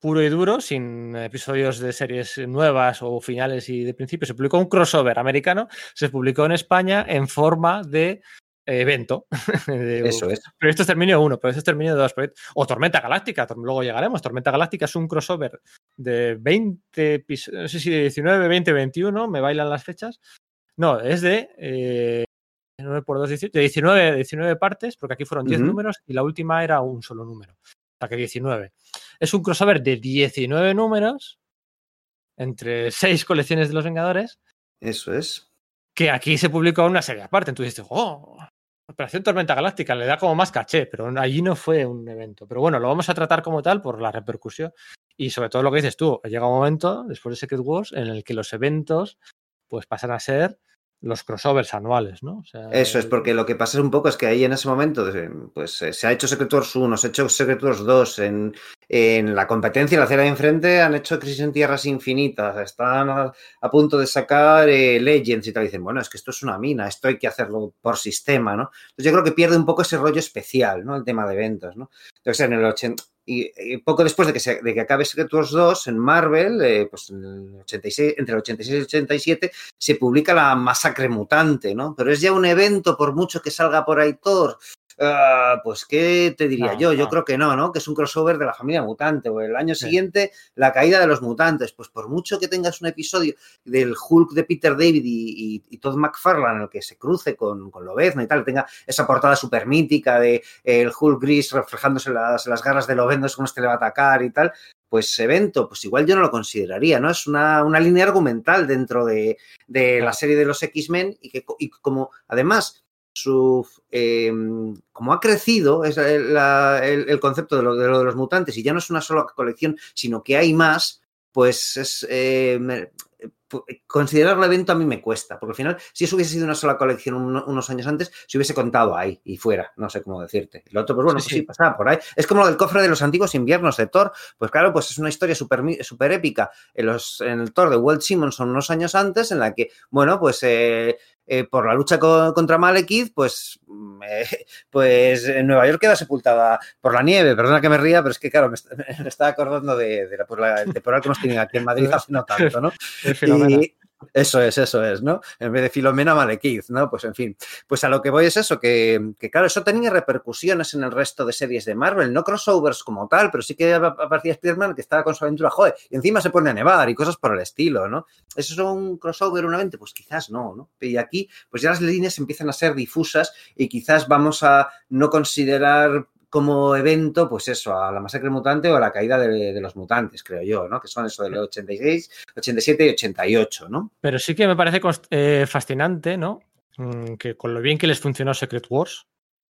puro y duro, sin episodios de series nuevas o finales y de principio. Se publicó un crossover americano, se publicó en España en forma de eh, evento. De- Eso es. Proyecto Exterminio 1, Proyecto Exterminio 2, proyecto- o Tormenta Galáctica, luego llegaremos. Tormenta Galáctica es un crossover de 20 episodios, no sé si de 19, 20, 21, me bailan las fechas. No, es de, eh, 9 por 2, 18, de 19, 19 partes, porque aquí fueron 10 Ujú. números y la última era un solo número. O sea que 19. Es un crossover de 19 números entre 6 colecciones de los Vengadores Eso es. que aquí se publicó una serie aparte. Entonces dices, oh, Operación Tormenta Galáctica le da como más caché, pero allí no fue un evento. Pero bueno, lo vamos a tratar como tal por la repercusión y sobre todo lo que dices tú. Llega un momento, después de Secret Wars, en el que los eventos pues pasan a ser los crossovers anuales, ¿no? O sea, Eso es, porque lo que pasa un poco es que ahí en ese momento, pues eh, se ha hecho Secret Wars 1, se ha hecho Secret Wars 2, en, en la competencia, la acera de enfrente, han hecho Crisis en Tierras Infinitas, están a, punto de sacar eh, Legends y tal, y dicen, bueno, es que esto es una mina, esto hay que hacerlo por sistema, ¿no? Entonces yo creo que pierde un poco ese rollo especial, ¿no? El tema de ventas, ¿no? Entonces en el 80, y, poco después de que, se, de que acabe Secret Wars 2 en Marvel, eh, pues en el 86, entre el 86 y el 87, se publica la masacre mutante, ¿no? Pero es ya un evento, por mucho que salga por ahí Thor, Ah, pues, ¿qué te diría yo? Yo creo que no, ¿no? Que es un crossover de la familia mutante. O el año siguiente, la caída de los mutantes. Pues por mucho que tengas un episodio del Hulk de Peter David y, Todd McFarlane en el que se cruce con, con Lobezno y tal, tenga esa portada súper mítica de el Hulk gris reflejándose las, las garras de Lobezno, es como este le va a atacar y tal, pues evento, pues igual yo no lo consideraría, ¿no? Es una, línea argumental dentro de, la serie de los X-Men y que y como además su, em, como ha crecido es el, concepto de lo, de los mutantes y ya no es una sola colección, sino que hay más, pues es, em, considerar el evento a mí me cuesta, porque al final, si eso hubiese sido una sola colección unos años antes, se hubiese contado ahí y fuera, no sé cómo decirte. Lo otro, pues bueno, sí, pues sí, pasaba por ahí. Es como lo del cofre de los antiguos inviernos de Thor, pues claro, pues es una historia súper super épica en, los, en el Thor de Walt Simonson unos años antes, en la que, bueno, pues eh, eh, por la lucha contra Malekith, pues, mm, eh, pues en Nueva York queda sepultada por la nieve. Perdona que me ría, pero es que, claro, me, estaba acordando de, la, pues, temporada que hemos tenido aquí en Madrid hace no tanto, ¿no? Y, eso es, eso es, ¿no? En vez de Filomena Malekith, ¿no? Pues en fin, pues a lo que voy es eso, que, claro, eso tenía repercusiones en el resto de series de Marvel, no crossovers como tal, pero sí que aparecía Spider-Man que estaba con su aventura, joder, y encima se pone a nevar y cosas por el estilo, ¿no? ¿Eso es un crossover, un evento? Pues quizás no, ¿no? Y aquí, pues ya las líneas empiezan a ser difusas y quizás vamos a no considerar como evento, pues eso, a la masacre mutante o a la caída de, los mutantes, creo yo, ¿no? Que son eso del 86, 87 y 88, ¿no? Pero sí que me parece eh, fascinante, ¿no? Mm, que con lo bien que les funcionó Secret Wars,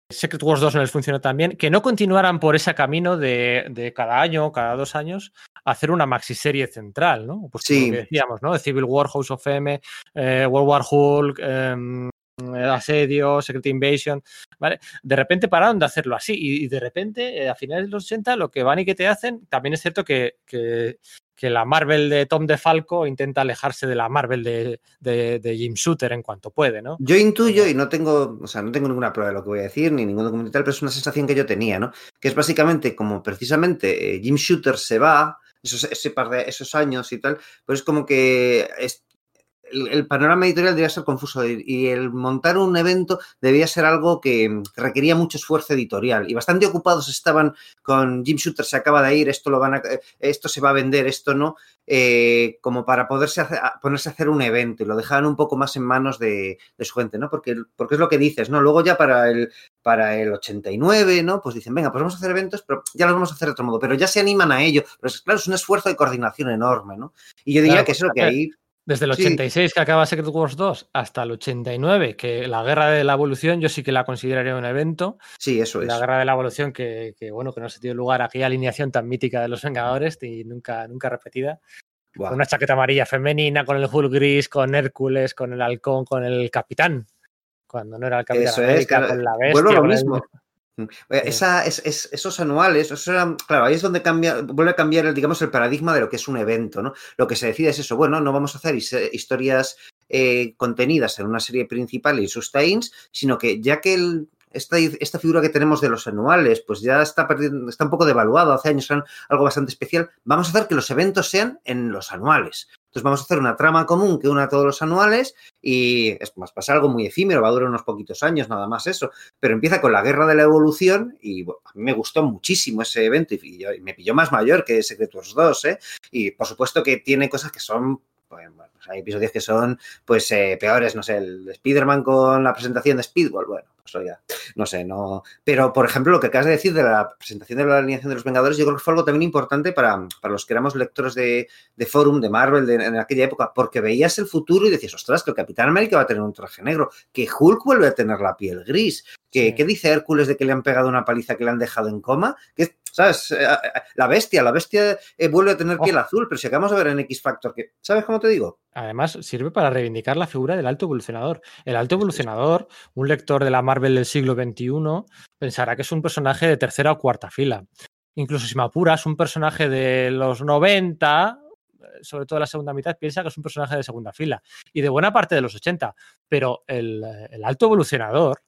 Secret Wars 2 no les funcionó tan bien, que no continuaran por ese camino de, cada año, cada dos años, hacer una maxi serie central, ¿no? Pues sí. decíamos, ¿no? De Civil War, House of M, eh, World War Hulk, eh, asedio, Secret Invasion, ¿vale? De repente pararon de hacerlo así y, de repente eh, a finales de los 80 lo que van y que te hacen, también es cierto que, que, la Marvel de Tom DeFalco intenta alejarse de la Marvel de, de, Jim Shooter en cuanto puede, ¿no? Yo intuyo y no tengo, o sea, no tengo ninguna prueba de lo que voy a decir ni ningún documental, pero es una sensación que yo tenía, ¿no? Que es básicamente como precisamente eh, Jim Shooter se va, esos, ese par de esos años y tal, pues es como que el, panorama editorial debía ser confuso y el montar un evento debía ser algo que, requería mucho esfuerzo editorial y bastante ocupados estaban con Jim Shooter se acaba de ir, esto lo van a, esto se va a vender, esto no, eh, como para poderse ponerse a hacer un evento y lo dejaban un poco más en manos de, su gente, ¿no? Porque, porque es lo que dices, ¿no? Luego ya para el, para el 89, ¿no? Pues dicen, venga, pues vamos a hacer eventos, pero ya los vamos a hacer de otro modo, pero ya se animan a ello. Pero es, claro, es un esfuerzo de coordinación enorme, ¿no? Y yo diría que eso es lo que ahí desde el 86 que acaba Secret Wars 2 hasta el 89, que la guerra de la evolución yo sí que la consideraría un evento. Sí, eso es. La guerra de la evolución que, bueno, que no se dio lugar a aquella alineación tan mítica de los Vengadores y nunca, nunca repetida. Con una chaqueta amarilla femenina, con el Hulk gris, con Hércules, con el halcón, con el capitán. Cuando no era el capitán América, con la bestia. Bueno, lo mismo. Esa, esos anuales, claro, ahí es donde cambia, vuelve a cambiar el, digamos, el paradigma de lo que es un evento, ¿no? Lo que se decide es eso, bueno, no vamos a hacer historias eh, contenidas en una serie principal y sustains, sino que ya que esta, esta, figura que tenemos de los anuales, pues ya está perdiendo, está un poco devaluado, hace años eran algo bastante especial, vamos a hacer que los eventos sean en los anuales. Entonces vamos a hacer una trama común que una a todos los anuales y es más, pasa algo muy efímero, va a durar unos poquitos años, nada más eso. Pero empieza con la guerra de la evolución y a mí me gustó muchísimo ese evento y, me pilló más mayor que Secret Wars 2, ¿eh? Y por supuesto que tiene cosas que son pues, bueno, hay episodios que son pues eh, peores, no sé, el Spider-Man con la presentación de Speedball, bueno, ya, no sé, no. Pero, por ejemplo, lo que acabas de decir de la presentación de la alineación de los Vengadores, yo creo que fue algo también importante para, para los que éramos lectores de, de Forum, de Marvel, en aquella época, porque veías el futuro y decías, ostras, que el Capitán América va a tener un traje negro, que Hulk vuelve a tener la piel gris, ¿Qué, dice Hércules de que le han pegado una paliza que le han dejado en coma? ¿Sabes? Eh, la bestia, la bestia vuelve a tener piel azul, pero si acabamos de ver en X Factor, que, ¿sabes cómo te digo? Además, sirve para reivindicar la figura del alto evolucionador. El alto evolucionador, un lector de la Marvel del siglo XXI, pensará que es un personaje de tercera o cuarta fila. Incluso si me apuras, un personaje de los 90, sobre todo la segunda mitad, piensa que es un personaje de segunda fila. Y de buena parte de los 80. Pero el, alto evolucionador,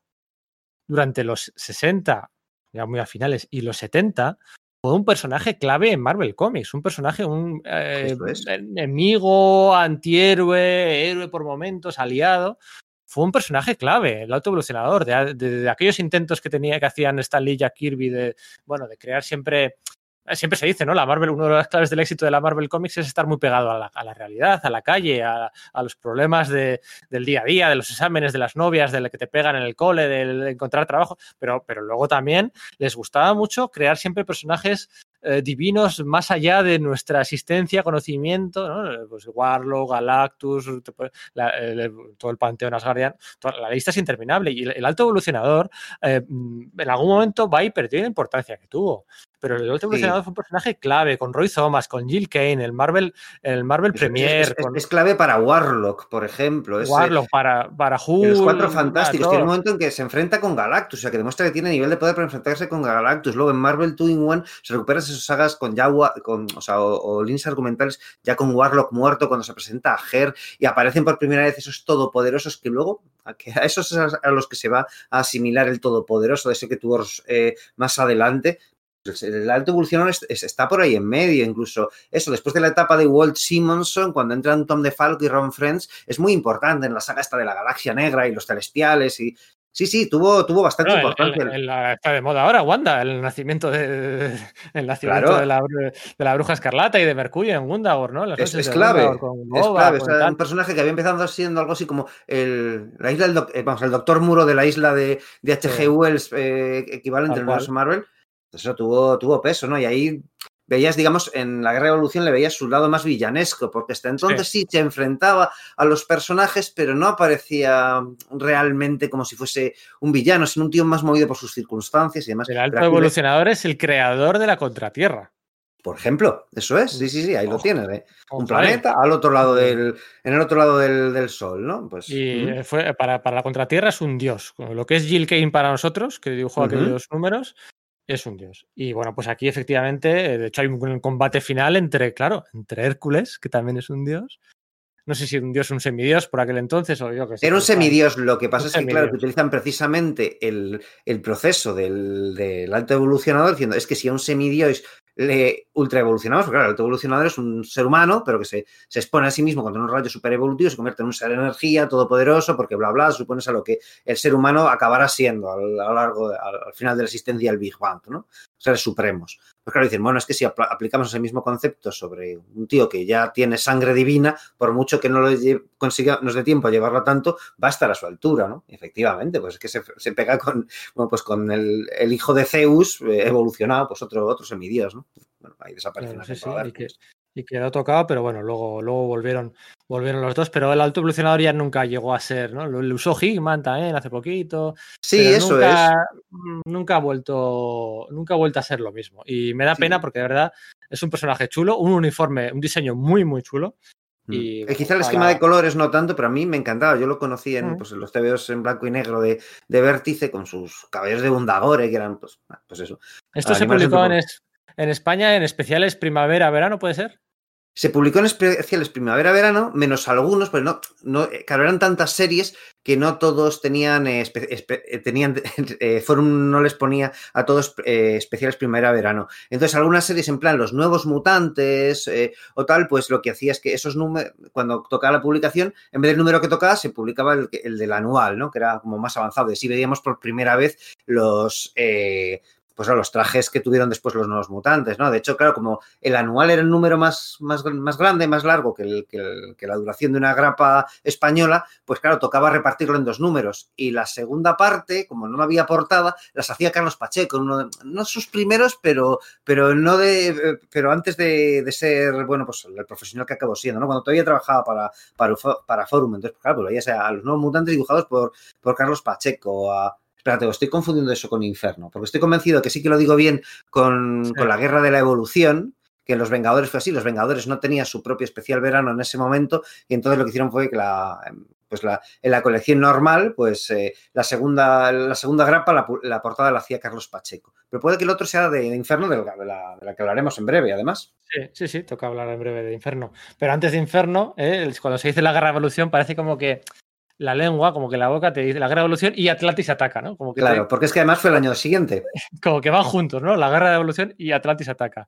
durante los 60, ya muy a finales, y los 70, fue un personaje clave en Marvel Comics, un personaje, un eh, enemigo, antihéroe, héroe por momentos, aliado. Fue un personaje clave, el alto evolucionador, de, aquellos intentos que tenía que hacían Stan Lee y Jack Kirby de, bueno, de crear siempre siempre se dice, ¿no? La Marvel, una de las claves del éxito de la Marvel Comics es estar muy pegado a la, realidad, a la calle, a, los problemas del día a día, de los exámenes, de las novias, de lo que te pegan en el cole, de, encontrar trabajo, pero, pero luego también les gustaba mucho crear siempre personajes eh, divinos más allá de nuestra existencia, conocimiento, ¿no? Pues Warlock, Galactus, todo el panteón Asgardian, la lista es interminable y el, alto evolucionador eh, en algún momento va y perdió la importancia que tuvo. Pero el alto evolucionador fue un personaje clave, con Roy Thomas, con Jill Kane, el Marvel, el Marvel Premier. Es, clave para Warlock, por ejemplo. Warlock, para, para Hulk. Los cuatro fantásticos. Tiene un momento en que se enfrenta con Galactus, o sea, que demuestra que tiene nivel de poder para enfrentarse con Galactus. Luego en Marvel 2 in One se recupera esas sagas con ya, con, o, sea, o, líneas argumentales ya con Warlock muerto cuando se presenta a Her y aparecen por primera vez esos todopoderosos que luego a, esos a, los que se va a asimilar el todopoderoso de ese que tuvo eh, más adelante el alto evolucionador está por ahí en medio, incluso. Eso, después de la etapa de Walt Simonson, cuando entran Tom DeFalco y Ron Friends, es muy importante en la saga esta de la galaxia negra y los celestiales y Sí, sí, tuvo, tuvo bastante importancia. está de moda ahora, Wanda, el nacimiento, de, el nacimiento de, la, de, la, bruja escarlata y de Mercurio en Wundagor, ¿no? es, clave. es clave. un personaje que había empezado siendo algo así como el, la isla del eh, vamos, el doctor Muro de la isla de, de H.G. Wells, eh, equivalente al universo Marvel. Eso tuvo, tuvo peso, ¿no? Y ahí veías, digamos, en la Guerra de Evolución le veías su lado más villanesco, porque hasta entonces sí. se enfrentaba a los personajes, pero no aparecía realmente como si fuese un villano, sino un tío más movido por sus circunstancias y demás. El alto evolucionador es el creador de la contratierra. Por ejemplo, eso es, sí, sí, sí, ahí lo tienes, ¿eh? Un planeta al otro lado del, en el otro lado del, Sol, ¿no? Pues, y fue, para, la contratierra es un dios. Lo que es Jill Kane para nosotros, que dibujó aquellos números, es un dios. Y bueno, pues aquí efectivamente, de hecho hay un combate final entre, claro, entre Hércules, que también es un dios. No sé si un dios un semidios por aquel entonces o yo que sé. Era un semidios, lo que pasa es que, claro, que utilizan precisamente el, proceso del, del, alto evolucionador diciendo, es que si a un semidios le ultra evolucionamos, porque claro, el alto evolucionador es un ser humano, pero que se, se expone a sí mismo contra unos rayos super evolutivos, se convierte en un ser de energía todopoderoso, porque bla, bla, supones a lo que el ser humano acabará siendo a lo largo, al, final de la existencia del Big Bang, ¿no? Seres supremos. Pues claro, dicen, bueno, es que si aplicamos ese mismo concepto sobre un tío que ya tiene sangre divina, por mucho que no lo consiga, nos dé tiempo a llevarlo tanto, va a estar a su altura, ¿no? efectivamente, pues es que se, pega con, bueno, pues con el, hijo de Zeus eh, evolucionado, pues otro, otro semidios, ¿no? Bueno, ahí desaparecen y, quedó tocado, pero bueno, luego, luego volvieron, volvieron los dos, pero el alto evolucionador ya nunca llegó a ser, ¿no? Lo, usó Hickman también hace poquito. Sí, eso nunca, es. Nunca ha vuelto, nunca ha vuelto a ser lo mismo. Y me da pena porque de verdad es un personaje chulo, un uniforme, un diseño muy, muy chulo. Mm. Y, eh, Quizá el esquema de colores no tanto, pero a mí me encantaba. Yo lo conocí en, mm. pues, los TVOs en blanco y negro de, de Vértice con sus caballos de Bundagore, que eran, pues, pues eso. Esto se publicó en, en España en especiales primavera-verano, ¿puede ser? Se publicó en especiales primavera-verano, menos algunos, pues no, no, eh, claro, eran tantas series que no todos tenían, eh, eh, tenían Forum no les ponía a todos especiales primavera-verano. Entonces, algunas series en plan los nuevos mutantes o tal, pues lo que hacía es que esos números, cuando tocaba la publicación, en vez del número que tocaba, se publicaba el, el del anual, ¿no? Que era como más avanzado. Y así veíamos por primera vez los pues los trajes que tuvieron después los nuevos mutantes, ¿no? De hecho, claro, como el anual era el número más, más, más grande, más largo que, el, que, la duración de una grapa española, pues claro, tocaba repartirlo en dos números. Y la segunda parte, como no había portada, las hacía Carlos Pacheco, uno no sus primeros, pero, pero no de, pero antes de, ser, bueno, pues el profesional que acabó siendo, ¿no? Cuando todavía trabajaba para, para, para Forum. Entonces, pues, claro, pues veías a los nuevos mutantes dibujados por, por Carlos Pacheco, a espérate, estoy confundiendo eso con Inferno, porque estoy convencido que sí que lo digo bien con, sí. con la Guerra de la Evolución, que los Vengadores fue así, los Vengadores no tenían su propio especial verano en ese momento y entonces lo que hicieron fue que la, pues la, en la colección normal, pues eh, la, segunda, la segunda grapa, la, la, portada la hacía Carlos Pacheco. Pero puede que el otro sea de, de Inferno, de la, de, la, de la, que hablaremos en breve, además. Sí, sí, sí, toca hablar en breve de Inferno. Pero antes de Inferno, eh, cuando se dice la Guerra de Evolución, parece como que la lengua, como que la boca te dice la guerra de evolución y Atlantis ataca, ¿no? Como que claro, te... porque es que además fue el año siguiente. Como que van juntos, ¿no? La guerra de evolución y Atlantis ataca.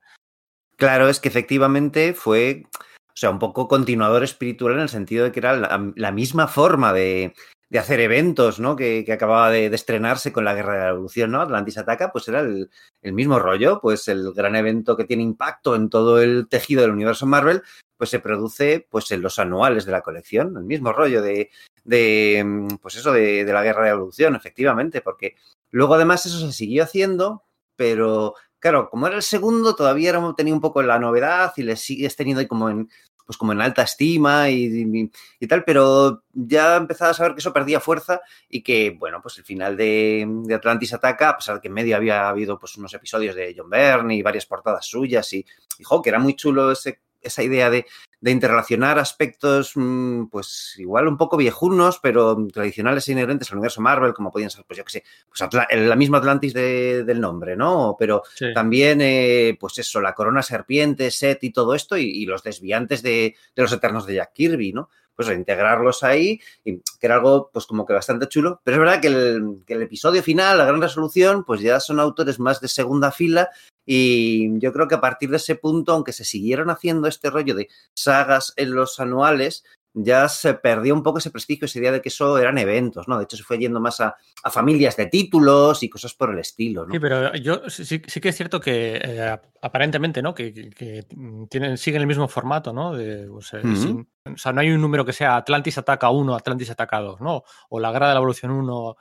Claro, es que efectivamente fue, o sea, un poco continuador espiritual en el sentido de que era la, la misma forma de, de, hacer eventos, ¿no? Que, que acababa de, de, estrenarse con la Guerra de la Evolución, ¿no? Atlantis Ataca, pues era el, el, mismo rollo, pues el gran evento que tiene impacto en todo el tejido del universo Marvel, pues se produce pues en los anuales de la colección, el mismo rollo de, de pues eso, de, la Guerra de Evolución, efectivamente, porque luego además eso se siguió haciendo, pero claro, como era el segundo, todavía tenía un poco la novedad y le sigues teniendo ahí como en, pues como en alta estima y, y, tal, pero ya empezaba a saber que eso perdía fuerza y que, bueno, pues el final de, Atlantis Ataca, a pesar de que en medio había habido pues unos episodios de John Byrne y varias portadas suyas y, y jo, que era muy chulo ese, esa idea de, de, interrelacionar aspectos, mmm, pues igual un poco viejunos, pero tradicionales e inherentes al universo Marvel, como podían ser, pues yo qué sé, pues la misma Atlantis de, del nombre, ¿no? Pero sí. también, eh, pues eso, la corona serpiente, Set y todo esto, y, y los desviantes de, de, los eternos de Jack Kirby, ¿no? Pues integrarlos ahí, y, que era algo, pues como que bastante chulo. Pero es verdad que el, que el episodio final, la gran resolución, pues ya son autores más de segunda fila y yo creo que a partir de ese punto, aunque se siguieron haciendo este rollo de sagas en los anuales, ya se perdió un poco ese prestigio, esa idea de que eso eran eventos, ¿no? De hecho, se fue yendo más a, a familias de títulos y cosas por el estilo, ¿no? Sí, pero yo sí, sí que es cierto que eh, aparentemente, ¿no? Que, que, que, tienen, siguen el mismo formato, ¿no? De, o, sea, uh -huh. sin, o, sea, no hay un número que sea Atlantis ataca 1, Atlantis ataca 2, ¿no? O la guerra de la evolución 1,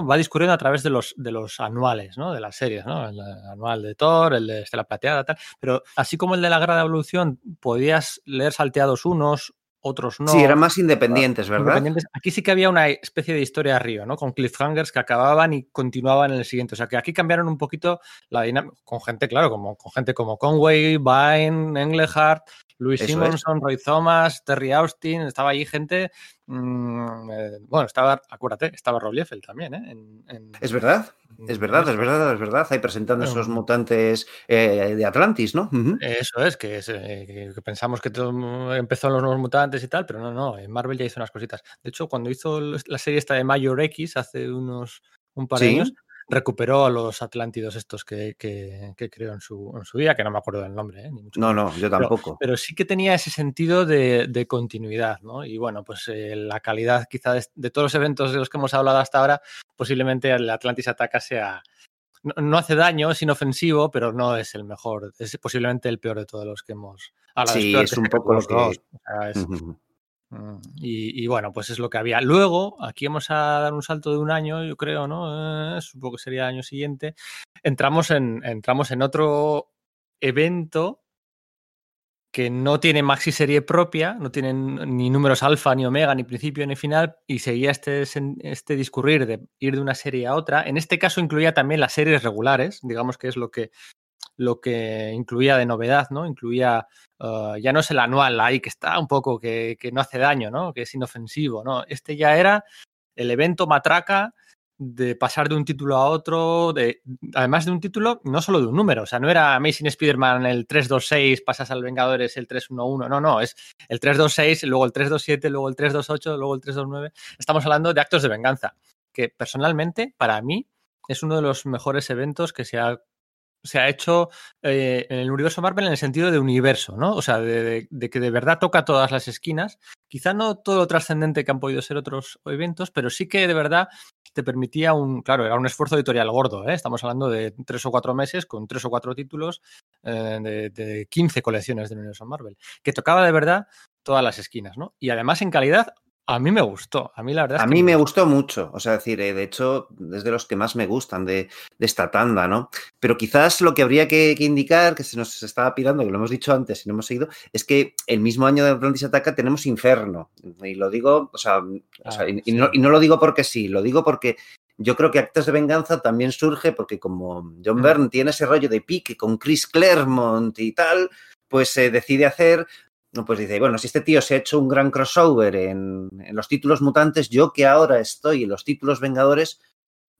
Va discurriendo a través de los, de los anuales, ¿no? De las series, ¿no? El anual de Thor, el de Estela Plateada, tal. Pero así como el de la de Evolución, podías leer salteados unos, otros no. Sí, eran más independientes, ¿verdad? Independientes. Aquí sí que había una especie de historia arriba, ¿no? Con cliffhangers que acababan y continuaban en el siguiente. O sea, que aquí cambiaron un poquito la dinámica, con gente, claro, como, con gente como Conway, Vine, Englehart, Louis Eso Simonson, es. Roy Thomas, Terry Austin, estaba allí gente. Mmm, eh, bueno, estaba, acuérdate, estaba Rob Liefeld también, ¿eh? En, en, es verdad, es verdad, es verdad, es verdad. Ahí presentando bueno, esos mutantes eh, de Atlantis, ¿no? Uh -huh. Eso es, que, es eh, que, pensamos que todo empezó en los nuevos mutantes y tal, pero no, no, en Marvel ya hizo unas cositas. De hecho, cuando hizo la serie esta de Major X hace unos un par de ¿Sí? años, recuperó a los Atlántidos estos que, que, que creó en su, en su, día, que no me acuerdo del nombre. ¿eh? Ni mucho no, no, yo tampoco. Pero, pero, sí que tenía ese sentido de, de continuidad, ¿no? Y bueno, pues eh, la calidad quizá de, de, todos los eventos de los que hemos hablado hasta ahora, posiblemente el Atlantis Ataca sea... No, no, hace daño, es inofensivo, pero no es el mejor, es posiblemente el peor de todos los que hemos hablado. Sí, es, un poco lo que... Dos. O sea, es, uh -huh. Y, y, bueno, pues es lo que había. Luego, aquí vamos a dar un salto de un año, yo creo, ¿no? Eh, supongo que sería el año siguiente. Entramos en, entramos en otro evento que no tiene maxi serie propia, no tiene ni números alfa, ni omega, ni principio, ni final, y seguía este, este discurrir de ir de una serie a otra. En este caso incluía también las series regulares, digamos que es lo que, lo que incluía de novedad, ¿no? Incluía, uh, ya no es el anual ahí que está un poco, que, que, no hace daño, ¿no? Que es inofensivo, ¿no? Este ya era el evento matraca de pasar de un título a otro, de, además de un título, no solo de un número, o sea, no era Amazing Spider-Man el 326, pasas al Vengadores el 311, no, no, es el 326, luego el 327, luego el 328, luego el 329, estamos hablando de actos de venganza, que personalmente, para mí, es uno de los mejores eventos que se ha se ha hecho eh, en el universo Marvel en el sentido de universo, ¿no? O sea, de, de, que de verdad toca todas las esquinas. Quizá no todo lo trascendente que han podido ser otros eventos, pero sí que de verdad te permitía un, claro, era un esfuerzo editorial gordo, ¿eh? Estamos hablando de tres o cuatro meses con tres o cuatro títulos eh, de, de 15 colecciones del universo Marvel, que tocaba de verdad todas las esquinas, ¿no? Y además en calidad a mí me gustó, a mí la verdad. Es a mí me gustó mucho, o sea, decir, eh, de hecho, es de los que más me gustan de, de esta tanda, ¿no? Pero quizás lo que habría que, que, indicar, que se nos estaba pirando, que lo hemos dicho antes y no hemos seguido, es que el mismo año de Atlantis Ataca tenemos Inferno. Y lo digo, o sea, ah, o sea y, sí. y, no, y, no, lo digo porque sí, lo digo porque yo creo que Actos de Venganza también surge porque como John mm. Byrne tiene ese rollo de pique con Chris Claremont y tal, pues se decide hacer pues dice, bueno, si este tío se ha hecho un gran crossover en, en, los títulos mutantes, yo que ahora estoy en los títulos vengadores,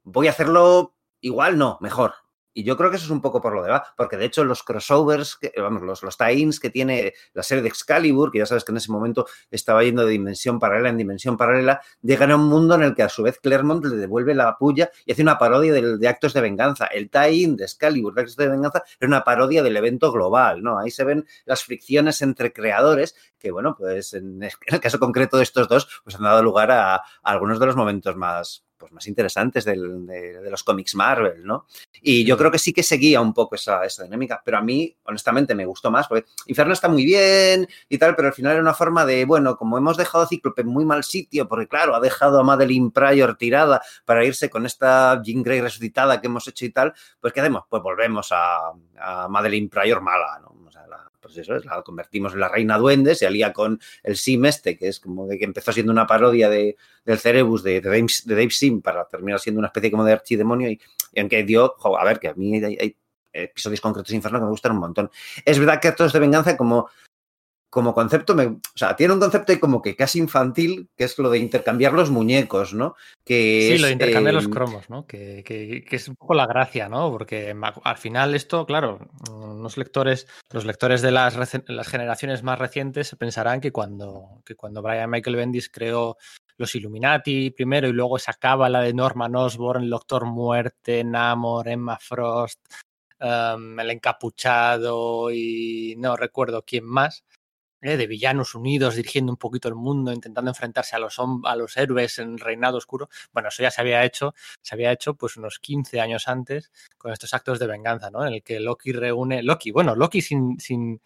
voy a hacerlo igual, no, mejor. Y yo creo que eso es un poco por lo de va, porque de hecho los crossovers, vamos, los, los tie-ins que tiene la serie de Excalibur, que ya sabes que en ese momento estaba yendo de dimensión paralela en dimensión paralela, llegan a un mundo en el que a su vez Claremont le devuelve la puya y hace una parodia de, de actos de venganza. El tie-in de Excalibur de actos de venganza era una parodia del evento global, ¿no? Ahí se ven las fricciones entre creadores que, bueno, pues en el caso concreto de estos dos, pues han dado lugar a algunos de los momentos más, pues, más interesantes del, de, de, los cómics Marvel, ¿no? Y yo creo que sí que seguía un poco esa, esa, dinámica, pero a mí, honestamente, me gustó más, porque Inferno está muy bien y tal, pero al final era una forma de, bueno, como hemos dejado a Cíclope en muy mal sitio, porque claro, ha dejado a Madeline Pryor tirada para irse con esta Jean Grey resucitada que hemos hecho y tal, pues ¿qué hacemos? Pues volvemos a, a Madeline Pryor mala, ¿no? La, pues eso es, la convertimos en la reina duende, se alía con el Sim este, que es como de que empezó siendo una parodia de, del Cerebus de, de, Dave, Sim para terminar siendo una especie como de archidemonio y, y aunque dio, a ver, que a mí hay, hay episodios concretos de Inferno que me gustan un montón. Es verdad que actos de venganza como como concepto, me, o sea, tiene un concepto como que casi infantil, que es lo de intercambiar los muñecos, ¿no? Que sí, es, lo de intercambiar eh, los cromos, ¿no? Que, que, que, es un poco la gracia, ¿no? Porque al final esto, claro, los lectores, los lectores de las, las generaciones más recientes pensarán que cuando, que cuando Brian Michael Bendis creó los Illuminati primero y luego esa cábala de Norman Osborn, el Doctor Muerte, Namor, Emma Frost, um, el encapuchado y no recuerdo quién más ¿eh? de villanos unidos dirigiendo un poquito el mundo, intentando enfrentarse a los, a los héroes en Reinado Oscuro. Bueno, eso ya se había hecho, se había hecho pues unos 15 años antes con estos actos de venganza, ¿no? En el que Loki reúne, Loki, bueno, Loki sin, sin,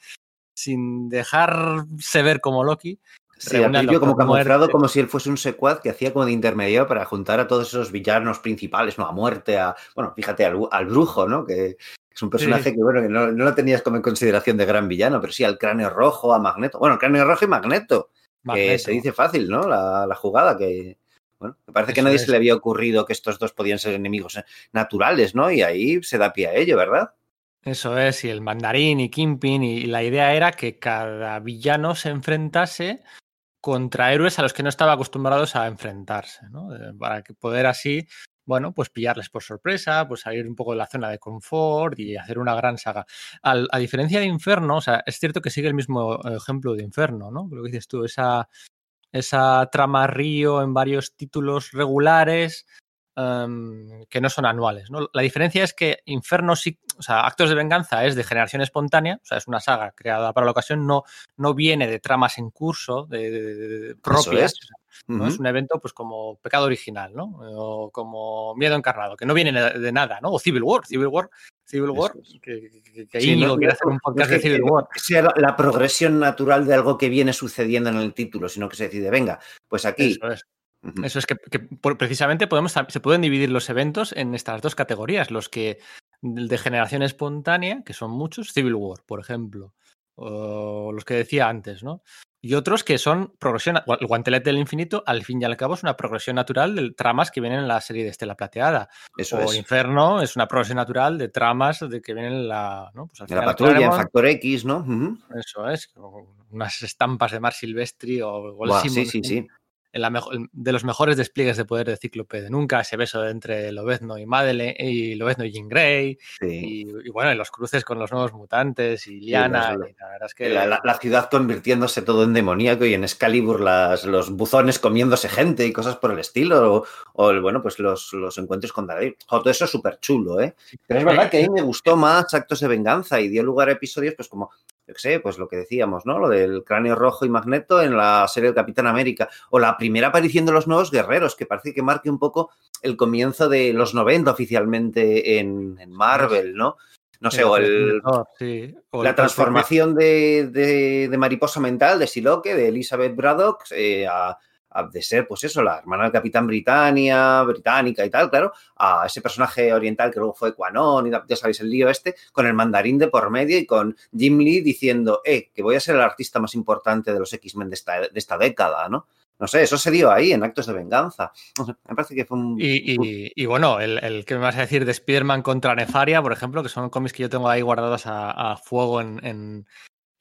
sin dejarse ver como Loki, Sí, al principio como camuflado como si él fuese un secuaz que hacía como de intermedio para juntar a todos esos villanos principales, ¿no? A muerte, a, bueno, fíjate, al, al brujo, ¿no? Que, es un personaje sí. que, bueno, que no, no, lo tenías como en consideración de gran villano, pero sí al cráneo rojo, a Magneto. Bueno, cráneo rojo y Magneto, Magneto. que se dice fácil, ¿no? La, la jugada que, bueno, me parece Eso que a nadie es. se le había ocurrido que estos dos podían ser enemigos naturales, ¿no? Y ahí se da pie a ello, ¿verdad? Eso es, y el mandarín y Kingpin, y la idea era que cada villano se enfrentase contra héroes a los que no estaba acostumbrados a enfrentarse, ¿no? Para que poder así bueno, pues pillarles por sorpresa, pues salir un poco de la zona de confort y hacer una gran saga. Al, a diferencia de Inferno, o sea, es cierto que sigue el mismo ejemplo de Inferno, ¿no? Lo que dices tú, esa, esa trama río en varios títulos regulares um, que no son anuales, ¿no? La diferencia es que Inferno sí, o sea, Actos de Venganza es de generación espontánea, o sea, es una saga creada para la ocasión, no, no viene de tramas en curso, de, de, de propias. ¿no? Uh -huh. Es un evento pues como pecado original, ¿no? O como miedo encarnado, que no viene de nada, ¿no? O Civil War, Civil War, Civil War, es. que, que, que sí, no, quiere hacer un podcast no de Civil War. Que sea la progresión natural de algo que viene sucediendo en el título, sino que se decide, venga, pues aquí. Es. Eso es que, que por, precisamente podemos, se pueden dividir los eventos en estas dos categorías, los que de generación espontánea, que son muchos, Civil War, por ejemplo, o los que decía antes, ¿no? y otros que son progresión, el guantelete del infinito, al fin y al cabo es una progresión natural de tramas que vienen en la serie de Estela Plateada. Eso o es. Inferno es una progresión natural de tramas de que vienen en la, ¿no? pues al la patrulla, en Factor X, ¿no? Uh -huh. Eso es, unas estampas de Mar Silvestri o, el wow, Sí, sí, sí la de los mejores despliegues de poder de Cíclope de nunca, ese beso entre Lobezno y Madeleine, y Lobezno y Jean Grey, sí. y, y, bueno, y los cruces con los nuevos mutantes y Liana, sí, y la verdad es que... La, la, la, ciudad convirtiéndose todo en demoníaco y en Excalibur las, los buzones comiéndose gente y cosas por el estilo, o, o bueno, pues los, los encuentros con David. Todo eso es súper chulo, ¿eh? Pero es verdad que a mí me gustó más Actos de Venganza y dio lugar a episodios pues como yo qué sé, pues lo que decíamos, ¿no? Lo del cráneo rojo y Magneto en la serie del Capitán América. O la primera aparición de los nuevos guerreros, que parece que marque un poco el comienzo de los 90 oficialmente en, en Marvel, ¿no? No sé, o, el, sí. o la transformación de, de, de, mariposa mental de Siloque, de Elizabeth Braddock, eh, a, de ser, pues eso, la hermana del Capitán Britannia, británica y tal, claro, a ese personaje oriental que luego fue Quanon, y ya sabéis el lío este, con el mandarín de por medio y con Jim Lee diciendo, eh, que voy a ser el artista más importante de los X-Men de esta, de esta década, ¿no? no sé, eso se dio ahí, en actos de venganza. me parece que fue un... Y, bueno, el, que me vas a decir de Spider-Man contra Nefaria, por ejemplo, que son cómics que yo tengo ahí guardados a, fuego en,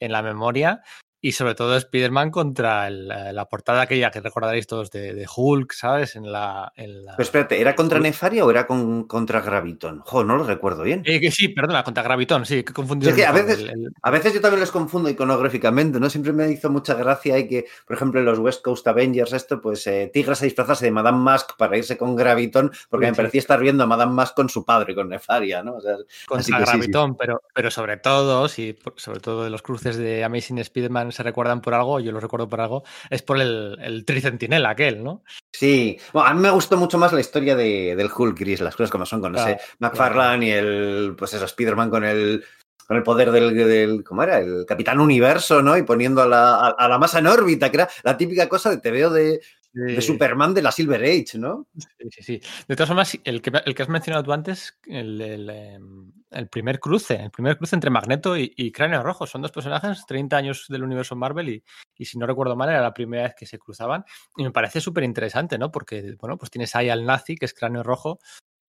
en la memoria. Y sobre todo Spider-Man contra la portada aquella que recordaréis todos de, Hulk, ¿sabes? En la, Pero espérate, ¿era contra Nefaria o era con, contra Graviton? Jo, no lo recuerdo bien. Eh, que sí, perdona, contra Graviton, sí, que confundido. a, veces, a veces yo también los confundo iconográficamente, ¿no? Siempre me hizo mucha gracia y que, por ejemplo, en los West Coast Avengers, esto, pues eh, Tigra se disfrazase de Madame Mask para irse con Graviton, porque me parecía estar viendo a Madame Mask con su padre, con Nefaria, ¿no? O sea, contra Graviton, Pero, pero sobre todo, sí, sobre todo de los cruces de Amazing Spider-Man se recuerdan por algo, yo lo recuerdo por algo, es por el, el tricentinela aquel, ¿no? Sí, bueno, a mí me gustó mucho más la historia de, del Hulk Gris, las cosas como son, con ese McFarlane y el, pues eso, Spider-Man con el, con el poder del, del, ¿cómo era? El Capitán Universo, ¿no? Y poniendo a la, a, la masa en órbita, que era la típica cosa de te veo de, de Superman de la Silver Age, ¿no? Sí, sí, sí. De todas formas, el que, el que has mencionado tú antes, el, em, el, primer cruce, el primer cruce entre Magneto y, Cráneo Rojo, son dos personajes, 30 años del universo Marvel y, y, si no recuerdo mal, era la primera vez que se cruzaban. Y me parece súper interesante, ¿no? Porque, bueno, pues tienes ahí al nazi, que es Cráneo Rojo,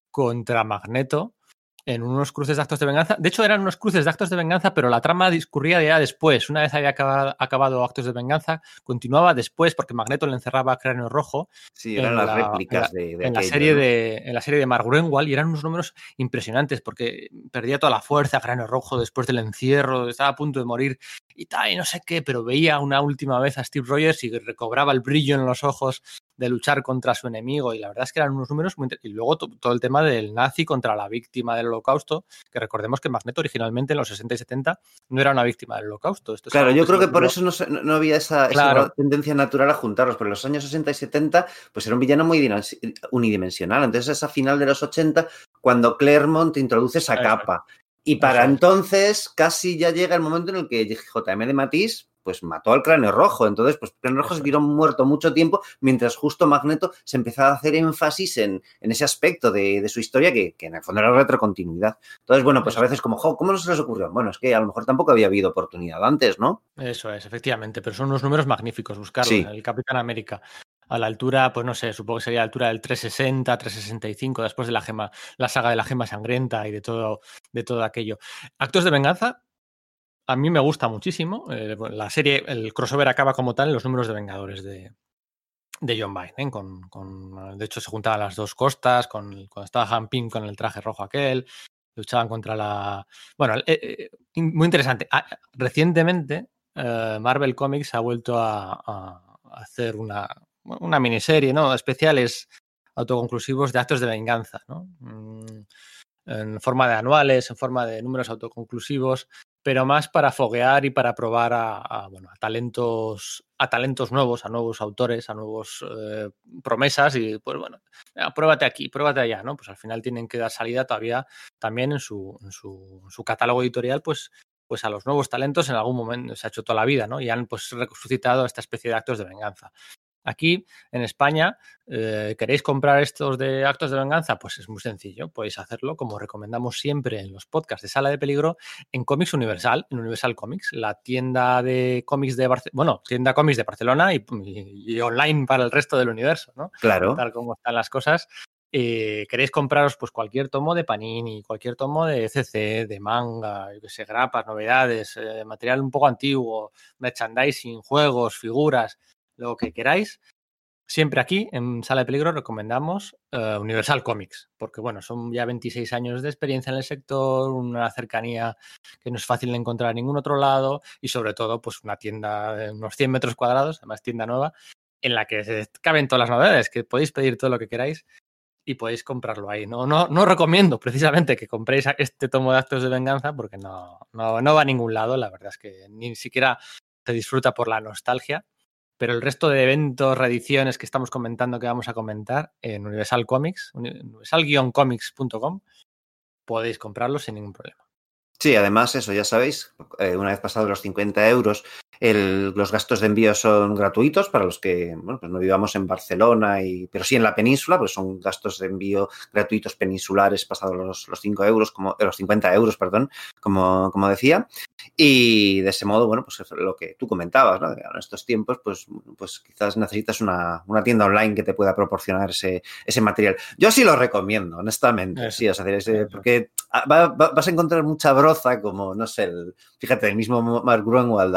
contra Magneto en unos cruces de actos de venganza. De hecho, eran unos cruces de actos de venganza, pero la trama discurría ya después. Una vez había acabado, actos de venganza, continuaba después porque Magneto le encerraba a Cráneo Rojo. Sí, eran las réplicas de, en, la serie de, en la serie de Margurenwald y eran unos números impresionantes porque perdía toda la fuerza Cráneo Rojo después del encierro, estaba a punto de morir y tal, y no sé qué, pero veía una última vez a Steve Rogers y recobraba el brillo en los ojos de luchar contra su enemigo y la verdad es que eran unos números muy y luego todo el tema del nazi contra la víctima del holocausto que recordemos que Magneto originalmente en los 60 y 70 no era una víctima del holocausto claro yo creo que por eso no, había esa, tendencia natural a juntarlos pero en los años 60 y 70 pues era un villano muy unidimensional entonces esa final de los 80 cuando Claremont introduce esa capa y para entonces casi ya llega el momento en el que JM de Matisse pues mató al cráneo rojo. Entonces, pues el cráneo rojo se vieron muerto mucho tiempo, mientras justo Magneto se empezaba a hacer énfasis en, ese aspecto de, su historia que, en el fondo era retrocontinuidad. Entonces, bueno, pues a veces como, ¿cómo no se les ocurrió? Bueno, es que a lo mejor tampoco había habido oportunidad antes, ¿no? Eso es, efectivamente, pero son unos números magníficos, buscarlo. El Capitán América a la altura, pues no sé, supongo que sería a la altura del 360, 365, después de la gema, la saga de la gema sangrienta y de todo, de todo aquello. Actos de venganza, a mí me gusta muchísimo. Eh, la serie, el crossover acaba como tal en los números de Vengadores de, de John Byrne. ¿eh? Con, de hecho, se juntaban las dos costas, con, cuando estaba Han Pym con el traje rojo aquel, luchaban contra la... Bueno, eh, muy interesante. Ah, recientemente, Marvel Comics ha vuelto a, hacer una, una, miniserie, ¿no? Especiales autoconclusivos de actos de venganza, ¿no? Mm, en forma de anuales, en forma de números autoconclusivos, pero más para foguear y para probar a, bueno, a talentos, a talentos nuevos, a nuevos autores, a nuevos eh, promesas y pues bueno, pruébate aquí, pruébate allá, ¿no? Pues al final tienen que dar salida todavía también en su, en su catálogo editorial, pues pues a los nuevos talentos en algún momento se ha hecho toda la vida, ¿no? Y han pues resucitado esta especie de actos de venganza. Aquí, en España, eh, ¿queréis comprar estos de actos de venganza? Pues es muy sencillo, podéis hacerlo como recomendamos siempre en los podcasts de Sala de Peligro en Comics Universal, en Universal Comics, la tienda de cómics de Barcelona, bueno, tienda cómics de Barcelona y, online para el resto del universo, ¿no? Claro. Tal como están las cosas. Eh, queréis compraros pues cualquier tomo de Panini, cualquier tomo de CC, de manga, yo que sé, grapas, novedades, eh, material un poco antiguo, merchandising, juegos, figuras, lo que queráis. Siempre aquí, en Sala de Peligro, recomendamos eh, Universal Comics, porque bueno, son ya 26 años de experiencia en el sector, una cercanía que no es fácil de encontrar en ningún otro lado y sobre todo, pues una tienda de unos 100 metros cuadrados, además tienda nueva, en la que caben todas las novedades, que podéis pedir todo lo que queráis y podéis comprarlo ahí. No, no, no recomiendo precisamente que compréis este tomo de actos de venganza porque no, no, no va a ningún lado, la verdad es que ni siquiera se disfruta por la nostalgia pero el resto de eventos, reediciones que estamos comentando, que vamos a comentar en Universal Comics, universal-comics.com, podéis comprarlos sin ningún problema. Sí, además, eso ya sabéis, eh, una vez pasados los 50 euros, los gastos de envío son gratuitos para los que pues no vivamos en Barcelona, y, pero sí en la península, pues son gastos de envío gratuitos peninsulares pasados los, los 5 euros, como, eh, los 50 euros, perdón, como decía. Y de ese modo, bueno, pues lo que tú comentabas, ¿no? En estos tiempos, pues, pues quizás necesitas una, una tienda online que te pueda proporcionar ese, ese material. Yo sí lo recomiendo, honestamente. sí, o sea, porque vas a encontrar mucha broza, como, no sé, el, fíjate, el mismo Mark Grunwald,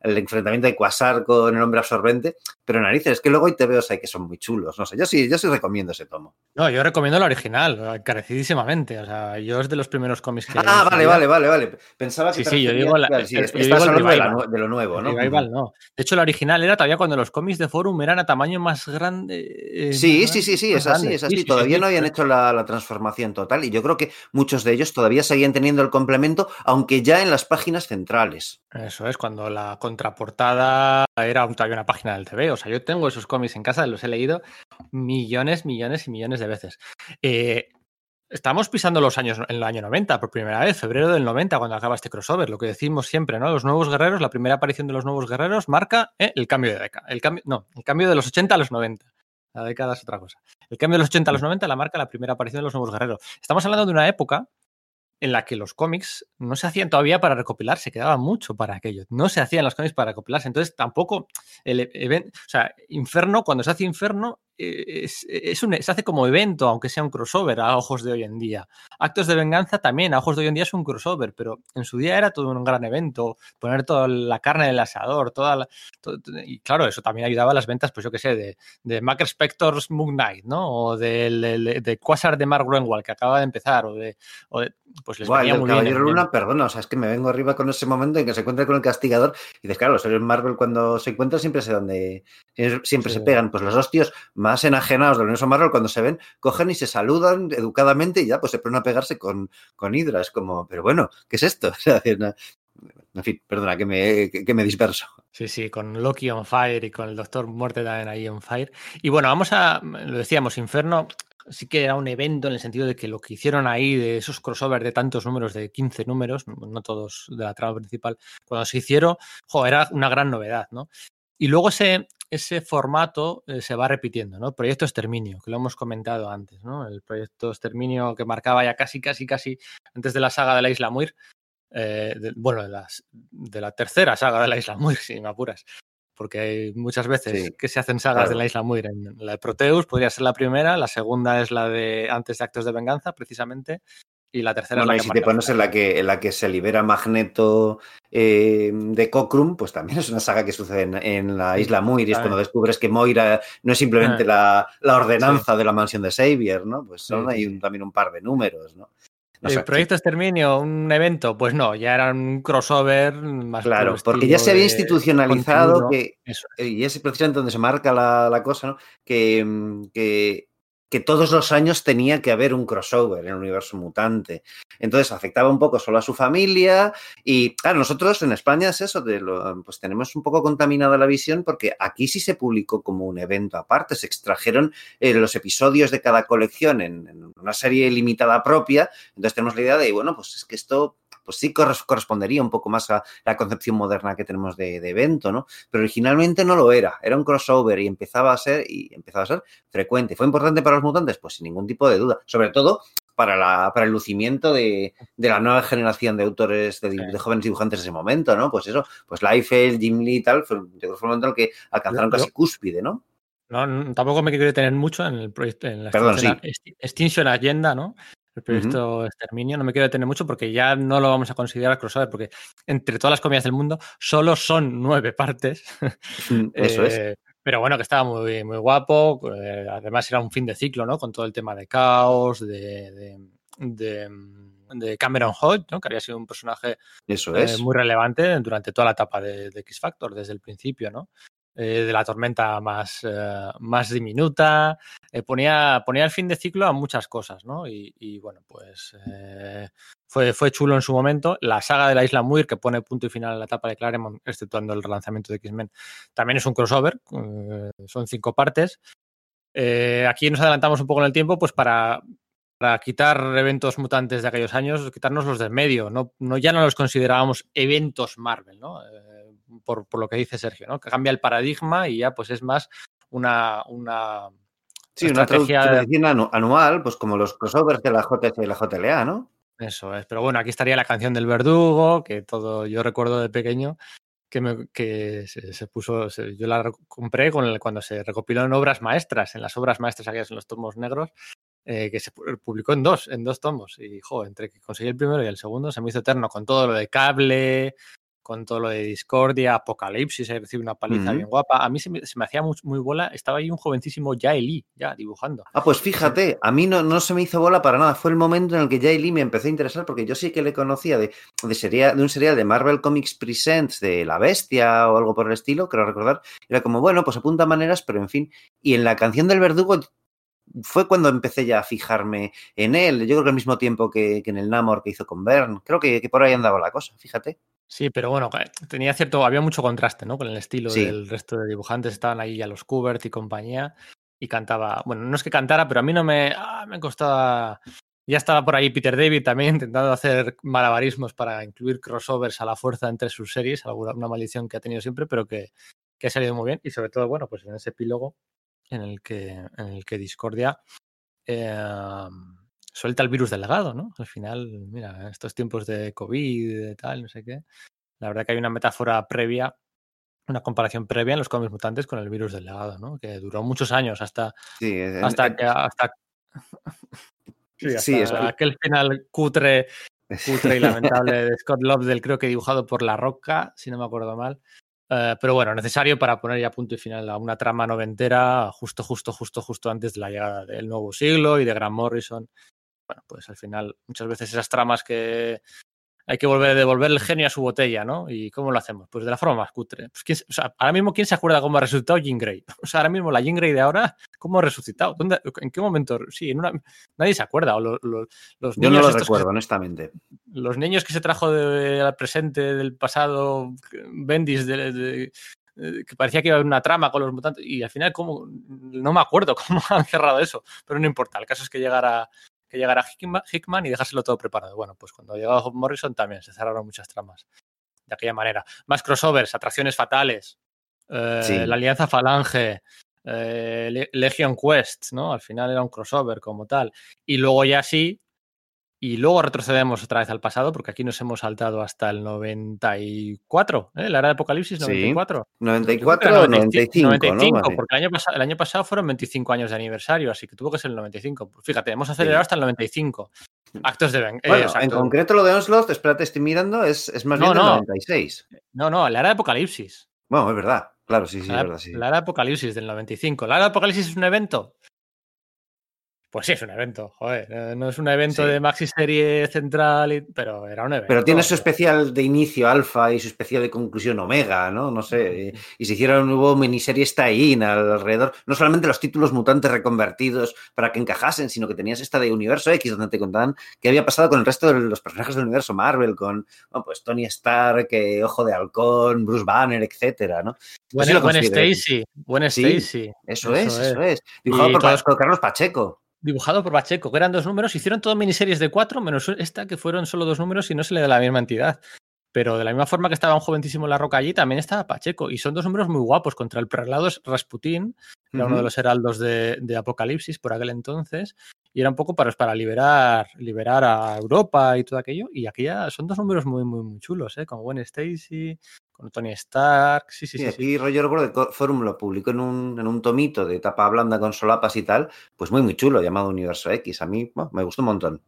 el enfrentamiento de Quasar con el hombre absorbente, pero narices, es que luego hay TVOs ahí que son muy chulos, no sé, yo sí, yo sí recomiendo ese tomo. No, yo recomiendo la original, encarecidísimamente, o sea, yo es de los primeros cómics que... Ah, vale, vale, vale, vale, pensaba que... Sí, sí, yo digo, la, sí, el, de, de, lo nuevo, ¿no? no. De hecho, la original era todavía cuando los cómics de Forum eran a tamaño más grande. Eh, sí, sí, sí, sí, es así, es así. todavía no habían hecho la, la transformación total y yo creo que muchos de ellos todavía seguían teniendo el complemento, aunque ya en las páginas centrales. Eso es, cuando la contraportada era todavía una página del TV. O sea, yo tengo esos cómics en casa, los he leído millones, millones y millones de veces. Eh, estamos pisando los años en el año 90 por primera vez, febrero del 90, cuando acaba este crossover. Lo que decimos siempre, ¿no? Los nuevos guerreros, la primera aparición de los nuevos guerreros marca eh, el cambio de década. El cambio, no, el cambio de los 80 a los 90. La década es otra cosa. El cambio de los 80 a los 90 la marca la primera aparición de los nuevos guerreros. Estamos hablando de una época en la que los cómics no se hacían todavía para recopilar, se quedaba mucho para aquello. No se hacían los cómics para recopilarse. Entonces tampoco el evento, o sea, Inferno, cuando se hace Inferno, eh, es, un, se hace como evento, aunque sea un crossover a ojos de hoy en día. Actos de venganza también a ojos de hoy en día es un crossover, pero en su día era todo un gran evento, poner toda la carne del asador, toda la, y claro, eso también ayudaba a las ventas, pues yo qué sé, de, de Mac Spector's Moon Knight, ¿no? O de, de, Quasar de Mark Renwald, que acaba de empezar, o de, pues les venía muy Caballero Luna, perdona, o sea, es que me vengo arriba con ese momento en que se encuentra con el castigador y dices, claro, los Marvel cuando se encuentran siempre sé dónde, siempre se pegan, pues los hostios más enajenados del universo Marvel, cuando se ven, cogen y se saludan educadamente y ya pues se ponen a pegarse con, con Hydra. Es como, pero bueno, ¿qué es esto? en fin, perdona, que me, que, me disperso. Sí, sí, con Loki on fire y con el Doctor Muerte también ahí on fire. Y bueno, vamos a, lo decíamos, Inferno sí que era un evento en el sentido de que lo que hicieron ahí, de esos crossovers de tantos números, de 15 números, no todos de la trama principal, cuando se hicieron, era una gran novedad, ¿no? Y luego ese, ese formato eh, se va repitiendo, ¿no? Proyecto Exterminio, que lo hemos comentado antes, ¿no? El proyecto Exterminio que marcaba ya casi, casi, casi antes de la saga de la Isla Muir, eh, bueno, de, las, de, la tercera saga de la Isla Muir, si me apuras, porque hay muchas veces que se hacen sagas de la Isla Muir. En la de Proteus podría ser la primera, la segunda es la de antes de Actos de Venganza, precisamente, y la tercera es la que si te pones en la que, en la que se libera Magneto eh, de Cockrum, pues también es una saga que sucede en, la isla Muir y es cuando descubres que Moira no es simplemente ah. la, ordenanza de la mansión de Xavier, ¿no? Pues son ahí también un par de números, ¿no? ¿El proyecto Exterminio, un evento? Pues no, ya era un crossover más. Claro, porque ya se había institucionalizado que. Y es precisamente donde se marca la, la cosa, ¿no? Que, que que todos los años tenía que haber un crossover en el universo mutante. Entonces afectaba un poco solo a su familia y claro, nosotros en España es eso, de lo, pues tenemos un poco contaminada la visión porque aquí sí se publicó como un evento aparte, se extrajeron eh, los episodios de cada colección en, en, una serie limitada propia, entonces tenemos la idea de, bueno, pues es que esto pues sí correspondería un poco más a la concepción moderna que tenemos de, evento, ¿no? Pero originalmente no lo era, era un crossover y empezaba a ser, y empezaba a ser frecuente. ¿Fue importante para los mutantes? Pues sin ningún tipo de duda. Sobre todo para, la, para el lucimiento de, la nueva generación de autores, de, jóvenes dibujantes de ese momento, ¿no? Pues eso, pues Liefeld, Jim Lee y tal, fue, fue un momento en el que alcanzaron casi cúspide, ¿no? No, tampoco me quiero detener mucho en el proyecto, en la Perdón, Extinction Agenda, ¿no? El proyecto Exterminio. No me quiero detener mucho porque ya no lo vamos a considerar crossover, porque entre todas las comidas del mundo solo son nueve partes. Mm, eso es. Eh, pero bueno, que estaba muy, muy guapo. Eh, además, era un fin de ciclo, ¿no? Con todo el tema de caos, de, de, Cameron Hodge, ¿no? Que había sido un personaje Eso es. Eh, muy relevante durante toda la etapa de, de X Factor, desde el principio, ¿no? Eh, de la tormenta más, eh, más diminuta. Eh, ponía, ponía el fin de ciclo a muchas cosas, ¿no? Y, bueno, pues fue, fue chulo en su momento. La saga de la Isla Muir, que pone punto y final a la etapa de Claremont, exceptuando el relanzamiento de X-Men, también es un crossover. son cinco partes. aquí nos adelantamos un poco en el tiempo, pues para, para quitar eventos mutantes de aquellos años, quitarnos los del medio. No, no, ya no los considerábamos eventos Marvel, ¿no? Por, por, lo que dice Sergio, ¿no? Que cambia el paradigma y ya pues es más una, una Sí, una anual, pues como los crossovers de la JS y la JLA, ¿no? Eso es. Pero bueno, aquí estaría la canción del verdugo, que todo yo recuerdo de pequeño, que, me, que se, se, puso, se, yo la compré con el, cuando se recopiló en obras maestras, en las obras maestras aquellas en los tomos negros, eh, que se publicó en dos, en dos tomos. Y, jo, entre que conseguí el primero y el segundo se me hizo eterno con todo lo de cable, con todo lo de Discordia, Apocalipsis, he recibido una paliza uh -huh. bien guapa. A mí se me, se me hacía muy, muy, bola, estaba ahí un jovencísimo Jaeli, ya dibujando. Ah, pues fíjate, a mí no, no se me hizo bola para nada. Fue el momento en el que Jaeli me empezó a interesar porque yo sí que le conocía de, de, de un serial de Marvel Comics Presents de La Bestia o algo por el estilo, creo recordar. Era como, bueno, pues apunta maneras, pero en fin. Y en la canción del verdugo fue cuando empecé ya a fijarme en él. Yo creo que al mismo tiempo que, que en el Namor que hizo con Bern. Creo que, que por ahí andaba la cosa, fíjate. Sí, pero bueno, tenía cierto, había mucho contraste, ¿no? Con el estilo sí. del resto de dibujantes, estaban ahí ya los Kubert y compañía, y cantaba, bueno, no es que cantara, pero a mí no me, ah, me costaba, ya estaba por ahí Peter David también intentando hacer malabarismos para incluir crossovers a la fuerza entre sus series, una maldición que ha tenido siempre, pero que, que ha salido muy bien, y sobre todo, bueno, pues en ese epílogo en el que, en el que Discordia eh, suelta el virus del legado, ¿no? Al final, mira, estos tiempos de COVID, de tal, no sé qué, la verdad que hay una metáfora previa, una comparación previa en los cómics mutantes con el virus del legado, ¿no? Que duró muchos años hasta, sí, hasta en, que hasta, sí, hasta sí, aquel final cutre, cutre y lamentable de Scott Lobdell, creo que dibujado por La Roca, si no me acuerdo mal. Uh, pero bueno, necesario para poner ya punto y final a una trama noventera justo, justo, justo, justo antes de la llegada del nuevo siglo y de Grant Morrison bueno, pues al final muchas veces esas tramas que hay que volver a devolver el genio a su botella, ¿no? ¿Y cómo lo hacemos? Pues de la forma más cutre. Pues ¿quién, o sea, ahora mismo, ¿quién se acuerda cómo ha resucitado Jean Grey? O sea, ahora mismo la Jean Grey de ahora, ¿cómo ha resucitado? ¿Dónde, ¿En qué momento? Sí, en una, nadie se acuerda. O los, los, los Yo no lo recuerdo, que, honestamente. Los niños que se trajo del de, presente, del pasado, Bendis, de, de, que parecía que iba a haber una trama con los mutantes, y al final, ¿cómo? No me acuerdo cómo han cerrado eso, pero no importa. El caso es que llegara que llegara Hickman y dejárselo todo preparado. Bueno, pues cuando llegó Morrison también se cerraron muchas tramas de aquella manera. Más crossovers, atracciones fatales, eh, sí. la Alianza Falange, eh, Legion Quest, ¿no? Al final era un crossover como tal. Y luego ya sí, y luego retrocedemos otra vez al pasado, porque aquí nos hemos saltado hasta el 94, ¿eh? la era de Apocalipsis 94. Sí, 94 o 95, 95 ¿no? porque el año, pasado, el año, pasado fueron 25 años de aniversario, así que tuvo que ser el 95. Fíjate, hemos acelerado sí. hasta el 95. Actos de Ben. Bueno, eh, en concreto lo de Onslaught, espérate, estoy mirando, es, es más no, bien no. del 96. No, no, la era de Apocalipsis. Bueno, es verdad. Claro, sí, sí, la, es verdad, sí. La era de Apocalipsis del 95. La era de Apocalipsis es un evento. Pues sí, es un evento, joder. Eh, no es un evento sí. de maxi serie central, pero era un evento. Pero tiene su especial de inicio alfa y su especial de conclusión omega, ¿no? No sé. Y, se hicieron, hubo miniseries tie-in alrededor. No solamente los títulos mutantes reconvertidos para que encajasen, sino que tenías esta de Universo X, donde te contaban qué había pasado con el resto de los personajes del universo Marvel, con bueno, pues Tony Stark, eh, Ojo de Halcón, Bruce Banner, etcétera, ¿no? Buen, Stacy, buen sí, Stacy. Eso, eso, es, eso es. Dibujado por, todos... Carlos Pacheco dibujado por Pacheco, que eran dos números, hicieron todo miniseries de cuatro, menos esta que fueron solo dos números y no se le da la misma entidad. Pero de la misma forma que estaba un joventísimo La Roca allí, también estaba Pacheco. Y son dos números muy guapos. Contra el prelado es Rasputín, que era uh -huh. uno de los heraldos de, de, Apocalipsis por aquel entonces. Y era un poco para, para liberar, liberar a Europa y todo aquello. Y aquella son dos números muy, muy, muy chulos, ¿eh? Con Gwen Stacy, con Tony Stark. Sí, sí, sí. sí aquí sí. Roger de Forum lo publicó en un, en un tomito de tapa blanda con solapas y tal. Pues muy, muy chulo, llamado Universo X. A mí bueno, me gustó un montón.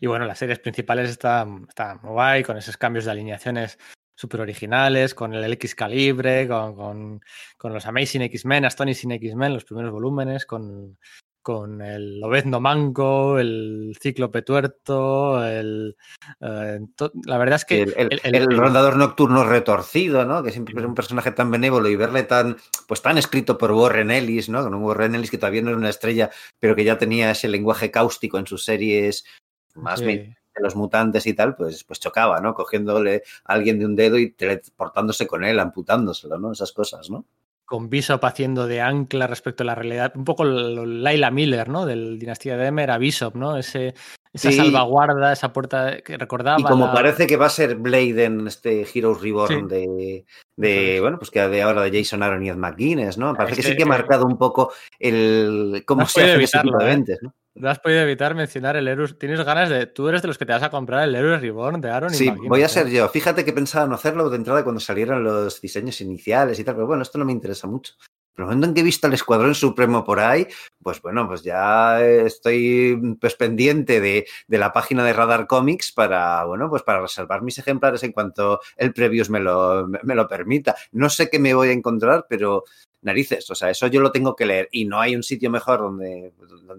Y bueno, las series principales están, están muy guay, con esos cambios de alineaciones súper originales, con el X Calibre, con, con, con los Amazing X-Men, Astonishing X-Men, los primeros volúmenes, con, con el Lobezno Manco, el Cíclope Tuerto, el, eh, la verdad es que... El, el, el, el, rondador nocturno retorcido, ¿no? Que siempre es un personaje tan benévolo y verle tan, pues tan escrito por Warren Ellis, ¿no? Con un Warren Ellis que todavía no era una estrella, pero que ya tenía ese lenguaje cáustico en sus series más sí. de los mutantes y tal, pues, pues chocaba, ¿no? Cogiéndole a alguien de un dedo y teleportándose con él, amputándoselo, ¿no? Esas cosas, ¿no? Con Bishop haciendo de ancla respecto a la realidad, un poco Laila Miller, ¿no? Del Dinastía de Emer a Bishop, ¿no? Ese, esa sí. salvaguarda, esa puerta que recordaba. Y como la... parece que va a ser Blade en este Heroes Reborn sí. de, de, bueno, pues que de ahora de Jason Aaron y Ed McGuinness, ¿no? Parece es que, que, sí que ha marcado un poco el cómo no se hace ese tipo de eventos, ¿no? No has podido evitar mencionar el Erus. Tienes ganas de. Tú eres de los que te vas a comprar el Erus Reborn de Aaron. Sí, voy a ser yo. Fíjate que pensaba no hacerlo de entrada cuando salieran los diseños iniciales y tal, pero bueno, esto no me interesa mucho. Pero el momento en que he visto el Escuadrón Supremo por ahí, pues bueno, pues ya estoy pues pendiente de, de, la página de Radar Comics para, bueno, pues para reservar mis ejemplares en cuanto el previews me lo, me lo permita. No sé qué me voy a encontrar, pero narices. O sea, eso yo lo tengo que leer y no hay un sitio mejor donde,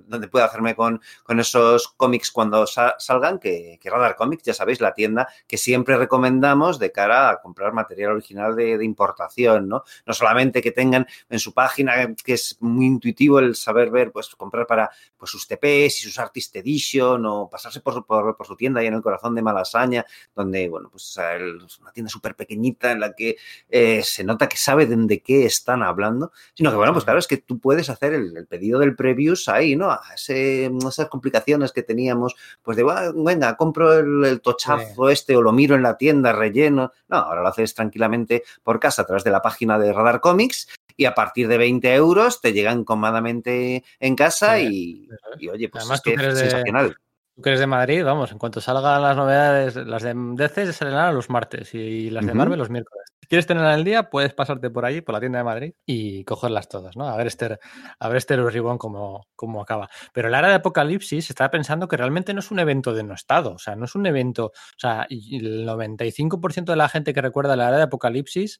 donde pueda hacerme con, con esos cómics cuando salgan que, Radar Comics, ya sabéis, la tienda que siempre recomendamos de cara a comprar material original de, importación, ¿no? No solamente que tengan en su página, que es muy intuitivo el saber ver, pues comprar para pues, sus TPs y sus Artist Edition o pasarse por, por, por su tienda ahí en el corazón de Malasaña, donde, bueno, pues es una tienda súper pequeñita en la que eh, se nota que sabe de qué están hablando sino que, bueno, pues claro, es que tú puedes hacer el, el pedido del previews ahí, ¿no? A ese, esas complicaciones que teníamos, pues de, bueno, venga, compro el, el tochazo sí. este o lo miro en la tienda relleno. No, ahora lo haces tranquilamente por casa a través de la página de Radar Comics y a partir de 20 euros te llegan cómodamente en casa sí, y, y, oye, pues Además, es que es sensacional. De... Tú que eres de Madrid, vamos, en cuanto salgan las novedades, las de DC salen los martes y las de Marvel los miércoles. Quieres tenerla el día, puedes pasarte por allí, por la tienda de Madrid y cogerlas todas, ¿no? A ver este, a ver este cómo, cómo acaba. Pero la era de Apocalipsis estaba pensando que realmente no es un evento denostado, o sea, no es un evento, o sea, el 95% de la gente que recuerda la era de Apocalipsis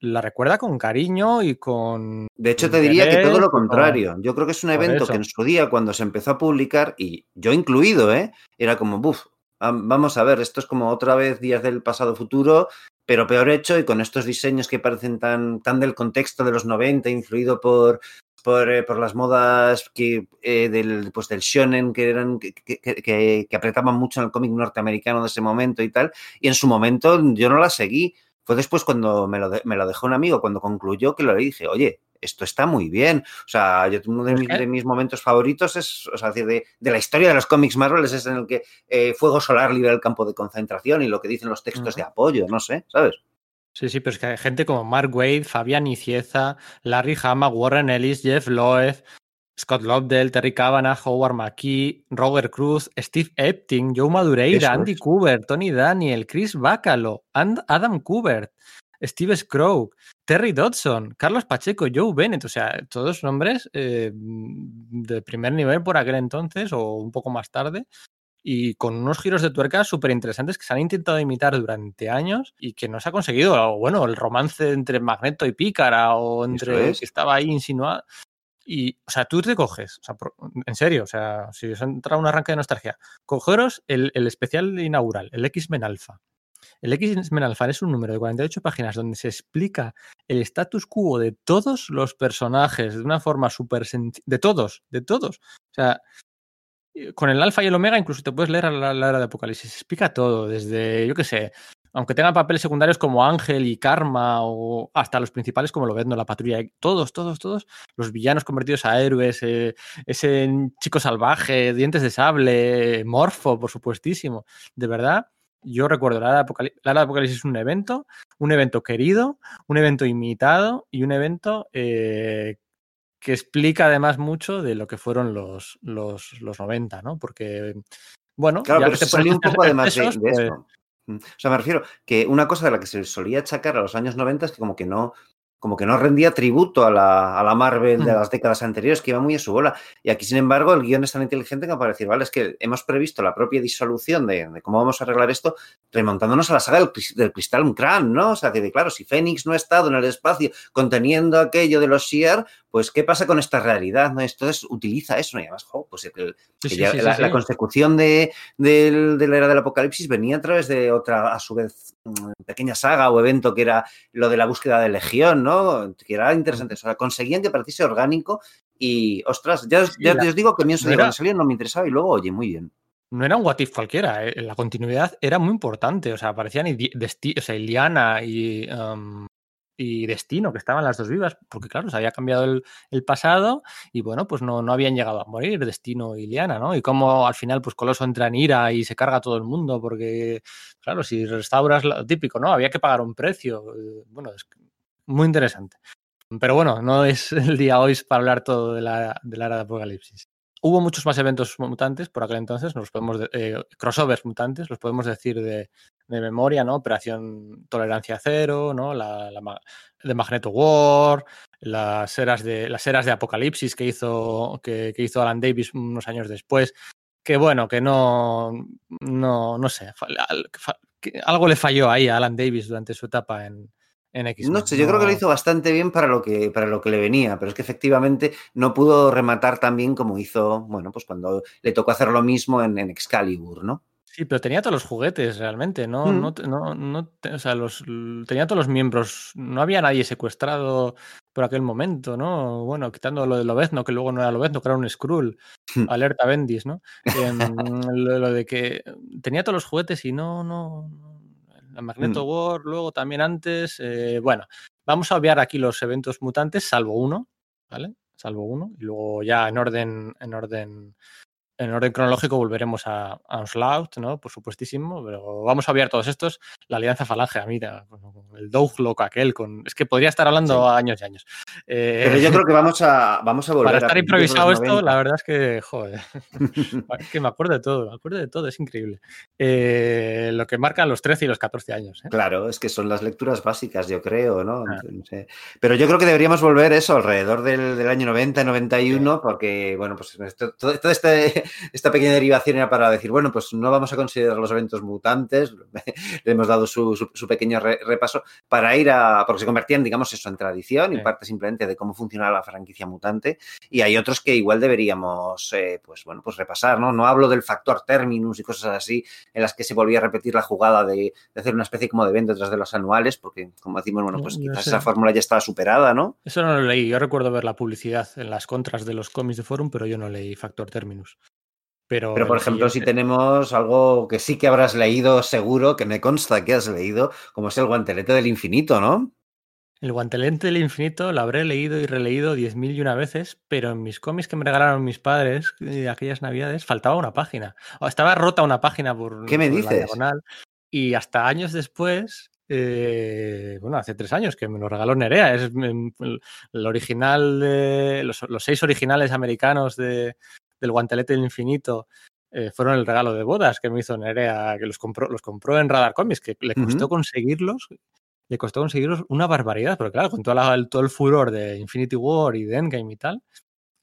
la recuerda con cariño y con. De hecho, te diría que todo lo contrario. Con... Yo creo que es un evento que en su día, cuando se empezó a publicar, y yo incluido, ¿eh? Era como, buf, vamos a ver, esto es como otra vez Días del Pasado Futuro, pero peor hecho y con estos diseños que parecen tan, tan del contexto de los 90, influido por, por, eh, por, las modas que, eh, del, pues del shonen que eran que, que, apretaban mucho en el cómic norteamericano de ese momento y tal. Y en su momento yo no la seguí. Fue después cuando me lo, de, me lo dejó un amigo, cuando concluyó que lo le dije, oye, esto está muy bien. O sea, yo, uno de, mis, de mis momentos favoritos es, o sea, de, de, la historia de los cómics Marvel es en el que eh, Fuego Solar libera el campo de concentración y lo que dicen los textos uh -huh. de apoyo, no sé, ¿sabes? Sí, sí, pero es que hay gente como Mark Wade, Fabián Icieza, Larry Hama, Warren Ellis, Jeff Loeb, Scott Lobdell, Terry Cavanagh, Howard McKee, Roger Cruz, Steve Epting, Joe Madureira, Andy. Kubert, Tony Daniel, Chris Bacalo, And Adam Kubert, Steve Scrow, Terry Dodson, Carlos Pacheco, Joe Bennett, o sea, todos nombres eh, de primer nivel por aquel entonces o un poco más tarde y con unos giros de tuerca súper interesantes que se han intentado imitar durante años y que no se ha conseguido. O, bueno, el romance entre Magneto y Pícara o entre es. que estaba ahí insinuado. Y, o sea, tú te coges, o sea, en serio, o sea, si os entra un arranque de nostalgia, cogeros el, el especial inaugural, el X-Men Alpha. El X-Men Alpha es un número de 48 páginas donde se explica el status quo de todos los personajes de una forma súper de todos, de todos. O sea, con el Alfa y el Omega incluso te puedes leer la, la era de Apocalipsis. Se explica todo, desde, yo qué sé, aunque tengan papeles secundarios como Ángel y Karma o hasta los principales como lo ven, la patrulla, todos, todos, todos, los villanos convertidos a héroes, eh, ese chico salvaje, dientes de sable, Morfo, por supuestísimo. De verdad, yo recuerdo la era, de Apocalipsis, la era de Apocalipsis es un evento, un evento querido, un evento imitado y un evento eh, que explica además mucho de lo que fueron los, los, los 90, ¿no? Porque, bueno, claro, ya pero que te salió un poco además de, de pues... esto. O sea, me refiero que una cosa de la que se solía achacar a los años 90 es que como que no, como que no rendía tributo a la, a la Marvel de las décadas anteriores, que iba muy a su bola. Y aquí, sin embargo, el guion es tan inteligente que para decir, vale, es que hemos previsto la propia disolución de, de cómo vamos a arreglar esto, remontándonos a la saga del, del Crystal Crán, ¿no? O sea, que claro, si Fénix no ha estado en el espacio conteniendo aquello de los Shiar, pues ¿qué pasa con esta realidad? ¿no? Entonces utiliza eso, ¿no? y además, pues el, sí, sí, ya, sí, la, la, consecución de, de, de, la era del apocalipsis venía a través de otra, a su vez, mm, pequeña saga o evento que era lo de la búsqueda de Legión, ¿no? Que era interesante. O sea, conseguían que pareciese orgánico y, ostras, ya, ya la, os digo que a mí cuando salió no me interesaba y luego, oye, muy bien no era un what if cualquiera, eh. la continuidad era muy importante, o sea, aparecían o sea, Iliana y, um, y Destino, que estaban las dos vivas, porque claro, se había cambiado el, el pasado y bueno, pues no, no, habían llegado a morir Destino y Liana, ¿no? Y cómo al final, pues Coloso entra en ira y se carga a todo el mundo, porque claro, si restauras lo típico, ¿no? Había que pagar un precio. Eh, bueno, es muy interesante. Pero bueno, no es el día hoy para hablar todo de la, de la era de Apocalipsis. Hubo muchos más eventos mutantes por aquel entonces, nos podemos eh, crossovers mutantes, los podemos decir de, de, memoria, ¿no? Operación Tolerancia Cero, ¿no? La, la, de Magneto War, las eras de las eras de Apocalipsis que hizo que, hizo Alan Davis unos años después. Que bueno, que no, no, no sé, algo le falló ahí a Alan Davis durante su etapa en, en X. No sé, yo creo que lo hizo bastante bien para lo que, para lo que le venía, pero es que efectivamente no pudo rematar tan bien como hizo, bueno, pues cuando le tocó hacer lo mismo en, en Excalibur, ¿no? Sí, pero tenía todos los juguetes realmente, ¿no? Mm. no, no, no o sea, los, tenía todos los miembros. No había nadie secuestrado por aquel momento, ¿no? Bueno, quitando lo de Lobezno, que luego no era Lobezno, que era un Skrull. Alerta Bendis, ¿no? Eh, lo, lo, de que tenía todos los juguetes y no, no, la Magneto mm. War, luego también antes. Eh, bueno, vamos a obviar aquí los eventos mutantes, salvo uno, ¿vale? Salvo uno. Y luego ya en orden, en orden en orden cronológico volveremos a, a Onslaught, ¿no? Por supuestísimo, pero vamos a ver todos estos. La Alianza Falange, a mí, el Douglock aquel, con... es que podría estar hablando sí. años y años. Eh, pero yo creo que vamos a, vamos a volver Para estar a improvisado esto, la verdad es que, joder, es que me acuerdo de todo, me acuerdo de todo, es increíble. Eh, lo que marcan los 13 y los 14 años. ¿eh? Claro, es que son las lecturas básicas, yo creo, ¿no? Ah. no sé. Pero yo creo que deberíamos volver eso alrededor del, del año 90, 91, sí. porque, bueno, pues todo este esta pequeña derivación era para decir, bueno, pues no vamos a considerar los eventos mutantes, le hemos dado su, su, su pequeño re, repaso para ir a, porque se convertían, digamos, eso en tradición y parte simplemente de cómo funcionaba la franquicia mutante y hay otros que igual deberíamos, eh, pues bueno, pues repasar, ¿no? No hablo del factor terminus y cosas así en las que se volvía a repetir la jugada de, de hacer una especie como de evento detrás de los anuales, porque como decimos, bueno, pues quizás esa fórmula ya estaba superada, ¿no? Eso no lo leí, yo recuerdo ver la publicidad en las contras de los cómics de Forum, pero yo no leí factor terminus. Pero, Pero, por ejemplo, si tenemos algo que sí que habrás leído seguro, que me consta que has leído, como es el guantelete del infinito, ¿no? El guantelete del infinito lo habré leído y releído diez mil y una veces, pero en mis cómics que me regalaron mis padres de aquellas navidades faltaba una página. O estaba rota una página por, ¿Qué me por dices? la diagonal. Y hasta años después, eh, bueno, hace tres años que me lo regaló Nerea. Es el, el original de los, los, seis originales americanos de, del guantelete del infinito eh, fueron el regalo de bodas que me hizo Nerea, que los compró, los compró en Radar Comics, que le costó uh -huh. conseguirlos, le costó conseguirlos una barbaridad, porque claro, con todo, la, todo, el furor de Infinity War y de Endgame y tal,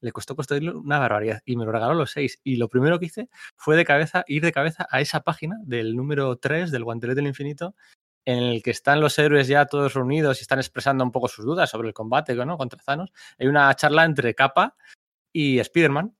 le costó conseguirlo una barbaridad y me lo regaló los seis. Y lo primero que hice fue de cabeza, ir de cabeza a esa página del número 3 del guantelete del infinito, en el que están los héroes ya todos reunidos y están expresando un poco sus dudas sobre el combate ¿no? contra Thanos. Hay una charla entre Capa y Spider-Man,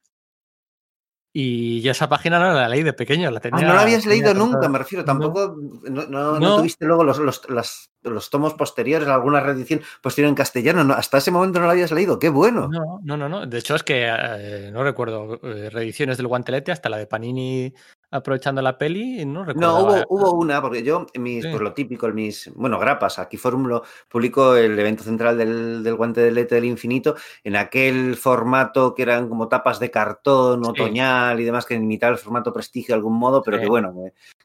y yo esa página no la leí de pequeño, la tenía. Ah, no la habías leído nunca, me refiero. Tampoco. No, no, no. no tuviste luego los, los, los, los, tomos posteriores, alguna reedición posterior en castellano. hasta ese momento no la habías leído. ¡Qué bueno! No, no, no. no. De hecho, es que eh, no recuerdo eh, reediciones del Guantelete hasta la de Panini aprovechando la peli, no recuerdo. No, hubo, hubo, una, porque yo, mis, sí. pues lo típico, mis, bueno, grapas, aquí Forum lo publicó el evento central del, del guante de lete del infinito, en aquel formato que eran como tapas de cartón sí. otoñal y demás, que imitaba el formato prestigio de algún modo, pero sí. que bueno,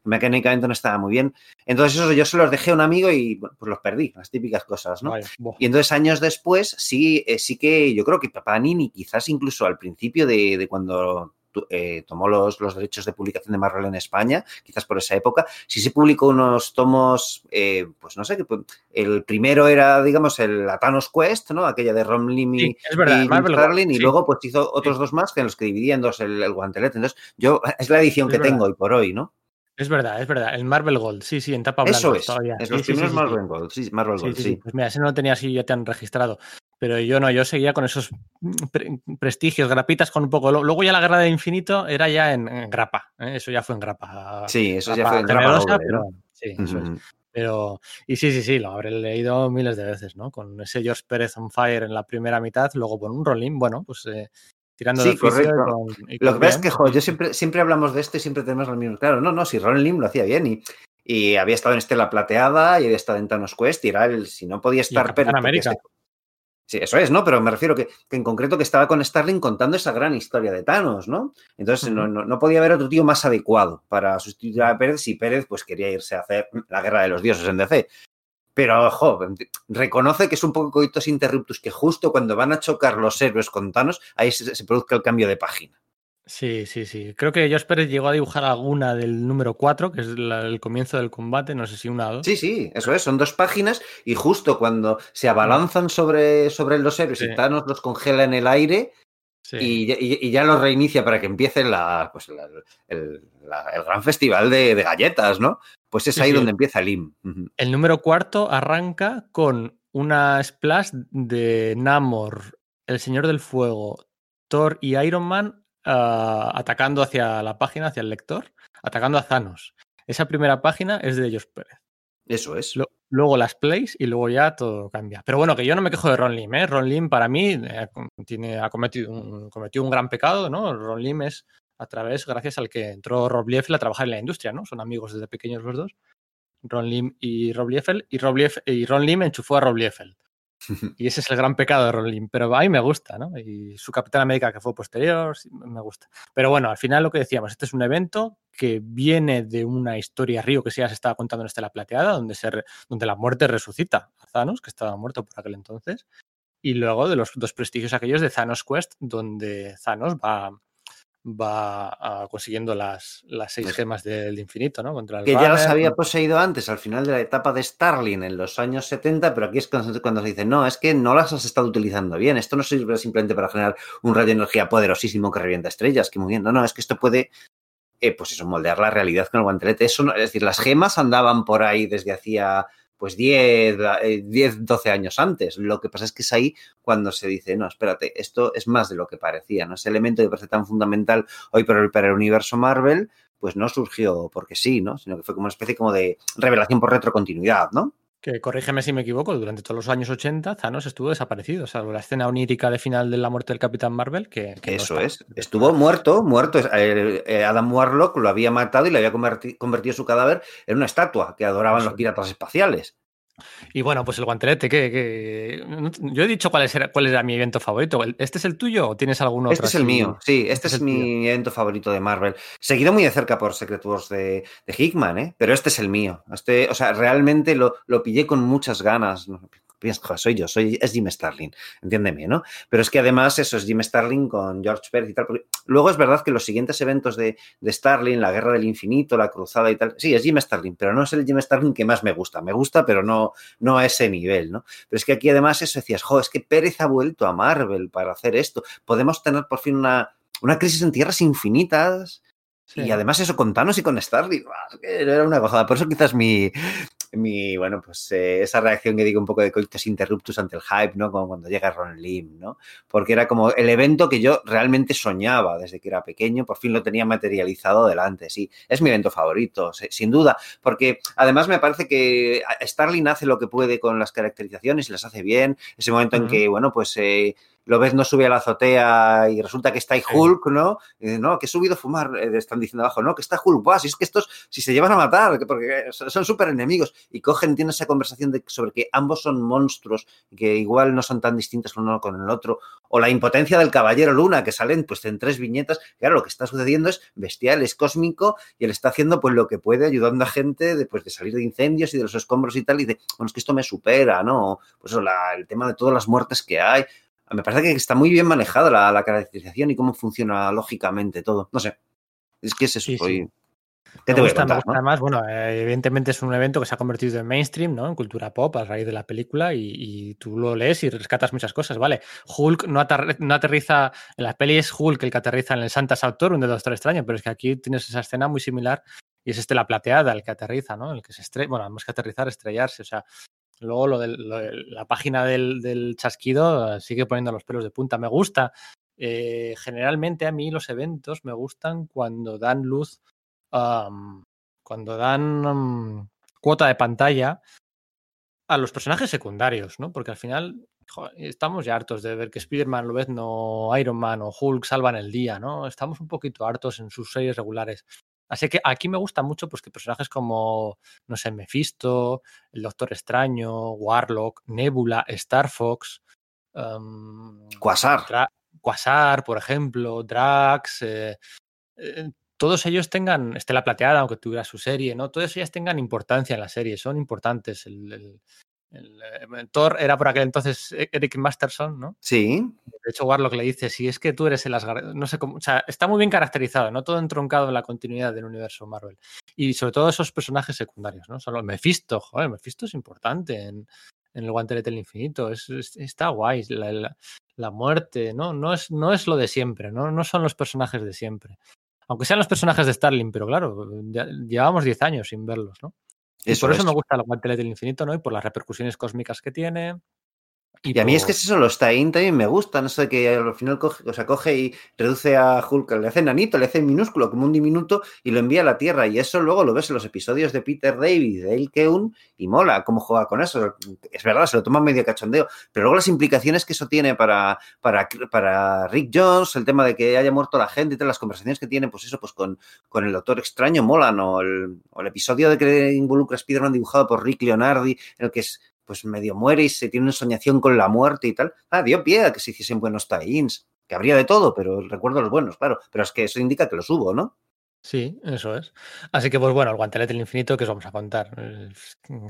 mecánicamente no estaba muy bien. Entonces eso yo se los dejé a un amigo y bueno, pues los perdí, las típicas cosas, ¿no? Vale. Y entonces años después, sí, eh, sí que yo creo que Panini, quizás incluso al principio de, de cuando eh, tomó los, los, derechos de publicación de Marvel en España, quizás por esa época. Sí se publicó unos tomos, eh, pues no sé, que el primero era, digamos, el Thanos Quest, ¿no? Aquella de Ron Lim y, sí, verdad, y Starling, sí. y luego pues hizo otros sí. dos más que en los que dividía en dos el, el guantelete. Entonces, yo, es la edición es que verdad. tengo hoy por hoy, ¿no? Es verdad, es verdad. El Marvel Gold, sí, sí, en tapa blanca. Eso es. Todavía. Es los sí, primeros sí, Marvel Gold, sí, Marvel Gold, sí. Pues mira, ese no lo tenía así, ya te han registrado. Pero yo no, yo seguía con esos pre prestigios, grapitas con un poco. Luego ya la guerra de infinito era ya en, en grapa. ¿eh? Eso ya fue en grapa. Sí, eso grapa ya fue en grapa. Doble, pero, ¿no? Sí, eso uh -huh. es. Pero, y sí, sí, sí, lo habré leído miles de veces, ¿no? Con ese George Pérez on fire en la primera mitad, luego con un rolling, bueno, pues eh, tirando sí, de correcto. Con, lo que pasa es que, jo, yo siempre, siempre hablamos de esto y siempre tenemos lo mismo. Claro, no, no, si Ron Lim lo hacía bien y, y había estado en Estela Plateada y había estado en Thanos Quest y era el, si no podía estar... en América. Sí, eso es, ¿no? Pero me refiero que, que, en concreto que estaba con Starling contando esa gran historia de Thanos, ¿no? Entonces uh -huh. no, no, no, podía haber otro tío más adecuado para sustituir a Pérez si Pérez pues quería irse a hacer la guerra de los dioses en DC. Pero, ojo, reconoce que es un poco coitos interruptus, que justo cuando van a chocar los héroes con Thanos, ahí se, se produzca el cambio de página. Sí, sí, sí. Creo que Josh Pérez llegó a dibujar alguna del número 4, que es la, el comienzo del combate, no sé si una o dos. Sí, sí, eso es, son dos páginas y justo cuando se abalanzan sobre, sobre los héroes Sí. y Thanos los congela en el aire Sí. y, y- y ya los reinicia para que empiece la, pues la- el, gran festival de, de galletas, ¿no? Pues es Sí, ahí sí. donde empieza el IM. El número cuarto arranca con una splash de Namor, el Señor del Fuego, Thor y Iron Man ah, atacando hacia la página, hacia el lector, atacando a Thanos. Esa primera página es de Josh Pérez. Eso es. Lo- luego las plays y luego ya todo cambia. Pero bueno, que yo no me quejo de Ron Lim, ¿eh? Ron Lim para mí eh, tiene, ha cometido un, cometió un gran pecado, ¿no? Ron Lim es a través, gracias al que entró Rob Liefeld a trabajar en la industria, ¿no? Son amigos desde pequeños los dos. Ron Lim y Rob Liefeld, y, Rob Lief- y Ron Lim enchufó a Rob Liefeld. Y ese es el gran pecado de Ron Lim, pero a mí me gusta, ¿no? Y su Capitán América que fue posterior, sí, me gusta. Pero bueno, al final lo que decíamos, este es un evento que viene de una historia río que sí ya se estaba contando en Estela Plateada, donde, se re- donde la muerte resucita a Thanos, que estaba muerto por aquel entonces, y luego de los dos prestigios aquellos de Thanos Quest, donde Thanos va, va ah, consiguiendo las, las seis Eso. gemas del infinito, ¿no? Contra el Que ya las había poseído antes, al final de la etapa de Starling en los años 70, pero aquí es cuando, cuando se dice, no, es que no las has estado utilizando bien. Esto no sirve simplemente para generar un rayo de energía poderosísimo que revienta estrellas, que muy bien. No, no, es que esto puede, eh, pues eso, moldear la realidad con el guantelete. Eso, no- es decir, las gemas andaban por ahí desde hacía pues 10, eh, 10, 12 años antes. Lo que pasa es que es ahí cuando se dice, no, espérate, esto es más de lo que parecía, ¿no? Ese elemento que parece tan fundamental hoy para el, para el universo Marvel, pues no surgió porque sí, ¿no? Sino que fue como una especie como de revelación por retrocontinuidad, ¿no? Que corrígeme si me equivoco, durante todos los años 80 Thanos estuvo desaparecido, salvo la escena onírica de final de la muerte del Capitán Marvel, que, Eso es. Estuvo muerto, muerto. Eh, Adam Warlock lo había matado y le había converti- convertido su cadáver en una estatua que adoraban Eso los piratas espaciales. Y bueno, pues el guantelete, que, yo he dicho cuál, es, cuál era mi evento favorito. ¿El- ¿Este es el tuyo o tienes algún otro? Este es el mío, sí, este, Este es, es el tuyo. mi evento favorito de Marvel. Seguido muy de cerca por Secret Wars de, de Hickman, ¿eh? Pero este es el mío. Este, o sea, realmente lo, lo pillé con muchas ganas. "Joder, soy yo, soy, es Jim Starlin, entiéndeme, ¿no? Pero es que además eso es Jim Starlin con George Pérez y tal. luego es verdad que los siguientes eventos de, de Starlin, la Guerra del Infinito, la Cruzada y tal, sí, es Jim Starlin, pero no es el Jim Starlin que más me gusta. Me gusta, pero no, no a ese nivel, ¿no? Pero es que aquí además eso decías, jo, es que Pérez ha vuelto a Marvel para hacer esto. Podemos tener por fin una, una crisis en tierras infinitas. Sí. Y además eso con Thanos y con Starlin, ¡buah! es que era una gozada. Por eso quizás mi, mi bueno, pues eh, esa reacción que digo un poco de coitus interruptus ante el hype, ¿no? Como cuando llega Ron Lim, ¿no? Porque era como el evento que yo realmente soñaba desde que era pequeño, por fin lo tenía materializado delante, sí. Es mi evento favorito, sin duda, porque además me parece que Starlin hace lo que puede con las caracterizaciones y las hace bien. Ese momento en que, bueno, pues... Eh, lo ves no sube a la azotea y resulta que está ahí. Hulk, ¿no? No, que he subido a fumar, eh, están diciendo abajo, no, que está Hulk, guau, si es que estos, si se llevan a matar, que porque son súper enemigos. Y cogen, tienen esa conversación de, sobre que ambos son monstruos, que igual no son tan distintos uno con el otro. O la impotencia del Caballero Luna, que salen pues en tres viñetas. Claro, lo que está sucediendo es bestial, es cósmico, y él está haciendo pues lo que puede, ayudando a gente de, pues, de salir de incendios y de los escombros y tal, y de, bueno, es que esto me supera, ¿no? Pues eso, la- el tema de todas las muertes que hay. Me parece que está muy bien manejada la, la caracterización y cómo funciona lógicamente todo. No sé. Es que es eso. Sí, ¿Qué Me te voy a gusta, me gusta no? además, bueno, eh, evidentemente es un evento que se ha convertido en mainstream, ¿no? En cultura pop a raíz de la película y, y tú lo lees y rescatas muchas cosas, ¿vale? Hulk no, no aterriza, en la peli es Hulk el que aterriza en el Santa Sautorum de Doctor Extraño, pero es que aquí tienes esa escena muy similar y es este la plateada el que aterriza, ¿no? El que se estrella, bueno, más que aterrizar, estrellarse, o sea, luego lo lo de- la página del, chasquido eh, sigue poniendo los pelos de punta. Me gusta, eh, generalmente a mí los eventos me gustan cuando dan luz cuando dan cuota de pantalla a los personajes secundarios, ¿no? Porque al final estamos ya hartos de ver que Spider-Man, Lobezno, Iron Man o Hulk salvan el día, ¿no? Estamos un poquito hartos en sus series regulares. Así que aquí me gusta mucho pues, que personajes como, no sé, Mephisto, el Doctor Extraño, Warlock, Nebula, Star Fox, am, Quasar. Quasar, por ejemplo, Drax, eh, eh, todos ellos tengan, Estela Plateada, aunque tuviera su serie, ¿no? Todas ellas tengan importancia en la serie, son importantes. El, el- El, Thor era por aquel entonces Eric Masterson, ¿no? Sí. De hecho, Warlock le dice, si es que tú eres el Asgard, no sé cómo, o sea, está muy bien caracterizado, ¿no? Todo entroncado en la continuidad del universo Marvel. Y sobre todo esos personajes secundarios, ¿no? Solo Mephisto, joder, Mephisto es importante en, en el guantelete del infinito, es, está guay, la, la, muerte, ¿no? No es, no es lo de siempre, ¿no? No son los personajes de siempre. Aunque sean los personajes de Starling, pero claro, ya, llevamos 10 años sin verlos, ¿no? Y por eso me gusta el guantelete del infinito, ¿no? Y por las repercusiones cósmicas que tiene. Y, a mí es que eso, los tie también me gustan, no sé, que al final coge, o sea, coge y reduce a Hulk, le hace nanito, le hace minúsculo, como un diminuto, y lo envía a la Tierra. Y eso luego lo ves en los episodios de Peter David, de El Keun, y mola cómo juega con eso. Es verdad, se lo toma medio cachondeo, pero luego las implicaciones que eso tiene para, para, para Rick Jones, el tema de que haya muerto la gente y todas las conversaciones que tiene, pues eso, pues con, con el Doctor Extraño molan, o el, o el episodio de que involucra a Spider-Man dibujado por Rick Leonardi, en el que es pues medio muere y se tiene una soñación con la muerte y tal. Ah, dio pie a que se hiciesen buenos tie-ins, que habría de todo, pero recuerdo los buenos, claro. Pero es que eso indica que los hubo, ¿no? Sí, eso es. Así que, pues bueno, el guantelete del infinito que os vamos a contar.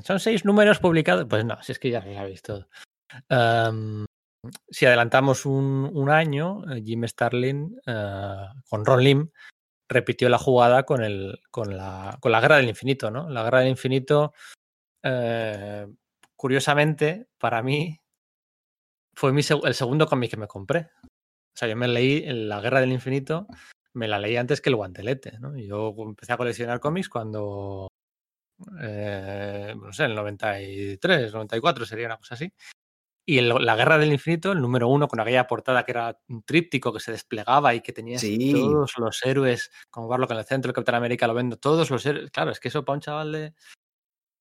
Son seis números publicados. Pues no, si es que ya lo habéis todo. si adelantamos un, año, eh, Jim Starlin eh, con Ron Lim repitió la jugada con, el, con, la, con la Guerra del Infinito, ¿no? La Guerra del Infinito eh, curiosamente, para mí, fue el segundo cómic que me compré. O sea, yo me leí La Guerra del Infinito, me la leí antes que el guantelete, ¿no? yo empecé a coleccionar cómics cuando, eh, no sé, el 93, 94 sería una cosa así. Y La Guerra del Infinito, el número uno, con aquella portada que era un tríptico que se desplegaba y que tenía todos los héroes, como verlo que en el centro, el Capitán América lo vendo, todos los héroes. Claro, es que eso para un chaval de,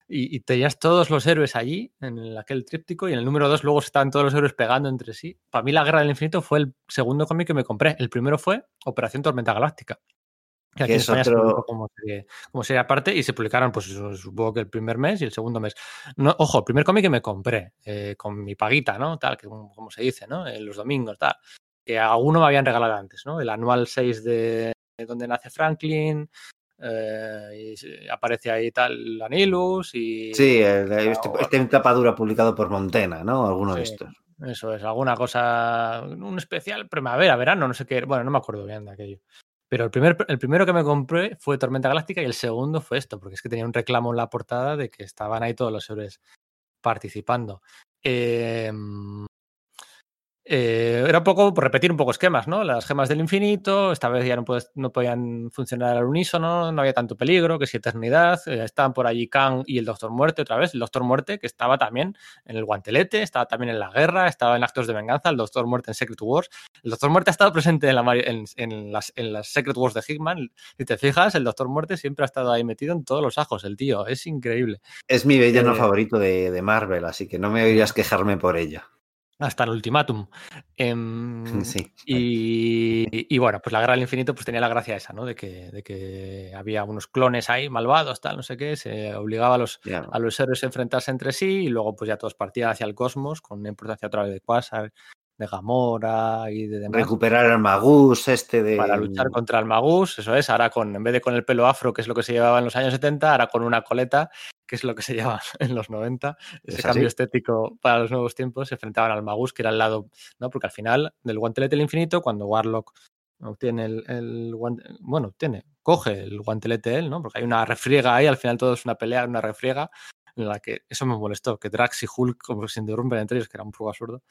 y, tenías todos los héroes allí, en aquel tríptico, y en el número dos luego estaban todos los héroes pegando entre sí. Para mí La Guerra del Infinito fue el segundo cómic que me compré. El primero fue Operación Tormenta Galáctica. Que aquí en España se como serie, aparte y se publicaron, pues supongo que el primer mes y el segundo mes. No, ojo, el primer cómic que me compré, eh, con mi paguita, ¿no? Tal, que como, se dice, ¿no? En los domingos, tal. Que a uno me habían regalado antes, ¿no? El anual 6 de donde nace Franklin, eh, y aparece ahí tal Anilus y... Sí, este, este tapadura publicado por Montena, ¿no? Alguno de estos. Eso es, alguna cosa, un especial primavera, verano, no sé qué, bueno, no me acuerdo bien de aquello. Pero el, primer, el primero que me compré fue Tormenta Galáctica y el segundo fue esto, porque es que tenía un reclamo en la portada de que estaban ahí todos los héroes participando. Eh, eh, era un poco por repetir un poco esquemas, ¿no? Las gemas del infinito, esta vez ya no, no podían funcionar al unísono, no había tanto peligro, que si eternidad, eh, estaban por allí Kang y el Doctor Muerte otra vez, el Doctor Muerte que estaba también en el guantelete, estaba también en la guerra, estaba en actos de venganza, el Doctor Muerte en Secret Wars, el Doctor Muerte ha estado presente en, la, en, las, en las Secret Wars de Hickman, si te fijas, el Doctor Muerte siempre ha estado ahí metido en todos los ajos, el tío, es increíble. Es mi villano eh, favorito de, de Marvel, así que no me oirías quejarme por ello hasta el ultimátum. Em, sí. Y, bueno, pues la guerra del infinito pues tenía la gracia esa, ¿no? De que, de que había unos clones ahí malvados, tal, no sé qué, se obligaba a los, a los héroes a enfrentarse entre sí y luego pues ya todos partían hacia el cosmos con una importancia otra vez de Quasar, de Gamora y de demás. Recuperar al Magus este de... Para luchar contra el Magus, eso es, ahora con, en vez de con el pelo afro, que es lo que se llevaba en los años 70, ahora con una coleta, que es lo que se llevaba en los 90. Ese cambio estético para los nuevos tiempos, se enfrentaban al Magus, que era el lado, ¿no? Porque al final, del guantelete del infinito, cuando Warlock obtiene el, el bueno, tiene, coge el guantelete él, ¿no? Porque hay una refriega ahí, al final todo es una pelea, una refriega, en la que eso me molestó, que Drax y Hulk como se interrumpen entre ellos, que era un poco absurdo.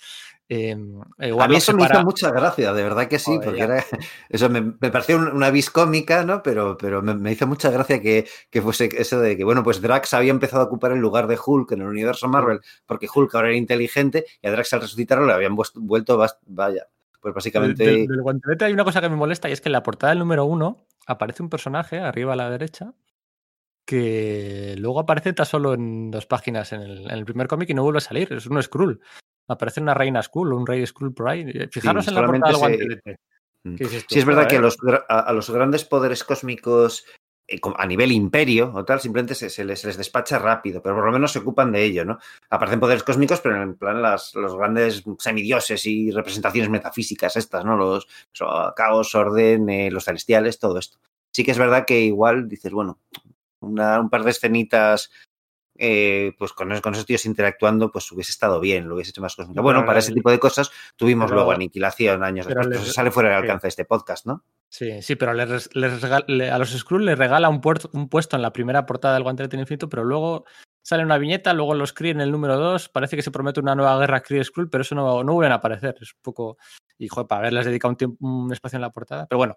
Em, eh, a mí eso me hizo mucha gracia, de verdad que sí, porque era, eso me, pareció una vis cómica, ¿no? Pero, pero me, hizo mucha gracia que, que, fuese eso de que, bueno, pues Drax había empezado a ocupar el lugar de Hulk en el universo Marvel, porque Hulk ahora era inteligente y a Drax al resucitarlo le habían vuelto, vaya, pues básicamente... Del, del guantelete hay una cosa que me molesta y es que en la portada del número uno aparece un personaje arriba a la derecha que luego aparece tan solo en dos páginas en el, primer cómic y no vuelve a salir. Es un Skrull. Aparece una reina Skrull, un rey Skrull por ahí. Eh, fijaros en la portada del guantelete. Mm. Sí, es verdad que a los, a, los, grandes poderes cósmicos eh, a nivel imperio o tal, simplemente se, les, despacha rápido, pero por lo menos se ocupan de ello, ¿no? Aparecen poderes cósmicos, pero en plan las, los grandes semidioses y representaciones metafísicas estas, ¿no? Los caos, orden, eh, los celestiales, todo esto. Sí que es verdad que igual dices, bueno, un par de escenitas eh, pues con, con, esos tíos interactuando, pues hubiese estado bien, lo hubiese hecho más cósmico. Bueno, para ese tipo de cosas tuvimos luego Aniquilación años después. Les, sale fuera del alcance de este podcast, ¿no? Sí, sí, pero les, les a los Skrulls les regala un, un, puesto en la primera portada del Guantelete Infinito, pero luego sale una viñeta, luego los Kree en el número 2, parece que se promete una nueva guerra Kree-Skrull, pero eso no, no vuelven a aparecer. Es un poco... Y, joder, para haberles dedicado un, tiempo, un espacio en la portada. Pero bueno,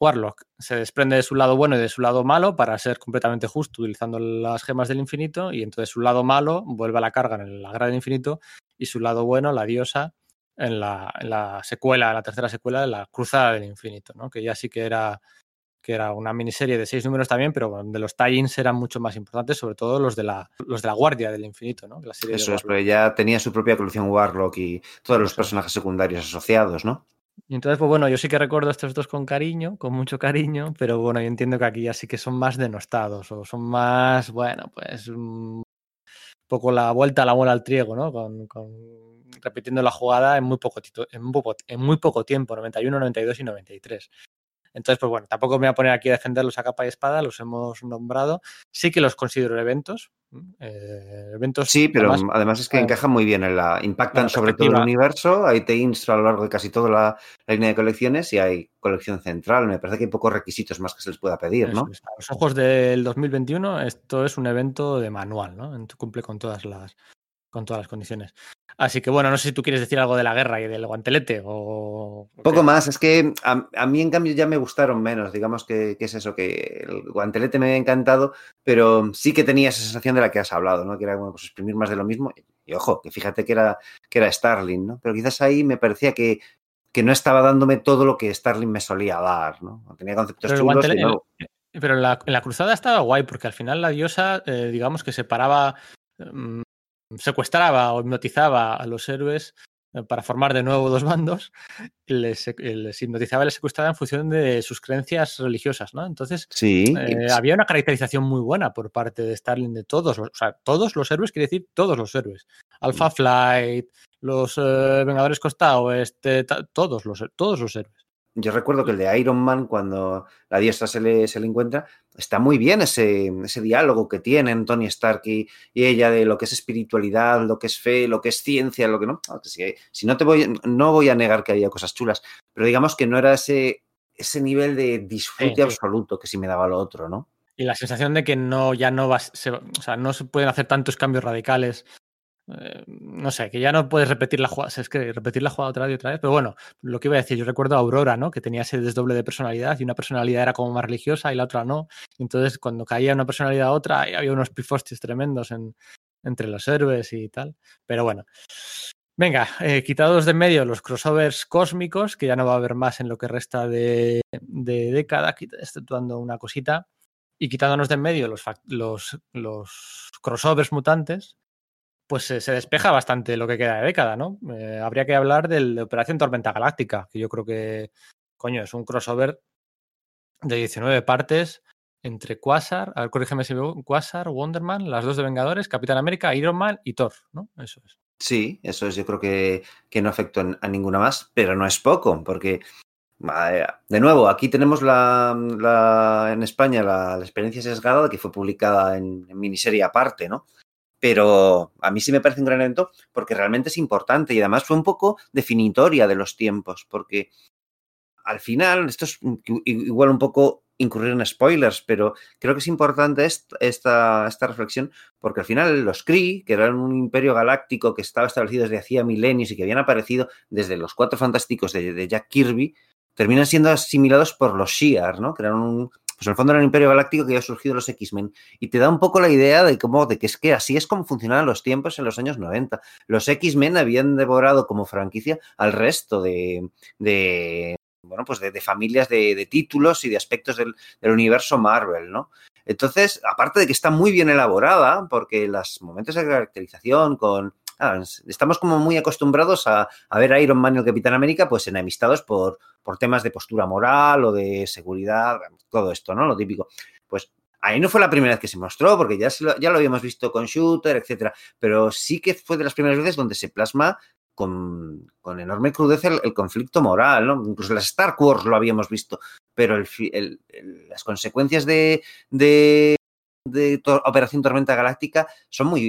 Warlock se desprende de su lado bueno y de su lado malo para ser completamente justo utilizando las gemas del infinito y entonces su lado malo vuelve a la carga en la guerra del infinito y su lado bueno, la diosa, en la, en la secuela, en la tercera secuela de la cruzada del infinito, ¿no? que ya sí que era que era una miniserie de seis números también, pero donde los tie-ins eran mucho más importantes, sobre todo los de la, los de la Guardia del Infinito, ¿no? La serie Eso es, pero ya tenía su propia colección Warlock y todos los personajes secundarios asociados, ¿no? Y entonces, pues bueno, yo sí que recuerdo estos dos con cariño, con mucho cariño, pero bueno, yo entiendo que aquí ya sí que son más denostados o son más, bueno, pues un poco la vuelta a la bola al triego, ¿no? Con, repitiendo la jugada en muy poco, en muy poco tiempo, 91, 92 y 93. Entonces, pues bueno, tampoco me voy a poner aquí a defenderlos a capa y espada, los hemos nombrado. Sí que los considero eventos. Eh, eventos sí, pero además, es que encajan muy bien en la. impactan sobre todo el universo. Hay teams a lo largo de casi toda la, línea de colecciones y hay colección central. Me parece que hay pocos requisitos más que se les pueda pedir, ¿no? a los ojos del 2021, esto es un evento de manual, ¿no? Cumple con todas las, con todas las condiciones. Así que bueno, no sé si tú quieres decir algo de la guerra y del guantelete o... Poco más, es que a, mí en cambio ya me gustaron menos, digamos que, es eso, que el guantelete me ha encantado, pero sí que tenía esa sensación de la que has hablado, ¿no? Que era bueno, pues exprimir más de lo mismo. Y, ojo, que fíjate que era, que era Starling, ¿no? Pero quizás ahí me parecía que, que no estaba dándome todo lo que Starling me solía dar, ¿no? Tenía conceptos pero chulos Pero en la, cruzada estaba guay, porque al final la diosa, eh, digamos que separaba mm, secuestraba o hipnotizaba a los héroes eh, para formar de nuevo dos bandos, les, les, hipnotizaba y les secuestraba en función de sus creencias religiosas, ¿no? Entonces, sí. Eh, había una caracterización muy buena por parte de Starling de todos, o sea, todos los héroes, quiere decir todos los héroes. Alpha Flight, los eh, Vengadores Costa Oeste, todos los, todos los héroes. Yo recuerdo que el de Iron Man, cuando la diestra se le, se le encuentra, está muy bien ese, ese diálogo que tienen Tony Stark y, ella de lo que es espiritualidad, lo que es fe, lo que es ciencia, lo que no. Si, si no te voy, no voy a negar que había cosas chulas, pero digamos que no era ese, ese nivel de disfrute absoluto que sí me daba lo otro, ¿no? Y la sensación de que no, ya no vas, o sea, no se pueden hacer tantos cambios radicales eh, no sé, que ya no puedes repetir la jugada, es que repetir la jugada otra vez otra vez, pero bueno, lo que iba a decir, yo recuerdo a Aurora, ¿no? Que tenía ese desdoble de personalidad y una personalidad era como más religiosa y la otra no. Entonces, cuando caía una personalidad a otra, había unos pifostis tremendos entre los héroes y tal. Pero bueno. Venga, eh, quitados de medio los crossovers cósmicos, que ya no va a haber más en lo que resta de, década, exceptuando una cosita, y quitándonos de en medio los, los, los crossovers mutantes, pues se despeja bastante lo que queda de década, ¿no? Eh, habría que hablar de Operación Tormenta Galáctica, que yo creo que, coño, es un crossover de 19 partes entre Quasar, a ver, corrígeme si veo, Quasar, Wonderman, las dos de Vengadores, Capitán América, Iron Man y Thor, ¿no? Eso es. Sí, eso es, yo creo que, que no afectó a ninguna más, pero no es poco, porque de nuevo, aquí tenemos la, la en España la, experiencia sesgada que fue publicada en, en, miniserie aparte, ¿no? Pero a mí sí me parece un gran evento porque realmente es importante y además fue un poco definitoria de los tiempos, porque al final, esto es igual un poco incurrir en spoilers, pero creo que es importante esta, esta reflexión porque al final los Kree, que eran un imperio galáctico que estaba establecido desde hacía milenios y que habían aparecido desde los Cuatro Fantásticos de, Jack Kirby, terminan siendo asimilados por los Shi'ar, ¿no? que eran un, pues en el fondo era un imperio galáctico que había surgido los X-Men. Y te da un poco la idea de cómo, de que es que así es como funcionaban los tiempos en los años 90. Los X-Men habían devorado como franquicia al resto de, de bueno, pues de, familias de, títulos y de aspectos del, del, universo Marvel, ¿no? Entonces, aparte de que está muy bien elaborada, porque los momentos de caracterización con Estamos como muy acostumbrados a, ver a Iron Man y el Capitán América pues enemistados por, temas de postura moral o de seguridad, todo esto, ¿no? Lo típico. Pues ahí no fue la primera vez que se mostró, porque ya, lo, ya lo habíamos visto con Shooter, etcétera, pero sí que fue de las primeras veces donde se plasma con, enorme crudeza el, conflicto moral, ¿no? Incluso las Star Wars lo habíamos visto, pero las consecuencias de Operación Tormenta Galáctica son muy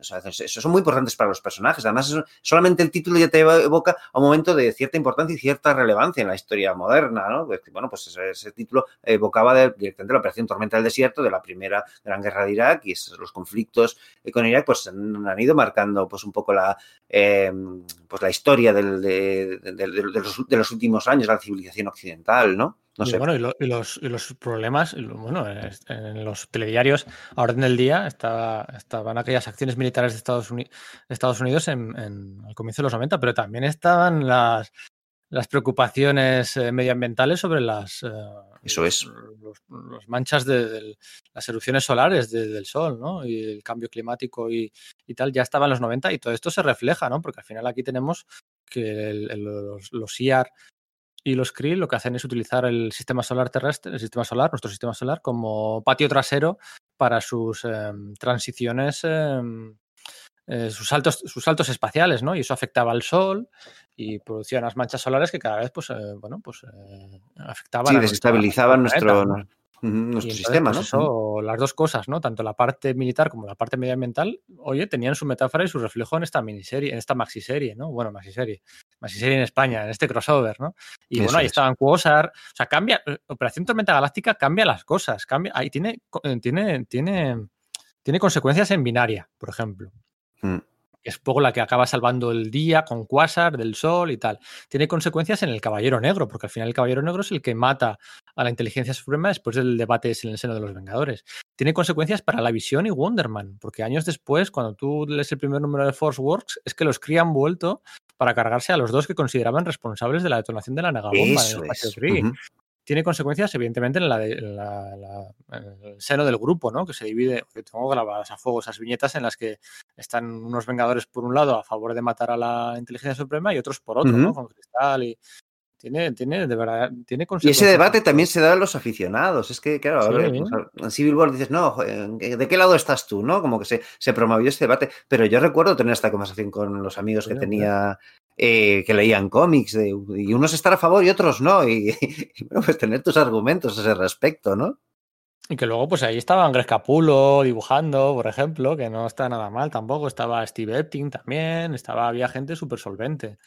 son muy importantes para los personajes. Además, solamente el título ya te evoca a un momento de cierta importancia y cierta relevancia en la historia moderna, ¿no? Bueno, pues ese, título evocaba directamente la Operación Tormenta del Desierto de la primera Gran Guerra de Irak y los conflictos con Irak pues han, ido marcando pues un poco la, eh, pues la historia de, los, de los últimos años, la civilización occidental, ¿no? y, bueno, y, los, los, problemas, bueno, en los telediarios a orden del día estaban aquellas acciones militares de Estados, Estados Unidos en, al comienzo de los 90, pero también estaban las, las preocupaciones eh, medioambientales sobre las, eh, Eso es. Los, manchas de, las erupciones solares del Sol, ¿no? Y el cambio climático y, tal, ya estaba en los 90 y todo esto se refleja, ¿no? Porque al final aquí tenemos que los, los IAR y los Krill lo que hacen es utilizar el sistema solar terrestre, el sistema solar, nuestro sistema solar, como patio trasero para sus em, transiciones, em, eh, sus, saltos, sus saltos espaciales, ¿no? Y eso afectaba al Sol y producía unas manchas solares que cada vez, pues, eh, bueno, pues eh, afectaban. Sí, desestabilizaban nuestro, nuestro sistema, pues ¿no? las dos cosas, ¿no? Tanto la parte militar como la parte medioambiental, oye, tenían su metáfora y su reflejo en esta miniserie, en esta maxiserie, ¿no? Bueno, maxiserie, maxiserie en España, en este crossover, ¿no? Y bueno, ahí estaban Quasar, o sea, cambia, eh, Operación Tormenta Galáctica cambia las cosas, cambia, ahí tiene, tiene, tiene, tiene consecuencias en binaria, por ejemplo. Mm es poco la que acaba salvando el día con Quasar, del Sol y tal. Tiene consecuencias en el Caballero Negro, porque al final el Caballero Negro es el que mata a la inteligencia suprema después del debate en el seno de los Vengadores. Tiene consecuencias para la visión y Wonderman, porque años después, cuando tú lees el primer número de Force Works, es que los Kree han vuelto para cargarse a los dos que consideraban responsables de la detonación de la negabomba en el espacio tiene consecuencias, evidentemente, en, la, el seno del grupo, ¿no? Que se divide, que tengo grabadas a fuego esas viñetas en las que están unos vengadores por un lado a favor de matar a la inteligencia suprema y otros por otro, ¿no? Con cristal y. Tiene, tiene, de verdad, tiene Y ese debate también se da a los aficionados. Es que, claro, en Civil War dices, no, ¿de qué lado estás tú? ¿No? Como que se, se promovió este debate. Pero yo recuerdo tener esta conversación con los amigos que tenía eh, que leían cómics y unos estar a favor y otros no. Y, bueno, pues tener tus argumentos a ese respecto, ¿no? Y que luego, pues ahí estaba Andrés Capulo dibujando, por ejemplo, que no está nada mal tampoco. Estaba Steve Epting también, estaba, había gente súper solvente.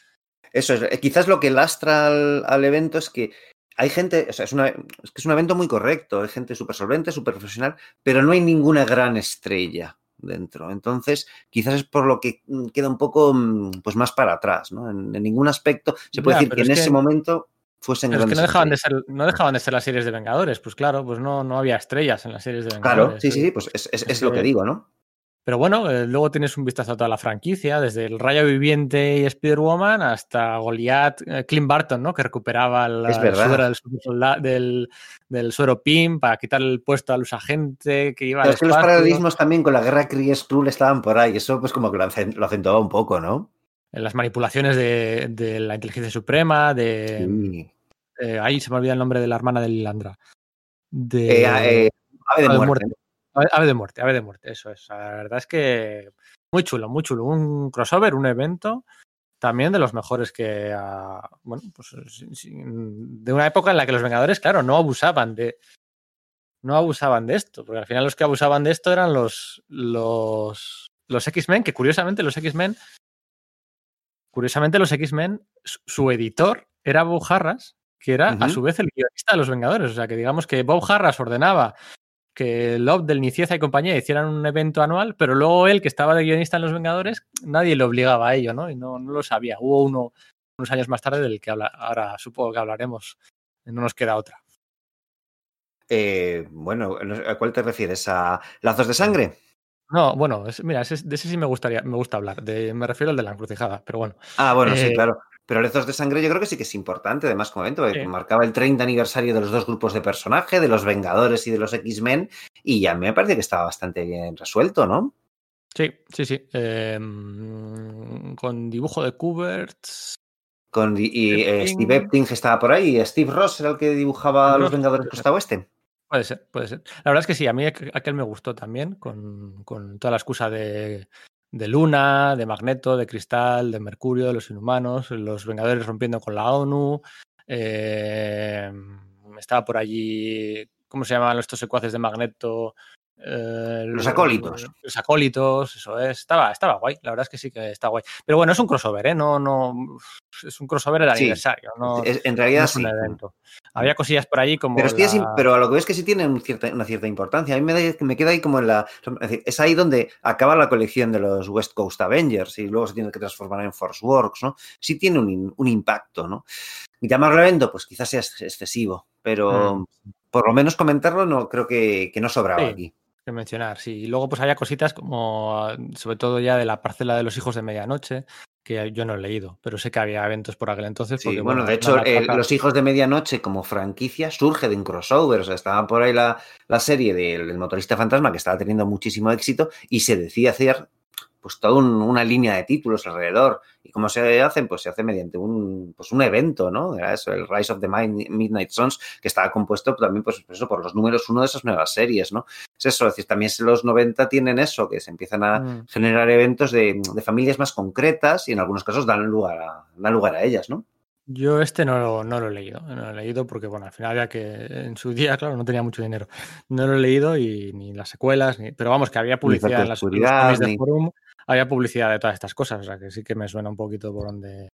Eso es, eh, quizás lo que lastra al, evento es que hay gente, o sea, es, una, es que es un evento muy correcto, hay gente súper solvente, súper profesional, pero no hay ninguna gran estrella dentro. Entonces, quizás es por lo que mm, queda un poco mm, pues más para atrás, ¿no? En, ningún aspecto se puede decir que en ese momento fuesen grandes. Es que no dejaban, de ser, no dejaban de ser las series de Vengadores, pues claro, pues no, no había estrellas en las series de Vengadores. Claro, sí, sí, pues es, es lo que digo, ¿no? Pero bueno, eh, luego tienes un vistazo a toda la franquicia, desde el Rayo Viviente y Spider-Woman hasta Goliath, eh, Clint Barton, ¿no? Que recuperaba el suero del, del, suero PIM para quitar el puesto a los agentes que iba Pero es que los paralelismos también con la guerra Kree Skrull estaban por ahí. Eso pues como que lo, acentuaba un poco, ¿no? En las manipulaciones de, la inteligencia suprema, de... Eh, ahí se me olvida el nombre de la hermana de Lilandra. De... Ave de muerte. Ave de muerte, ave de muerte, eso es. La verdad es que muy chulo, muy chulo. Un crossover, un evento también de los mejores que, bueno, pues de una época en la que los Vengadores, claro, no abusaban de, no abusaban de esto, porque al final los que abusaban de esto eran los, los, los X-Men, que curiosamente los X-Men, curiosamente los X-Men, su editor era Bob Harras, que era a su vez el guionista de los Vengadores, o sea que digamos que Bob Harras ordenaba que Love del Nicieza y compañía hicieran un evento anual, pero luego él, que estaba de guionista en Los Vengadores, nadie le obligaba a ello, ¿no? Y no, no lo sabía. Hubo uno unos años más tarde del que ahora supongo que hablaremos. No nos queda otra. Eh, bueno, ¿a cuál te refieres? ¿A Lazos de Sangre? No, bueno, mira, de ese sí me gustaría, me gusta hablar. me refiero al de la encrucijada, pero bueno. Ah, bueno, sí, eh, claro. Pero Lezos de Sangre yo creo que sí que es importante, además, como evento, porque marcaba el 30 aniversario de los dos grupos de personaje, de los Vengadores y de los X-Men, y ya me parece que estaba bastante bien resuelto, ¿no? Sí, sí, sí. Em, con dibujo de Kuberts. Con, y eh, Steve Epting estaba por ahí, y Steve Ross era el que dibujaba a los Vengadores Costa Oeste. Puede ser, puede ser. La verdad es que sí, a mí aquel me gustó también, con, con toda la excusa de de Luna, de Magneto, de Cristal, de Mercurio, de los Inhumanos, los Vengadores rompiendo con la ONU. Eh, estaba por allí, ¿cómo se llaman estos secuaces de Magneto? Eh, los acólitos. Los acólitos, eso es. Estaba, estaba guay, la verdad es que sí que está guay. Pero bueno, es un crossover, ¿eh? No, no. Es un crossover del Sí. aniversario. No, Es- en realidad no es sí. evento. Había cosillas por allí como. Pero, a lo que ves que sí tiene un cierta- una cierta importancia. A mí me, da- me queda ahí como en la. Es decir, es ahí donde acaba la colección de los West Coast Avengers y luego se tiene que transformar en Force Works, ¿no? Sí tiene un, un impacto, ¿no? Y llamarlo evento, pues quizás sea ex- excesivo, pero Mm. por lo menos comentarlo no creo que, que no sobraba Sí. aquí. Que mencionar, sí. Y luego pues había cositas como, sobre todo ya de la parcela de los hijos de medianoche, que yo no he leído, pero sé que había eventos por aquel entonces. Sí, porque, bueno, de hecho, el- Los Hijos de Medianoche como franquicia surge de un crossover. O sea, estaba por ahí la, la serie del, del motorista fantasma que estaba teniendo muchísimo éxito y se decía hacer pues toda un- una línea de títulos alrededor. ¿Y cómo se hacen? Pues se hace mediante un, pues un evento, ¿no? Era eso, el Rise of the Midnight Suns, que estaba compuesto también pues, por eso, por los números uno de esas nuevas series, ¿no? Es eso, es decir, también los 90 tienen eso, que se empiezan a, Mm. generar eventos de, de familias más concretas y en algunos casos dan lugar a, dan lugar a ellas, ¿no? Yo este no, lo- no lo he leído, no lo he leído porque, bueno, al final había que, en su día, claro, no tenía mucho dinero. No lo he leído y ni las secuelas, ni, pero vamos, que había publicidad en, las, de ni- Forum, había publicidad de todas estas cosas, o sea que sí que me suena un poquito por donde,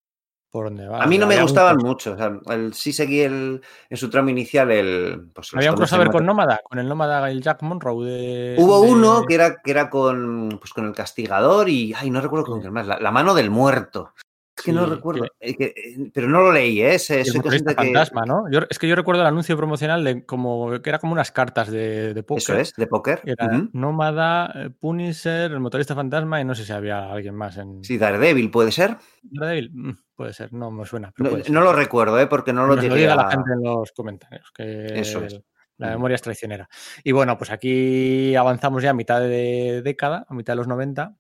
por donde va. A mí no me un gustaban mucho. O sea, el- sí seguí el, en su tramo inicial el. Pues, Había un crossover con Nómada, con el Nómada el Jack Monroe de... Hubo de- uno que era, que era con, pues, con el castigador y. Ay, no recuerdo con quién más. La, la mano del muerto. Es que no recuerdo. que- eh, que- eh, pero no lo leí, ¿eh? El sé que fantasma, ¿no? Yo, es que yo recuerdo el anuncio promocional de como que era como unas cartas de, de póker. Eso es, de póker. Era. Nómada, eh, Punisher, el motorista fantasma y no sé si había alguien más en Sí, Daredevil, ¿puede ser? Daredevil. Mm, Puede ser, no me suena. pero No, lo recuerdo, ¿eh? Porque no lo nos lo llegué diga a. la gente en los comentarios, que Eso es. la memoria es traicionera. Y bueno, pues aquí avanzamos ya a mitad de década, a mitad de los 90,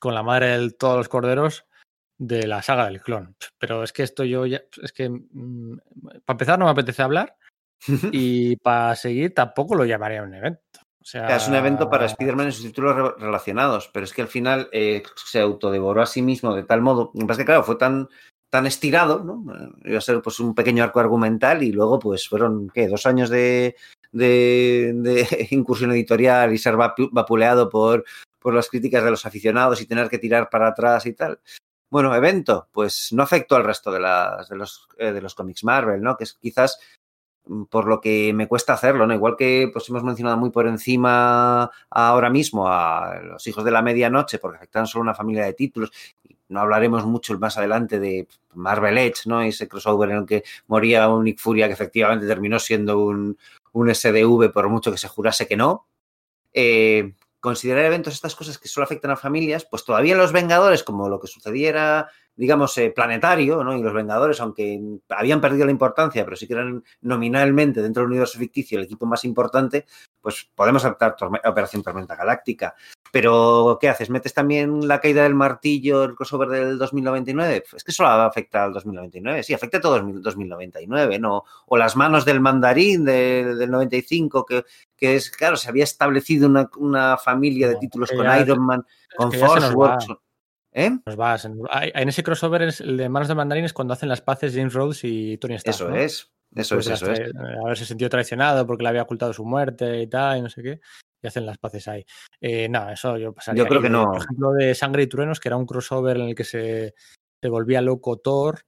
con la madre de todos los corderos de la saga del clon. Pero es que esto yo ya, es que mm, para empezar no me apetece hablar y para seguir tampoco lo llamaría un evento. O sea, Es un evento para Spider-Man en sus títulos re- relacionados, pero es que al final eh, se autodevoró a sí mismo de tal modo. Lo que pasa es que, claro, fue tan, tan estirado, ¿no? Eh, Iba a ser pues un pequeño arco argumental y luego, pues, fueron, ¿qué? Dos años de, de, de incursión editorial y ser vapu- vapuleado por, por las críticas de los aficionados y tener que tirar para atrás y tal. Bueno, evento, pues no afectó al resto de, las, de, los, eh, de los cómics Marvel, ¿no? Que es quizás mm, por lo que me cuesta hacerlo, ¿no? Igual que pues hemos mencionado muy por encima ahora mismo a los hijos de la medianoche, porque afectan solo una familia de títulos. No hablaremos mucho más adelante de Marvel Edge, ¿no? Ese crossover en el que moría un Nick Furia que efectivamente terminó siendo un, un SDV por mucho que se jurase que no. Eh, considerar eventos estas cosas que solo afectan a familias, pues todavía los Vengadores, como lo que sucediera, digamos, eh, planetario, ¿no? Y los Vengadores, aunque habían perdido la importancia, pero sí que eran nominalmente dentro del universo ficticio el equipo más importante, pues podemos adaptar Operación Tormenta Galáctica. Pero, ¿qué haces? ¿Metes también la caída del martillo, el crossover del 2099? Es que solo afecta al 2099. Sí, afecta a todo el 2099, ¿no? O las manos del mandarín de- del 95, que, que es, claro, se había establecido una, una familia de títulos con ya- Iron Man, con Force. Works. ¿Eh? Nos vas. En, ese crossover es el de Manos de Mandarín es cuando hacen las paces James Rhodes y Tony Stark. Eso ¿no? es. Eso Después es, eso es. Haberse sentido traicionado porque le había ocultado su muerte y tal, y no sé qué. Y hacen las paces ahí. Eh, no, eso yo pasaría. Yo creo que no. Por ejemplo, de Sangre y Truenos, que era un crossover en el que se, se volvía loco Thor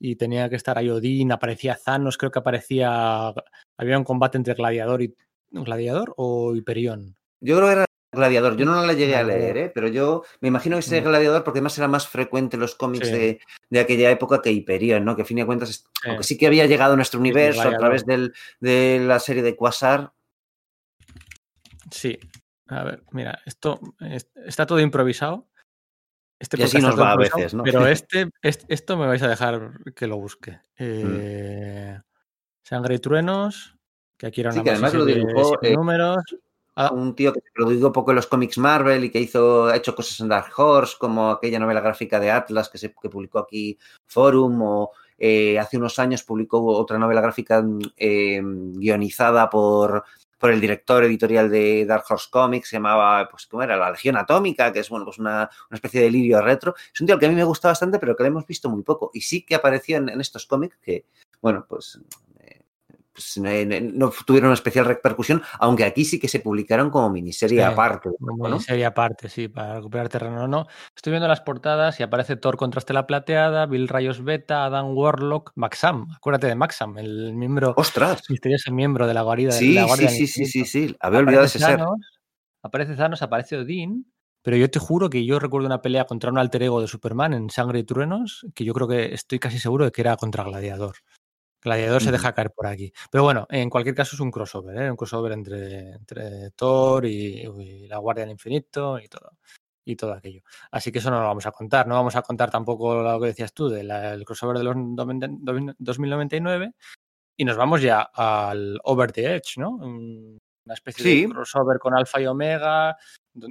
y tenía que estar ahí Odín, aparecía Thanos, creo que aparecía. Había un combate entre Gladiador y. ¿Gladiador o Hyperion? Yo creo que era Gladiador. Yo no la llegué a leer, ¿eh? pero yo me imagino que sería Mm. Gladiador porque además era más frecuente en los cómics Sí. de, de aquella época que Hyperion, ¿no? Que a fin de cuentas, Sí. aunque sí que había llegado a nuestro universo a través del, de la serie de Quasar. Sí. A ver, mira, esto es- está todo improvisado. Este Y así nos va a veces, ¿no? Pero este, est- esto me vais a dejar que lo busque. Mm. Eh, Sangre y truenos, que aquí era Sí, una que además lo de dibujó, siete eh, números. Un tío que se produjo poco en los cómics Marvel y que hizo, ha hecho cosas en Dark Horse, como aquella novela gráfica de Atlas que, se, que publicó aquí Forum, o eh, hace unos años publicó otra novela gráfica eh, guionizada por, por el director editorial de Dark Horse Comics, se llamaba, pues, ¿cómo era? La Legión Atómica, que es, bueno, pues una, una especie de lirio retro. Es un tío que a mí me gusta bastante, pero que lo hemos visto muy poco. Y sí que apareció en, estos cómics que, bueno, pues pues, no tuvieron una especial repercusión, aunque aquí sí que se publicaron como miniserie aparte. Como miniserie aparte, sí, para recuperar terreno. No, estoy viendo las portadas y aparece Thor contra Estela Plateada, Bill Rayos Beta, Adam Warlock, Maxam. Acuérdate de Maxam, el miembro. ¡Ostras! Misterioso miembro de la guarida. Sí, de la sí, sí, sí, sí, sí, Había olvidado ese ser. Aparece Thanos, aparece Odín. Pero yo te juro que yo recuerdo una pelea contra un alter ego de Superman en Sangre y Truenos, que yo creo que estoy casi seguro de que era contra Gladiador. Gladiador se deja caer por aquí. Pero bueno, en cualquier caso es un crossover, ¿eh? un crossover entre, entre Thor y, la Guardia del Infinito y todo. Y todo aquello. Así que eso no lo vamos a contar. No vamos a contar tampoco lo que decías tú del crossover de los 2099. Y nos vamos ya al Over the Edge, ¿no? Una especie de crossover con Alpha y Omega.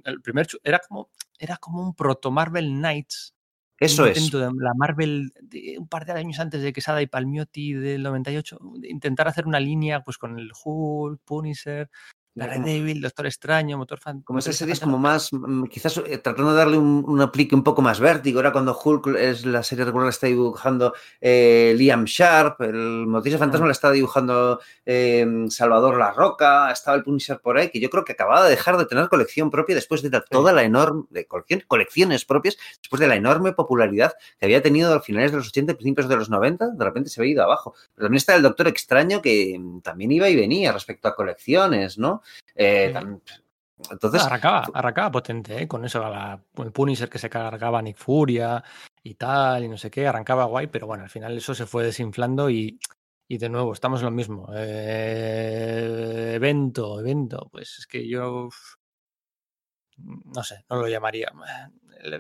El primer era como, era como un proto Marvel Knights eso es. De la Marvel, de un par de años antes de Quesada y Palmiotti del 98, intentar hacer una línea pues con el Hulk, Punisher, Daredevil, Doctor Extraño, Motor Fan. Como esa serie es como más, mm, quizás eh, tratando de darle un, aplique un poco más vértigo. Ahora cuando Hulk es la serie regular está dibujando eh, Liam Sharp, el Motivo Fantasma la está dibujando em, Salvador La Roca, estaba el Punisher por ahí, que yo creo que acababa de dejar de tener colección propia después de toda la enorme, de colección, colecciones propias, después de la enorme popularidad que había tenido a finales de los 80 y principios de los 90, de repente se había ido abajo. Pero también está el Doctor Extraño que mm, también iba y venía respecto a colecciones, ¿no? Eh, entonces, arrancaba, arrancaba potente, ¿eh? con eso, el Punisher que se cargaba Nick Furia y tal, y no sé qué, arrancaba guay, pero bueno, al final eso se fue desinflando y, y de nuevo, estamos en lo mismo. Eh, evento, evento, pues es que yo no sé, no lo llamaría.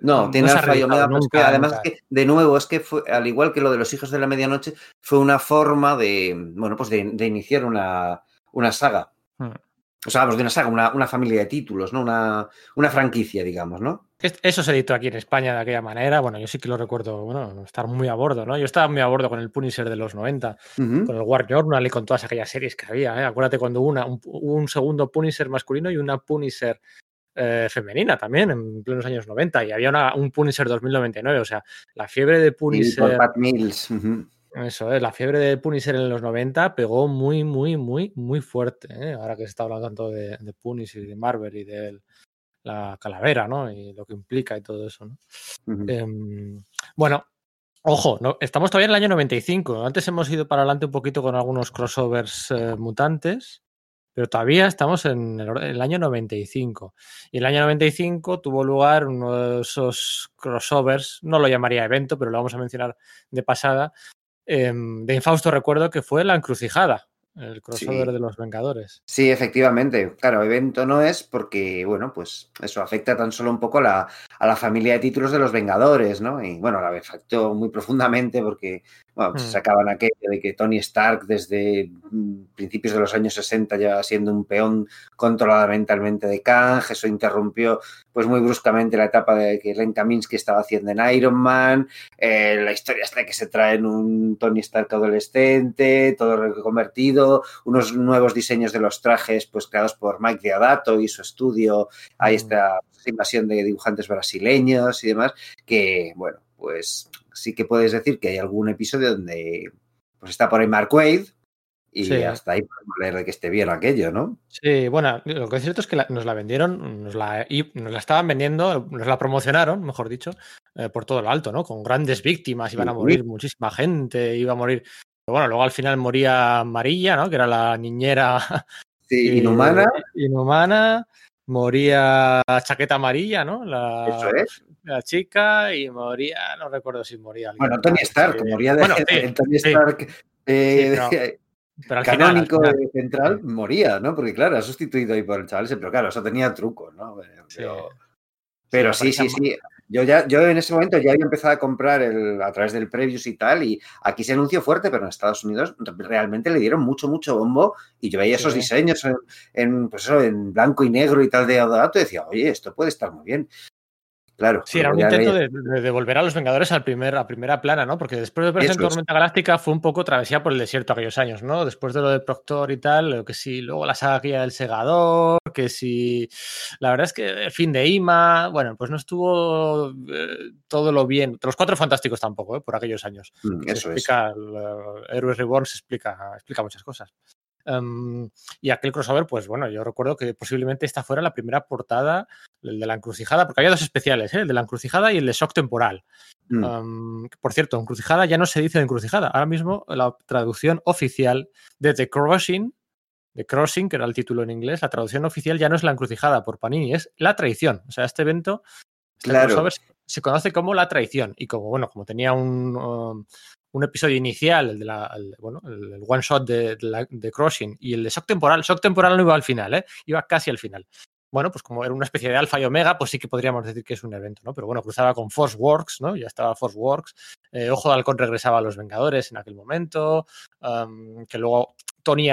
No, tiene alfa y omega, además que, de nuevo, es que fue, al igual que lo de los hijos de la medianoche, fue una forma de, bueno, pues de, iniciar una, una saga. Hmm. O sea, vamos, de una saga, una, familia de títulos, ¿no? Una, una, franquicia, digamos, ¿no? Eso se editó aquí en España de aquella manera. Bueno, yo sí que lo recuerdo, bueno, estar muy a bordo, ¿no? Yo estaba muy a bordo con el Punisher de los 90, con el War Journal y con todas aquellas series que había, ¿eh? Acuérdate cuando hubo una, un, segundo Punisher masculino y una Punisher eh, femenina también en plenos años 90 y había una, un Punisher 2099, o sea, la fiebre de Punisher... Pat Mills. Eso es, la fiebre de Punisher en los 90 pegó muy, muy, muy, muy fuerte. ¿eh? Ahora que se está hablando tanto de, de Punisher y de Marvel y de la calavera, ¿no? Y lo que implica y todo eso, ¿no? Em, bueno, ojo, no, estamos todavía en el año 95. Antes hemos ido para adelante un poquito con algunos crossovers eh, mutantes, pero todavía estamos en el, el, año 95. Y el año 95 tuvo lugar uno de esos crossovers, no lo llamaría evento, pero lo vamos a mencionar de pasada, Em, de Infausto recuerdo que fue La Encrucijada, el crossover de los Vengadores. Sí, efectivamente. Claro, evento no es porque, bueno, pues eso afecta tan solo un poco a la familia de títulos de los Vengadores, ¿no? Y bueno, la afectó muy profundamente porque bueno, pues, mm. sacaban aquello de que Tony Stark desde mm, principios de los años 60 ya siendo un peón controlado mentalmente de Kang, eso interrumpió pues muy bruscamente la etapa de que Len Kaminsky estaba haciendo en Iron Man, eh, la historia hasta que se traen un Tony Stark adolescente, todo reconvertido, unos nuevos diseños de los trajes pues creados por Mike Deodato y su estudio, ahí mm. está invasión de dibujantes brasileños y demás, que bueno, pues sí que puedes decir que hay algún episodio donde pues está por ahí Mark Wade y hasta ahí podemos leer de que esté bien aquello, ¿no? Sí, bueno, lo que es cierto es que nos la vendieron, nos la, y nos la estaban vendiendo, nos la promocionaron, mejor dicho, eh, por todo lo alto, ¿no? Con grandes víctimas, iban a morir muchísima gente, iba a morir. Pero bueno, luego al final moría Marilla, ¿no? Que era la niñera. Sí, inhumana. Inhumana moría Chaqueta Amarilla, ¿no? La, Eso es. La chica y moría, no recuerdo si moría. Bueno, Tony Stark, moría de bueno, Tony Stark eh, pero canónico central moría, ¿no? Porque claro, ha sustituido ahí por el chaval pero claro, eso tenía truco, ¿no? Pero, pero sí, sí, sí. Yo ya, yo en ese momento ya había empezado a comprar el, a través del Previews y tal, y aquí se anunció fuerte, pero en Estados Unidos realmente le dieron mucho, mucho bombo, y yo veía esos diseños en, pues eso, en blanco y negro y tal de Adorato, y decía, oye, esto puede estar muy bien. Claro. Sí, era un intento de, de, volver a los Vengadores al primer, a primera plana, ¿no? Porque después de verse en Tormenta Galáctica fue un poco travesía por el desierto aquellos años, ¿no? Después de lo de Proctor y tal, lo que sí, luego la saga del Segador, que sí. La verdad es que el fin de Ima, bueno, pues no estuvo eh, todo lo bien. Los cuatro fantásticos tampoco, ¿eh? Por aquellos años. Mm, eso explica, es. El, Héroes Reborn se explica, explica muchas cosas. Um, y aquel crossover, pues bueno, yo recuerdo que posiblemente esta fuera la primera portada, el de la encrucijada, porque había dos especiales, ¿eh? el de la encrucijada y el de shock temporal. Mm. Um, por cierto, encrucijada ya no se dice de encrucijada. Ahora mismo la traducción oficial de The Crossing, The Crossing, que era el título en inglés, la traducción oficial ya no es la encrucijada por Panini, es la traición. O sea, este evento, este crossover, se conoce como la traición. Y como, bueno, como tenía un, um, un episodio inicial, el de la, el, bueno, el, one shot de, de, de, Crossing y el de Shock Temporal, Shock Temporal no iba al final, ¿eh? iba casi al final. Bueno, pues como era una especie de alfa y omega, pues sí que podríamos decir que es un evento, ¿no? Pero bueno, cruzaba con Force Works, ¿no? Ya estaba Force Works. Eh, Ojo de Halcón regresaba a los Vengadores en aquel momento. Que luego Tony,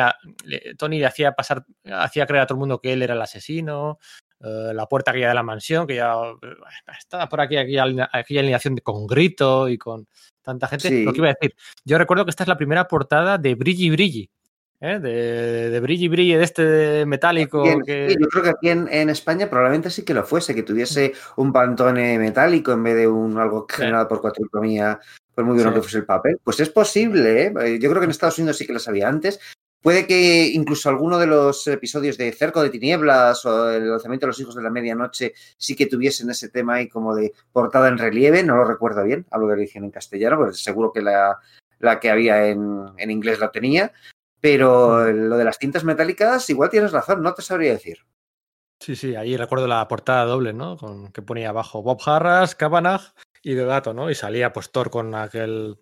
Tony hacía pasar, hacía creer a todo el mundo que él era el asesino. Uh, la puerta aquella de la mansión, que ya uh, estaba por aquí, aquí aquella alineación con grito y con tanta gente. Sí. Lo que iba a decir, yo recuerdo que esta es la primera portada de Brilli Brilli. ¿eh? De, de Brilli Brilli, de este metálico. Que... sí, yo creo que aquí en, en, España probablemente sí que lo fuese, que tuviese un pantone metálico en vez de un algo generado por cuatricromía, por muy bueno sí. que fuese el papel. Pues es posible, ¿eh? yo creo que en Estados Unidos sí que lo sabía antes, Puede que incluso alguno de los episodios de Cerco de Tinieblas o el lanzamiento de los Hijos de la Medianoche sí que tuviesen ese tema ahí como de portada en relieve, no lo recuerdo bien, hablo de edición en castellano, pues seguro que la, la que había en, en, inglés la tenía, pero lo de las tintas metálicas igual tienes razón, no te sabría decir. Sí, sí, ahí recuerdo la portada doble, ¿no? Con, que ponía abajo Bob Harras, Cabanagh y Dedato, ¿no? Y salía pues Thor con aquel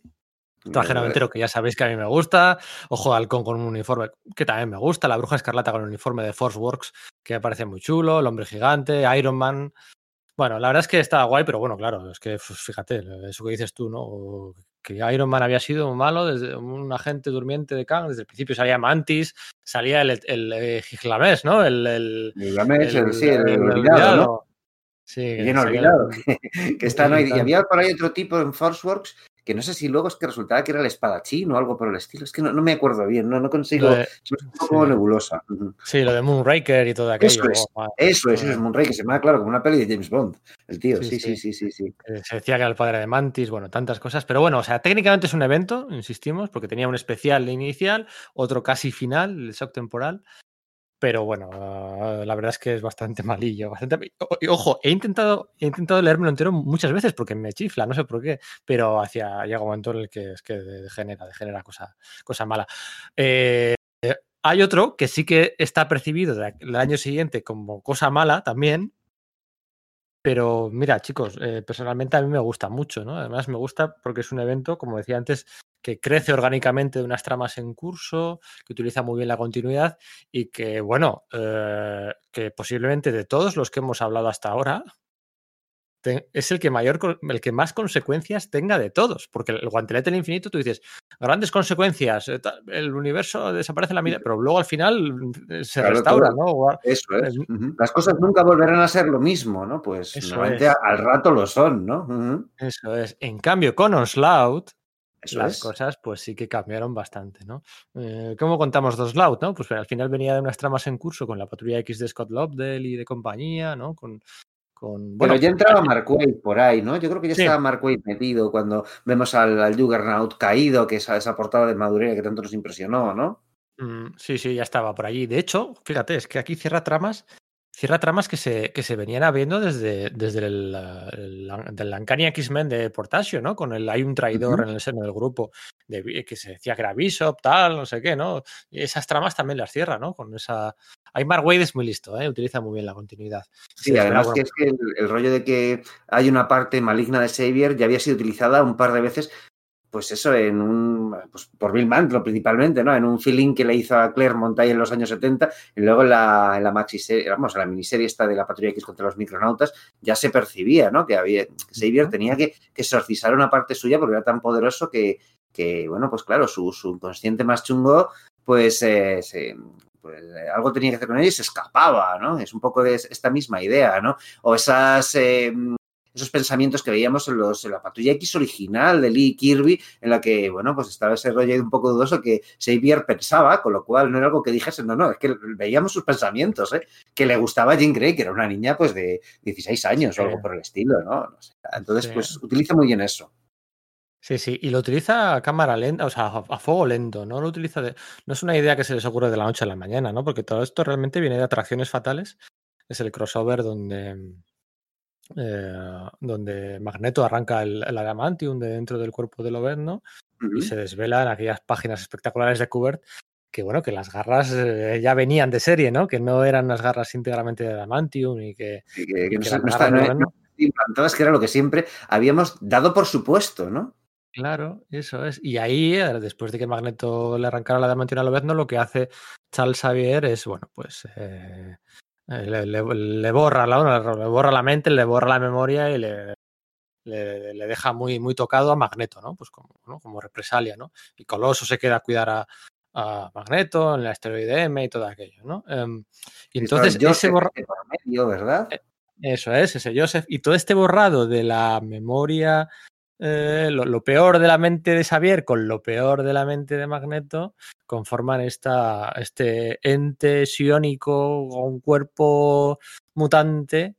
Traje noventero que ya sabéis que a mí me gusta. Ojo halcón con un uniforme que también me gusta. La bruja escarlata con el uniforme de Force Works que me parece muy chulo. El hombre gigante, Iron Man. Bueno, la verdad es que estaba guay, pero bueno, claro, es que pues, fíjate, eso que dices tú, ¿no? Que Iron Man había sido malo desde un agente durmiente de Kang. Desde el principio salía Mantis, salía el, el, el Giglamés, ¿no? El, el, Giglamés, el, sí, el, el olvidado, ¿no? Sí, bien olvidado. que está, no, y había por ahí otro tipo en Forceworks que no sé si luego es que resultaba que era el espadachín o algo por el estilo. Es que no, no me acuerdo bien, no, no consigo. De, es un poco sí. nebulosa. Sí, lo de Moonraker y todo aquello. Eso es, oh, eso es, eso es Moonraker. Se me da claro como una peli de James Bond. El tío, sí, sí, sí, sí. sí, sí. Eh, se decía que era el padre de Mantis, bueno, tantas cosas. Pero bueno, o sea, técnicamente es un evento, insistimos, porque tenía un especial inicial, otro casi final, el shock temporal. Pero bueno, uh, la verdad es que es bastante malillo. Bastante... Ojo, he intentado, he intentado leérmelo entero muchas veces porque me chifla, no sé por qué, pero hacia llega un momento en el que es que degenera, degenera cosa, cosa mala. Eh, hay otro que sí que está percibido del año siguiente como cosa mala también, pero mira, chicos, eh, personalmente a mí me gusta mucho, ¿no? Además me gusta porque es un evento, como decía antes, que crece orgánicamente de unas tramas en curso, que utiliza muy bien la continuidad y que, bueno, eh, que posiblemente de todos los que hemos hablado hasta ahora, te, es el que mayor, el que más consecuencias tenga de todos, porque el guantelete del infinito, tú dices, grandes consecuencias, eh, el universo desaparece en la vida, pero luego al final eh, se claro, restaura, todo. ¿no? Eso es. Uh -huh. Las cosas nunca volverán a ser lo mismo, ¿no? Pues Eso normalmente es. al rato lo son, ¿no? Uh -huh. Eso es. En cambio, con Onslaught, eso las es. cosas pues sí que cambiaron bastante, ¿no? Eh, ¿Cómo contamos dos Loud, no? Pues al final venía de unas tramas en curso con la patrulla X de Scott Lobdell y de compañía, ¿no? Con, con bueno, Pero ya entraba Mark Waid por ahí, ¿no? Yo creo que ya sí. estaba Mark Waid metido cuando vemos al, al Juggernaut caído, que esa, esa portada de madurez que tanto nos impresionó, ¿no? Mm, sí, sí, ya estaba por allí. De hecho, fíjate, es que aquí cierra tramas cierra tramas que se, que se venían habiendo desde, desde el, el, el Uncanny X-Men de Portasio, ¿no? Con el hay un traidor uh -huh. en el seno del grupo, de, que se decía que era Bishop, tal, no sé qué, ¿no? Esas tramas también las cierra, ¿no? Con esa... Hay Mark Wade es muy listo, ¿eh? Utiliza muy bien la continuidad. Sí, sí además que es que el, el, rollo de que hay una parte maligna de Xavier ya había sido utilizada un par de veces pues eso, en un, pues por Bill Mantlo principalmente, ¿no? En un feeling que le hizo a Claire Montay en los años 70 y luego en la, en la maxi serie, vamos, en la miniserie esta de la Patrulla X contra los micronautas, ya se percibía, ¿no? Que había, que Xavier tenía que, que exorcizar una parte suya porque era tan poderoso que, que bueno, pues claro, su, su inconsciente más chungo, pues, eh, se, pues eh, algo tenía que hacer con ella y se escapaba, ¿no? Es un poco de esta misma idea, ¿no? O esas eh, esos pensamientos que veíamos en, los, en la patrulla X original de Lee Kirby, en la que, bueno, pues estaba ese rollo un poco dudoso que Xavier pensaba, con lo cual no era algo que dijese, no, no, es que veíamos sus pensamientos, ¿eh? que le gustaba a Jean Grey, que era una niña pues de 16 años sí. o algo por el estilo, ¿no? no sé. Entonces, sí. pues utiliza muy bien eso. Sí, sí, y lo utiliza a cámara lenta, o sea, a, fuego lento, no lo utiliza de. No es una idea que se les ocurre de la noche a la mañana, ¿no? Porque todo esto realmente viene de atracciones fatales. Es el crossover donde. Eh, donde Magneto arranca el, el, adamantium de dentro del cuerpo del Oberno uh -huh. y se desvela en aquellas páginas espectaculares de Kubert que bueno, que las garras eh, ya venían de serie, ¿no? Que no eran unas garras íntegramente de adamantium y que, sí, que, que, y que no, no, está, no, no, implantadas, que era lo que siempre habíamos dado por supuesto, ¿no? Claro, eso es. Y ahí, eh, después de que Magneto le arrancara la adamantium a Lobezno, lo que hace Charles Xavier es, bueno, pues eh, le, le, le, borra la, le borra la mente, le borra la memoria y le, le, le, deja muy, muy tocado a Magneto, ¿no? Pues como, ¿no? como represalia, ¿no? Y Coloso se queda a cuidar a, a Magneto, en el asteroide M y todo aquello, ¿no? Um, y entonces Joseph ese borra... medio, ¿verdad? Eh, eso es, ese Joseph. Y todo este borrado de la memoria, eh, lo, lo, peor de la mente de Xavier con lo peor de la mente de Magneto, conforman esta, este ente psiónico con un cuerpo mutante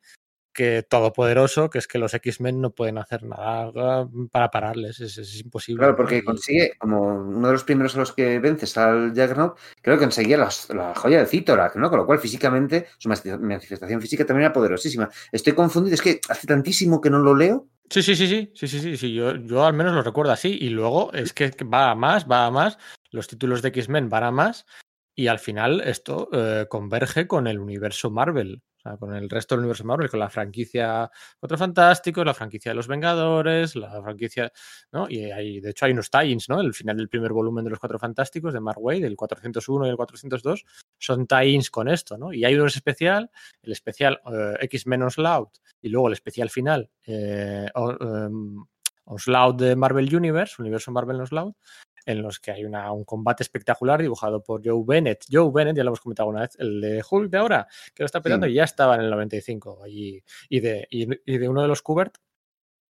que todopoderoso, que es que los X-Men no pueden hacer nada para pararles, es, es imposible. Claro, porque consigue, como uno de los primeros a los que vences al Juggernaut, creo que conseguía la, la joya de Citorak, ¿no? Con lo cual físicamente, su manifestación física también era poderosísima. Estoy confundido, es que hace tantísimo que no lo leo. Sí, sí, sí, sí, sí, sí, sí, sí. Yo, yo al menos lo recuerdo así. Y luego es que va a más, va a más, los títulos de X-Men van a más, y al final esto eh, converge con el universo Marvel con el resto del universo Marvel, con la franquicia Cuatro Fantásticos, la franquicia de los Vengadores, la franquicia, ¿no? Y hay, de hecho hay unos tie-ins, ¿no? El final del primer volumen de los Cuatro Fantásticos de Mark Waid, el 401 y el 402, son tie-ins con esto, ¿no? Y hay uno especial, el especial uh, X menos Loud y luego el especial final eh, um, de Marvel Universe, Universo Marvel Onslaught, en los que hay una, un combate espectacular dibujado por Joe Bennett. Joe Bennett, ya lo hemos comentado una vez, el de Hulk de ahora, que lo está peleando sí. y ya estaba en el 95. Y, y, de, y, y de uno de los Kubert,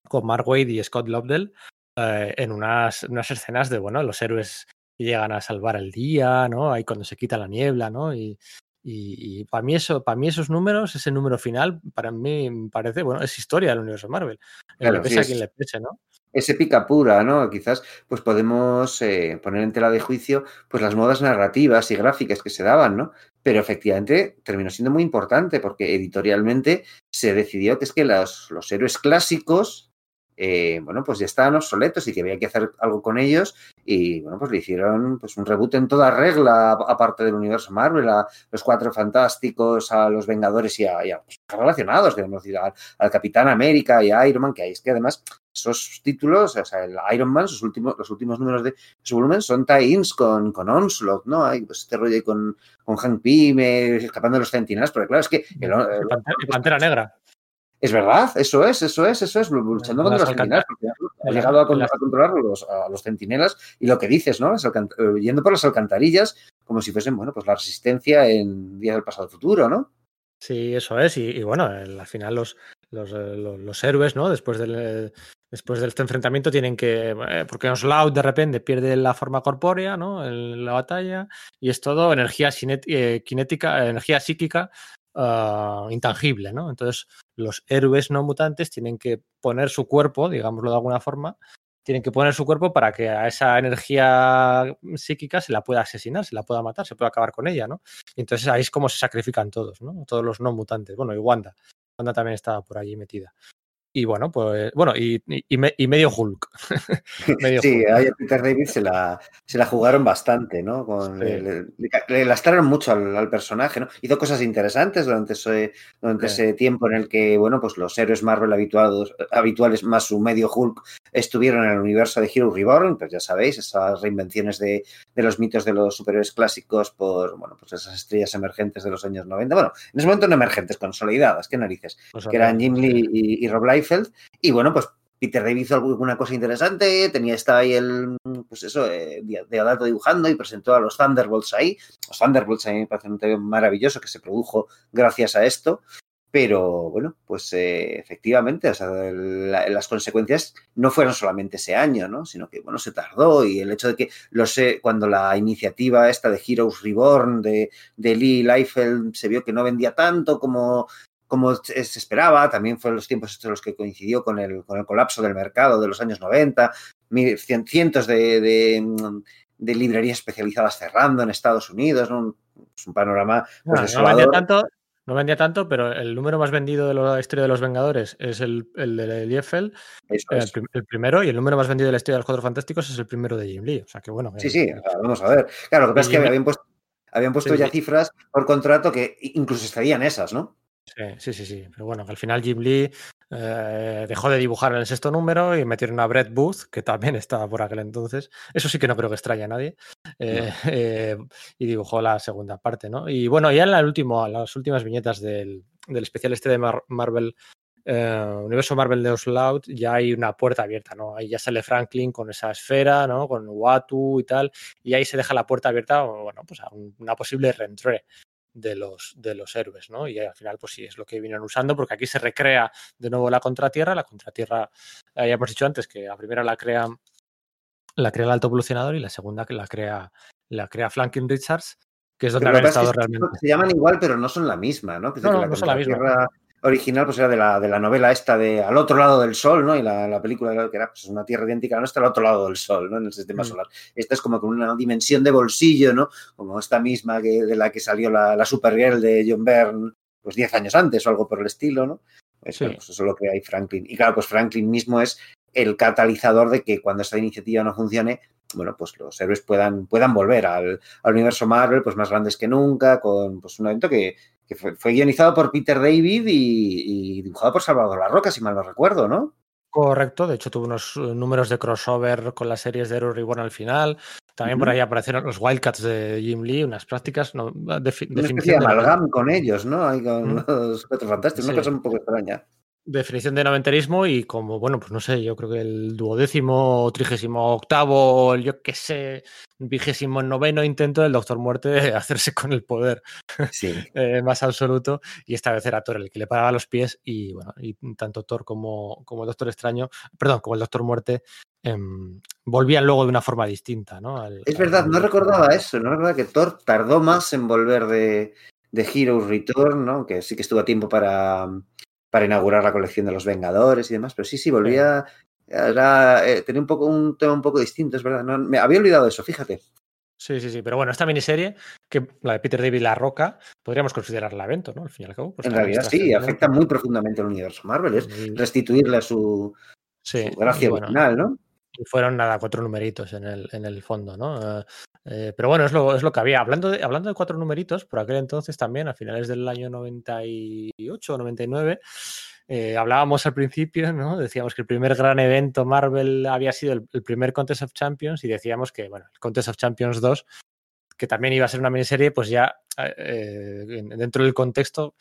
con Mark Wade y Scott Lobdell, eh, en unas, unas escenas de, bueno, los héroes que llegan a salvar el día, ¿no? Ahí cuando se quita la niebla, ¿no? Y, y, y, para mí eso, para mí esos números, ese número final, para mí me parece, bueno, es historia del universo Marvel. Claro, le pese sí, a quien le pese, ¿no? Es épica pura, ¿no? Quizás pues podemos eh, poner en tela de juicio pues las modas narrativas y gráficas que se daban, ¿no? Pero efectivamente terminó siendo muy importante porque editorialmente se decidió que es que los, los héroes clásicos eh, bueno, pues ya estaban obsoletos y que había que hacer algo con ellos y, bueno, pues le hicieron pues un reboot en toda regla, aparte del universo Marvel, a los Cuatro Fantásticos, a los Vengadores y a, y a pues, relacionados, digamos, al, al, Capitán América y a Iron Man, que hay es que además esos títulos, o sea, el Iron Man, sus últimos, los últimos números de su volumen son tie-ins con, con Onslaught, ¿no? Hay pues, este rollo ahí con, con Hank Pym, escapando de los centinelas, pero claro, es que... El, el, el, Pantera Negra. Es verdad, eso es, eso es, eso es, luchando contra los centinelas, porque ha llegado a, a controlar los, a los centinelas y lo que dices, ¿no? Yendo por las alcantarillas como si fuesen, bueno, pues la resistencia en días del pasado futuro, ¿no? Sí, eso es, y, y bueno, al final los, los, los, los, héroes, ¿no? Después del, después de este enfrentamiento tienen que, eh, porque Onslaught de repente pierde la forma corpórea, ¿no? En la batalla, y es todo energía eh, cinética, energía psíquica uh, intangible, ¿no? Entonces, los héroes no mutantes tienen que poner su cuerpo, digámoslo de alguna forma, tienen que poner su cuerpo para que a esa energía psíquica se la pueda asesinar, se la pueda matar, se pueda acabar con ella, ¿no? Y entonces ahí es como se sacrifican todos, ¿no? Todos los no mutantes. Bueno, y Wanda. Wanda también estaba por allí metida. Y bueno, pues, bueno, y, y, y medio Hulk. medio sí, Hulk. a Peter David se la, se la jugaron bastante, ¿no? Con, sí. le, le, le, lastraron mucho al, al, personaje, ¿no? Hizo cosas interesantes durante, ese, durante sí. ese tiempo en el que, bueno, pues los héroes Marvel habituados, habituales más su medio Hulk estuvieron en el universo de Hero Reborn, pues ya sabéis, esas reinvenciones de, de los mitos de los superhéroes clásicos por, bueno, pues esas estrellas emergentes de los años 90. Bueno, en ese momento no emergentes, consolidadas, qué narices, sea, que eran Jim Lee y, y Rob Life Y bueno, pues Peter David hizo alguna cosa interesante, tenía estaba ahí el, pues eso, eh, de Adalto dibujando y presentó a los Thunderbolts ahí. Los Thunderbolts a mí me parece un tema maravilloso que se produjo gracias a esto. Pero bueno, pues eh, efectivamente, o sea, la, las consecuencias no fueron solamente ese año, ¿no? Sino que, bueno, se tardó y el hecho de que, lo sé, cuando la iniciativa esta de Heroes Reborn de, de Lee Liefeld se vio que no vendía tanto como, como se esperaba, también fueron los tiempos estos los que coincidió con el, con el colapso del mercado de los años 90, cientos de, de, de librerías especializadas cerrando en Estados Unidos, ¿no? Es un panorama pues, no, desolador. No tanto, no vendía tanto, pero el número más vendido de la historia de los Vengadores es el, el de Liefeld, el, el, primero, y el número más vendido de la historia de los Cuatro Fantásticos es el primero de Jim Lee. O sea que bueno. Sí, sí, vamos a ver. Claro, lo que pasa es que habían puesto, habían puesto sí, ya cifras por contrato que incluso estarían esas, ¿no? Sí, sí, sí. Pero bueno, que al final Jim Lee eh, dejó de dibujar en el sexto número y metieron a Brett Booth, que también estaba por aquel entonces. Eso sí que no creo que extrañe a nadie. Eh, no. eh, y dibujó la segunda parte, ¿no? Y bueno, ya en la último, las últimas viñetas del, del especial este de Mar Marvel, eh, Universo Marvel de Oslout, ya hay una puerta abierta, ¿no? Ahí ya sale Franklin con esa esfera, ¿no? Con Watu y tal, y ahí se deja la puerta abierta, bueno, pues a una posible reentrée de los, de los héroes, ¿no? Y al final, pues sí, es lo que vienen usando, porque aquí se recrea de nuevo la contratierra. La contratierra, eh, ya hemos dicho antes que la primera la crea, la crea el alto evolucionador y la segunda que la crea, la crea Franklin Richards, que es donde habían estado realmente. Se llaman igual, pero no son la misma, ¿no? Que no, que no, la no son la misma. Original pues era de la, de la novela esta de Al otro lado del sol, ¿no? Y la, la película que era pues, una tierra idéntica a la nuestra al otro lado del sol, ¿no? En el sistema mm. solar. Esta es como con una dimensión de bolsillo, ¿no? Como esta misma que, de la que salió la, la Supergirl de John Byrne pues 10 años antes o algo por el estilo, ¿no? Pues, Sí. bueno, pues eso es lo que hay Franklin. Y claro, pues Franklin mismo es el catalizador de que cuando esta iniciativa no funcione, bueno, pues los héroes puedan, puedan volver al, al universo Marvel, pues más grandes que nunca, con pues un evento que, que fue, fue, guionizado por Peter David y, y, dibujado por Salvador La Roca, si mal no recuerdo, ¿no? Correcto, de hecho tuvo unos eh, números de crossover con las series de Hero Reborn al final. También uh -huh. por ahí aparecieron los Wildcats de Jim Lee, unas prácticas. No, defi una definición de amalgam con ellos, ¿no? Ahí con uh -huh. los Cuatro Fantásticos, sí. una cosa un poco extraña definición de noventerismo y como, bueno, pues no sé, yo creo que el duodécimo, trigésimo octavo, yo qué sé, vigésimo noveno intento del Doctor Muerte de hacerse con el poder sí. eh, más absoluto y esta vez era Thor el que le paraba los pies y bueno, y tanto Thor como, como el Doctor Extraño, perdón, como el Doctor Muerte eh, volvían luego de una forma distinta, ¿no? Al, es verdad, al... no recordaba eso, no recordaba que Thor tardó más en volver de, de Heroes Return, ¿no? Que sí que estuvo a tiempo para para inaugurar la colección de los Vengadores y demás, pero sí, sí, volvía, era, eh, tenía un poco un tema un poco distinto, es verdad, no, me había olvidado eso, fíjate. Sí, sí, sí, pero bueno, esta miniserie, que la de Peter David La Roca, podríamos considerarla evento, ¿no? Al fin y al cabo. Pues en realidad sí, afecta muy profundamente al universo Marvel, es restituirle a su, sí, su gracia bueno, original, ¿no? Y fueron nada, cuatro numeritos en el, en el fondo, ¿no? Uh, eh, pero bueno, es lo, es lo que había. Hablando de, hablando de cuatro numeritos, por aquel entonces también, a finales del año 98 o 99, eh, hablábamos al principio, ¿no? Decíamos que el primer gran evento Marvel había sido el, primer Contest of Champions y decíamos que, bueno, el Contest of Champions 2, que también iba a ser una miniserie, pues ya eh, dentro del contexto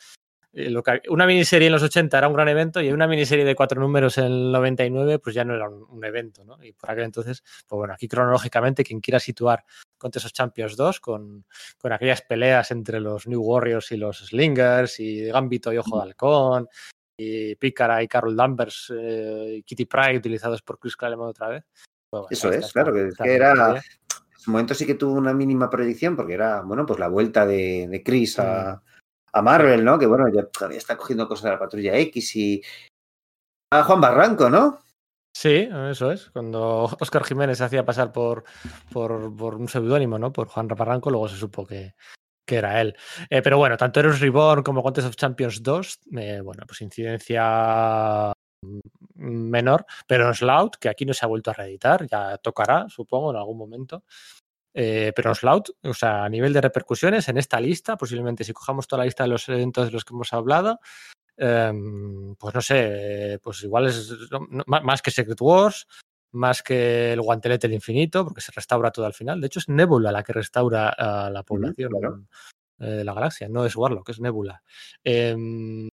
lo que, una miniserie en los 80 era un gran evento y una miniserie de cuatro números en el 99 pues ya no era un, un, evento, ¿no? Y por aquel entonces, pues bueno, aquí cronológicamente quien quiera situar Contest of Champions 2 con, con aquellas peleas entre los New Warriors y los Slingers y Gambito y Ojo de Halcón y Pícara y Carol Danvers eh, y Kitty Pryde utilizados por Chris Claremont otra vez. Pues bueno, Eso es, claro, que, que era... En su momento sí que tuvo una mínima proyección porque era, bueno, pues la vuelta de, de Chris a... Mm a Marvel, ¿no? Que bueno, ya está cogiendo cosas de la Patrulla X y a Juan Barranco, ¿no? Sí, eso es. Cuando Oscar Jiménez se hacía pasar por, por, un seudónimo, ¿no? Por Juan Barranco, luego se supo que, que era él. Eh, pero bueno, tanto Heroes Reborn como Contest of Champions 2, eh, bueno, pues incidencia menor, pero Slout, que aquí no se ha vuelto a reeditar, ya tocará, supongo, en algún momento. Eh, pero Slout, o sea, a nivel de repercusiones en esta lista, posiblemente si cojamos toda la lista de los eventos de los que hemos hablado, eh, pues no sé, pues igual es no, más que Secret Wars, más que el guantelete del infinito, porque se restaura todo al final. De hecho, es Nebula la que restaura a la población claro. eh, de la galaxia, no es Warlock, es Nebula. Eh,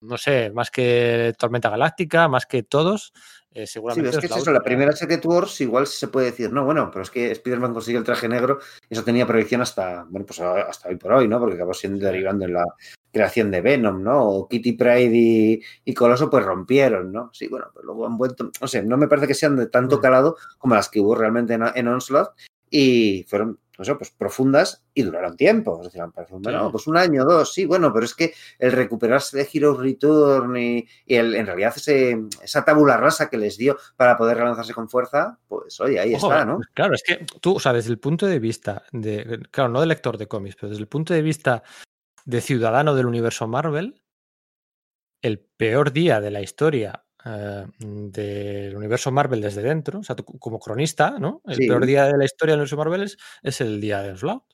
no sé, más que Tormenta Galáctica, más que todos, eh, seguramente. Sí, es que es, es eso, la primera Secret Wars igual se puede decir, no, bueno, pero es que Spider-Man consiguió el traje negro, eso tenía proyección hasta, bueno, pues hasta hoy por hoy, ¿no? Porque acabó siendo derivando en la creación de Venom, ¿no? O Kitty Pride y, y Coloso pues rompieron, ¿no? Sí, bueno, pues luego han vuelto, no sé, no me parece que sean de tanto calado como las que hubo realmente en, en Onslaught y fueron pues, eso, pues profundas y duraron tiempo. Es decir, bueno, pues un año, dos, sí, bueno, pero es que el recuperarse de Hero Return y, el, en realidad ese, esa tabula rasa que les dio para poder relanzarse con fuerza, pues oye, ahí está, ¿no? Pues claro, es que tú, o sea, desde el punto de vista de, claro, no de lector de cómics, pero desde el punto de vista de ciudadano del universo Marvel, el peor día de la historia eh, del universo Marvel desde dentro, o sea, como cronista, ¿no? El peor día de la historia del universo Marvel es, el día de Slout.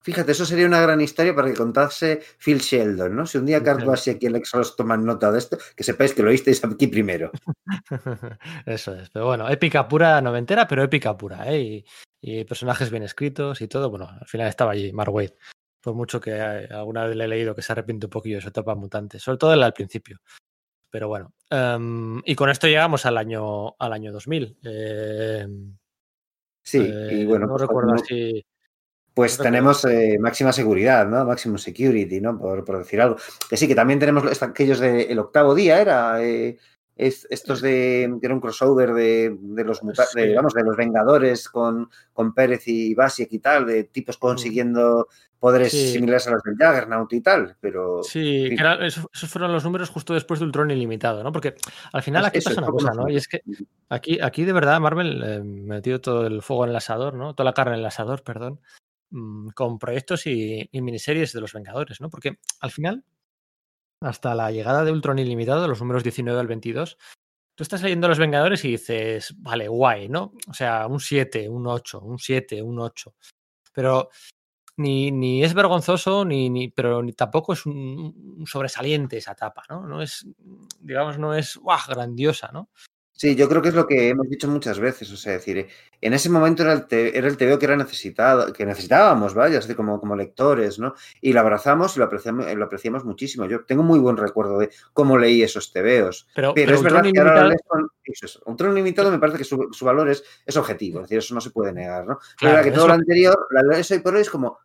Fíjate, eso sería una gran historia para que contase Phil Sheldon, ¿no? Si un día Carlos Bassi aquí el Exos toman nota de esto, que sepáis que lo oísteis aquí primero. eso es, pero bueno, épica pura noventera, pero épica pura, ¿eh? Y, personajes bien escritos y todo. Bueno, al final estaba allí Mark Waid. Por mucho que alguna vez le he leído que se arrepiente un poquillo de su etapa mutante, sobre todo al principio. Pero bueno, em, y con esto llegamos al año, al año 2000. Em, sí, y eh, bueno. No pues recuerdo si. Pues tenemos eh, máxima seguridad, ¿no? Maximum security, ¿no? Por, decir algo. Que sí, que también tenemos aquellos del octavo día, era. Eh, estos de. que era un crossover de, los de los Vengadores con, con Pérez y Basiek y tal, de tipos mm. consiguiendo poderes similares a los del Juggernaut y tal, pero... Sí, esos, fueron los números justo después de Ultron ilimitado, ¿no? Porque al final aquí pasa una cosa, ¿no? Y es que aquí, aquí de verdad Marvel eh, metió todo el fuego en el asador, ¿no? Toda la carne en el asador, perdón, mm, con proyectos y, miniseries de los Vengadores, ¿no? Porque al final, hasta la llegada de Ultron ilimitado, los números 19 al 22, tú estás leyendo Los Vengadores y dices, vale, guay, ¿no? O sea, un 7, un 8, un 7, un 8. Pero ni, ni es vergonzoso, ni, ni, pero ni tampoco es un, sobresaliente esa etapa, ¿no? No es, digamos, no es ¡guau! grandiosa, ¿no? Sí, yo creo que es lo que hemos dicho muchas veces, o sea, decir, en ese momento era el, era el TVO que era necesitado, que necesitábamos, vaya, así como, como lectores, ¿no? Y lo abrazamos y lo apreciamos, lo apreciamos muchísimo. Yo tengo muy buen recuerdo de cómo leí esos TVOs. Pero, pero, es verdad que ahora con, Un trono limitado me parece que su, su, valor es, es objetivo, es decir, eso no se puede negar, ¿no? Claro, que todo lo anterior, la eso hoy por hoy es como,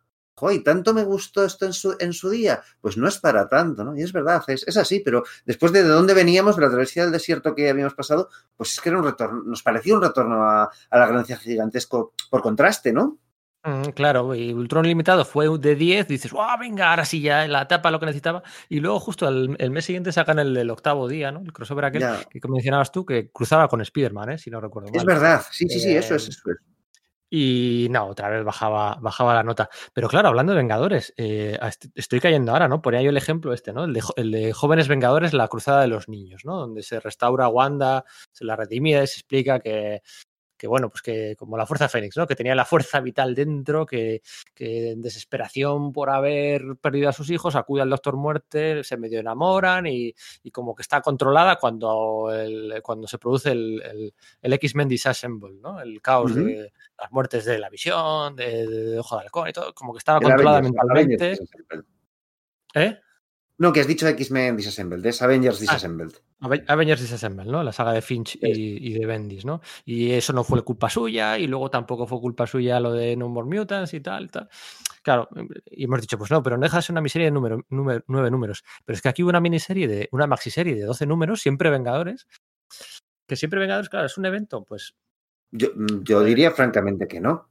y tanto me gustó esto en su, en su día, pues no es para tanto, ¿no? Y es verdad, es, es así, pero después de, de dónde veníamos, de la travesía del desierto que habíamos pasado, pues es que era un retorno, nos parecía un retorno a, la ganancia gigantesco por contraste, ¿no? Mm, claro, y Ultron limitado fue de 10, dices, ¡wow! Venga, ahora sí ya la etapa lo que necesitaba. Y luego, justo el, mes siguiente, sacan el del octavo día, ¿no? El crossover aquel que mencionabas tú, que cruzaba con Spider-Man, ¿eh? Si no recuerdo mal. Es verdad, sí, sí, sí, eso es. Eh, eso es. Y no, otra vez bajaba, bajaba la nota. Pero claro, hablando de Vengadores, eh, estoy cayendo ahora, ¿no? Ponía yo el ejemplo este, ¿no? El de, el de, Jóvenes Vengadores, la cruzada de los niños, ¿no? Donde se restaura Wanda, se la redimide, se explica que que bueno, pues que como la fuerza Fénix, ¿no? Que tenía la fuerza vital dentro, que, en desesperación por haber perdido a sus hijos acude al Doctor Muerte, se medio enamoran y, como que está controlada cuando, cuando se produce el, el, X-Men Disassemble, ¿no? El caos de las muertes de la visión, de, Ojo de Halcón y todo, como que estaba controlada mentalmente. ¿Eh? No, que has dicho X-Men Disassembled, es Avengers ah, Disassembled. Avengers Disassembled, ¿no? La saga de Finch y, de Bendis, ¿no? Y eso no fue culpa suya, y luego tampoco fue culpa suya lo de No More Mutants y tal, tal. Claro, y hemos dicho, pues no, pero no deja de ser una miniserie de número, nueve números. Pero es que aquí hubo una miniserie de, una maxiserie de 12 números, siempre Vengadores. Que siempre Vengadores, claro, es un evento, pues. Yo, mm, yo diría francamente que no.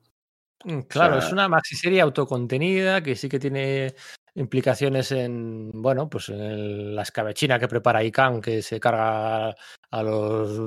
Mm, claro, es una maxiserie autocontenida que sí que tiene implicaciones en, bueno, pues en la escabechina que prepara Ican, que se carga a los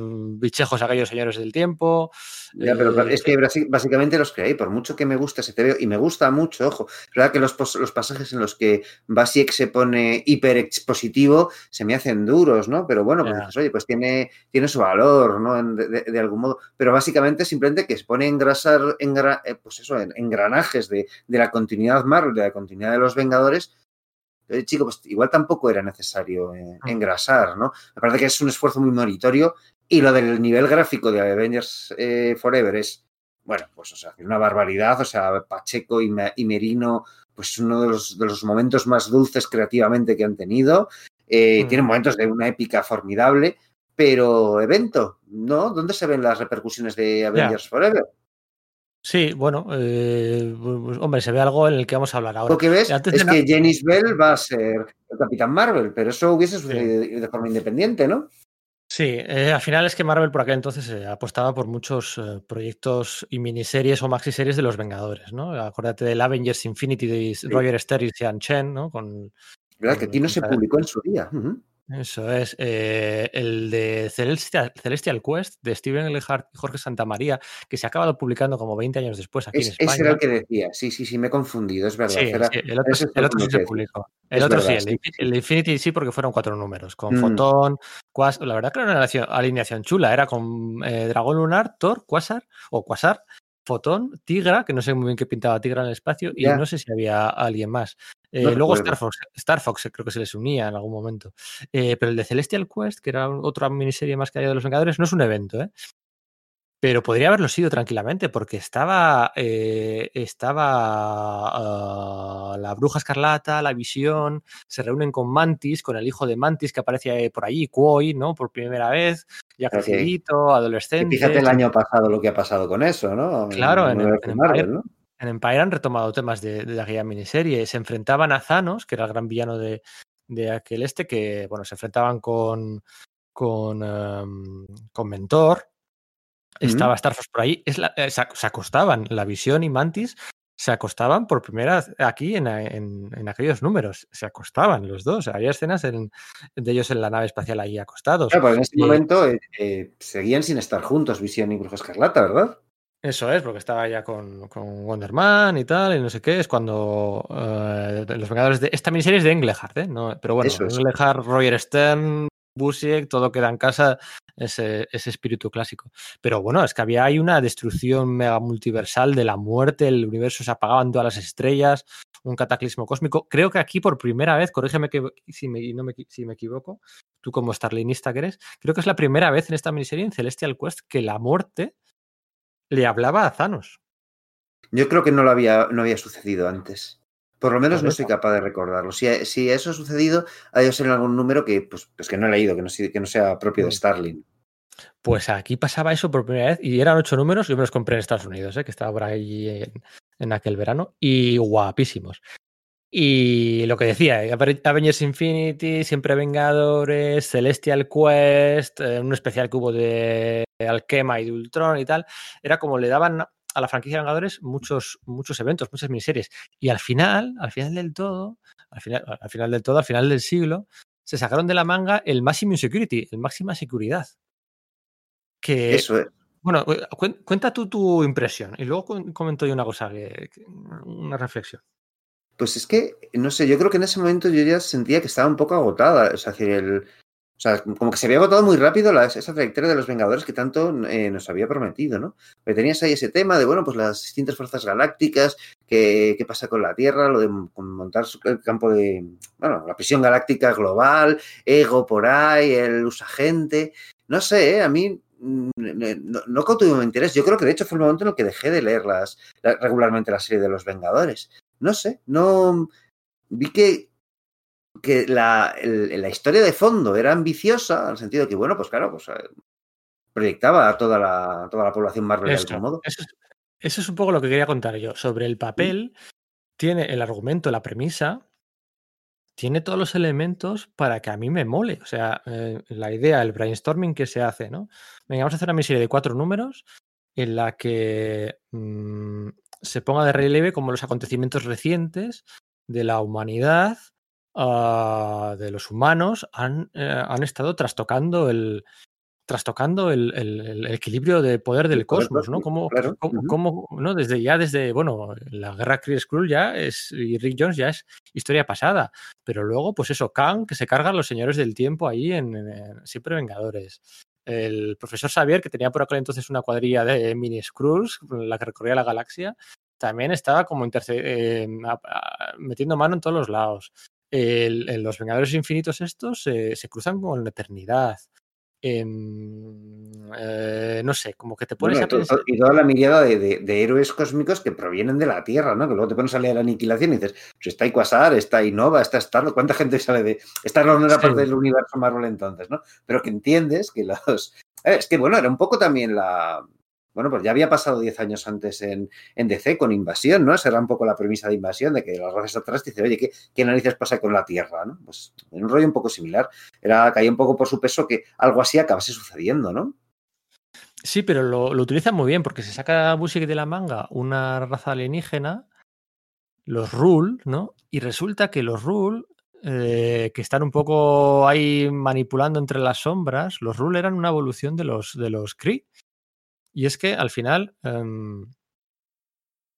bichejos aquellos señores del tiempo. Ya, pero es eh, que básicamente los creí, por mucho que me gusta ese TV, y me gusta mucho, ojo, es verdad que los, los pasajes en los que Basiek se pone hiper expositivo se me hacen duros, ¿no? Pero bueno, pues oye, pues tiene, tiene su valor, ¿no? De, algún modo. Pero básicamente simplemente que se pone a engrasar, eh, pues eso, engranajes de, de la continuidad Marvel, de la continuidad de los Vengadores, chico, pues igual tampoco era necesario eh, mm. engrasar, ¿no? Me parece que es un esfuerzo muy meritorio y lo del nivel gráfico de Avengers eh, Forever es, bueno, pues o sea, una barbaridad, o sea, Pacheco y, Merino, pues uno de los, de los, momentos más dulces creativamente que han tenido. Eh, mm. Tienen momentos de una épica formidable, pero evento, ¿no? ¿Dónde se ven las repercusiones de Avengers Forever? Sí, bueno, eh, hombre, se ve algo en el que vamos a hablar ahora. Lo que ves es que Janice Bell va a ser el Capitán Marvel, pero eso hubiese sucedido de forma independiente, ¿no? Sí, eh, al final es que Marvel por aquel entonces eh, apostaba por muchos eh, proyectos y miniseries o maxiseries de los Vengadores, ¿no? Acuérdate del Avengers Infinity de Roger Stern y Sean Chen, ¿no? Con, ¿Verdad? Que aquí no se publicó en su día. Eso es. Eh, el de Celestial, Celestial, Quest de Steven L. Hart y Jorge Santamaría, que se ha acabado publicando como 20 años después aquí en España. Ese era el que decía. Sí, sí, sí, me he confundido, es verdad. Sí, el otro, sí se publicó. El otro sí, el, Infinity sí, porque fueron cuatro números. Con mm. Fotón, Quasar. La verdad que era una alineación chula. Era con eh, Dragón Lunar, Thor, Quasar o Quasar. Fotón, Tigra, que no sé muy bien qué pintaba Tigra en el espacio, y no sé si había alguien más. Eh, luego Star Fox, Star Fox creo que se les unía en algún momento. Eh, pero el de Celestial Quest, que era otra miniserie más que hay de los Vengadores, no es un evento, ¿eh? Pero podría haberlo sido tranquilamente, porque estaba, eh, estaba ah, la Bruja Escarlata, la Visión, se reúnen con Mantis, con el hijo de Mantis que aparece por allí, Quoy, ¿no? Por primera vez, ya crecidito, adolescente. fíjate el año pasado lo que ha pasado con eso, ¿no? Claro, en, ¿no? En Empire han retomado temas de, de, aquella miniserie. Se enfrentaban a Thanos, que era el gran villano de, de aquel este, que bueno, se enfrentaban con, con, um, con Mentor. Estaba Star por ahí. Es la, eh, se, acostaban, la visión y Mantis se acostaban por primera vez aquí en, en, en, aquellos números. Se acostaban los dos. Había escenas en, de ellos en la nave espacial ahí acostados. Claro, pues en ese momento eh, eh, seguían sin estar juntos, Visión y Bruja Escarlata, ¿verdad? Eso es, porque estaba ya con, con Wonder Man y tal, y no sé qué. Es cuando uh, los Vengadores de. Esta miniserie es de Englehart, ¿eh? No, pero bueno, es. Englehart, Roger Stern, Busiek, todo queda en casa, ese, ese, espíritu clásico. Pero bueno, es que había ahí una destrucción mega multiversal de la muerte, el universo se apagaban todas las estrellas, un cataclismo cósmico. Creo que aquí por primera vez, corrígeme que, si, me, no me, si me equivoco, tú como starlinista que eres, creo que es la primera vez en esta miniserie en Celestial Quest que la muerte le hablaba a Thanos. Yo creo que no lo había, no había sucedido antes. Por lo menos no soy capaz de recordarlo. Si, si eso ha sucedido, ha de ser en algún número que, pues, pues que no he leído, que no, que no sea propio de. Starling. Pues aquí pasaba eso por primera vez y eran ocho números. Yo me los compré en Estados Unidos, ¿eh? que estaba por ahí en, en, aquel verano, y guapísimos. Y lo que decía, eh, Avengers Infinity, Siempre Vengadores, Celestial Quest, eh, un especial que hubo de Alquema y de Ultron y tal, era como le daban a la franquicia de Vengadores muchos, muchos eventos, muchas miniseries. Y al final, al final del todo, al final, al final del todo, al final del siglo, se sacaron de la manga el Maximum Security, el máxima seguridad. Que, Eso es. Bueno, eh, cuenta tú tu impresión y luego comento yo una cosa, una reflexión. Pues es que, no sé, yo creo que en ese momento yo ya sentía que estaba un poco agotada. Es decir, el, o sea, como que se había agotado muy rápido la, esa trayectoria de los Vengadores que tanto eh, nos había prometido, ¿no? Porque tenías ahí ese tema de, bueno, pues las distintas fuerzas galácticas, qué, pasa con la Tierra, lo de montar el campo de, bueno, la prisión galáctica global, Ego por ahí, el usagente. No sé, ¿eh? a mí no, no mi interés. Yo creo que de hecho fue el momento en el que dejé de leer las, regularmente la serie de los Vengadores. No sé, no. Vi que que la, el, la, historia de fondo era ambiciosa, en el sentido de que, bueno, pues claro, pues eh, proyectaba a toda la, toda la población Marvel eso, de algún modo. Eso, eso, es un poco lo que quería contar yo. Sobre el papel, ¿Sí? tiene el argumento, la premisa, tiene todos los elementos para que a mí me mole. O sea, eh, la idea, el brainstorming que se hace, ¿no? Venga, vamos a hacer una miniserie de cuatro números en la que mmm, se ponga de relieve como los acontecimientos recientes de la humanidad uh, de los humanos han, eh, han, estado trastocando el trastocando el, el, el equilibrio de poder del cosmos, ¿no? Como, claro. como, como, ¿no? Desde ya, desde, bueno, la guerra Kree Skrull ya es, y Rick Jones ya es historia pasada, pero luego, pues eso, Kang, que se cargan los señores del tiempo ahí en, en Siempre Vengadores. El profesor Xavier, que tenía por aquel entonces una cuadrilla de mini Skrulls, la que recorría la galaxia, también estaba como eh, metiendo mano en todos los lados los Vengadores Infinitos estos se cruzan con la eternidad. Eh, eh, no sé, como que te pones bueno, a pensar... Y toda la mirada de, de, de, héroes cósmicos que provienen de la Tierra, ¿no? Que luego te pones a leer Aniquilación y dices, pues está Iquasar, está Innova, está Star ¿cuánta gente sale de... Star no era sí. parte del universo Marvel entonces, ¿no? Pero que entiendes que los... Es que, bueno, era un poco también la, bueno, pues ya había pasado 10 años antes en, en, DC con invasión, ¿no? Esa era un poco la premisa de invasión, de que las razas atrás dicen, oye, ¿qué, ¿qué, narices pasa con la Tierra, ¿no? Pues en un rollo un poco similar. Era, caía un poco por su peso que algo así acabase sucediendo, ¿no? Sí, pero lo, lo utilizan muy bien porque se saca Busiek de la manga una raza alienígena, los Rule, ¿no? Y resulta que los Rule eh, que están un poco ahí manipulando entre las sombras, los Rule eran una evolución de los, de los Kree. Y es que al final, um,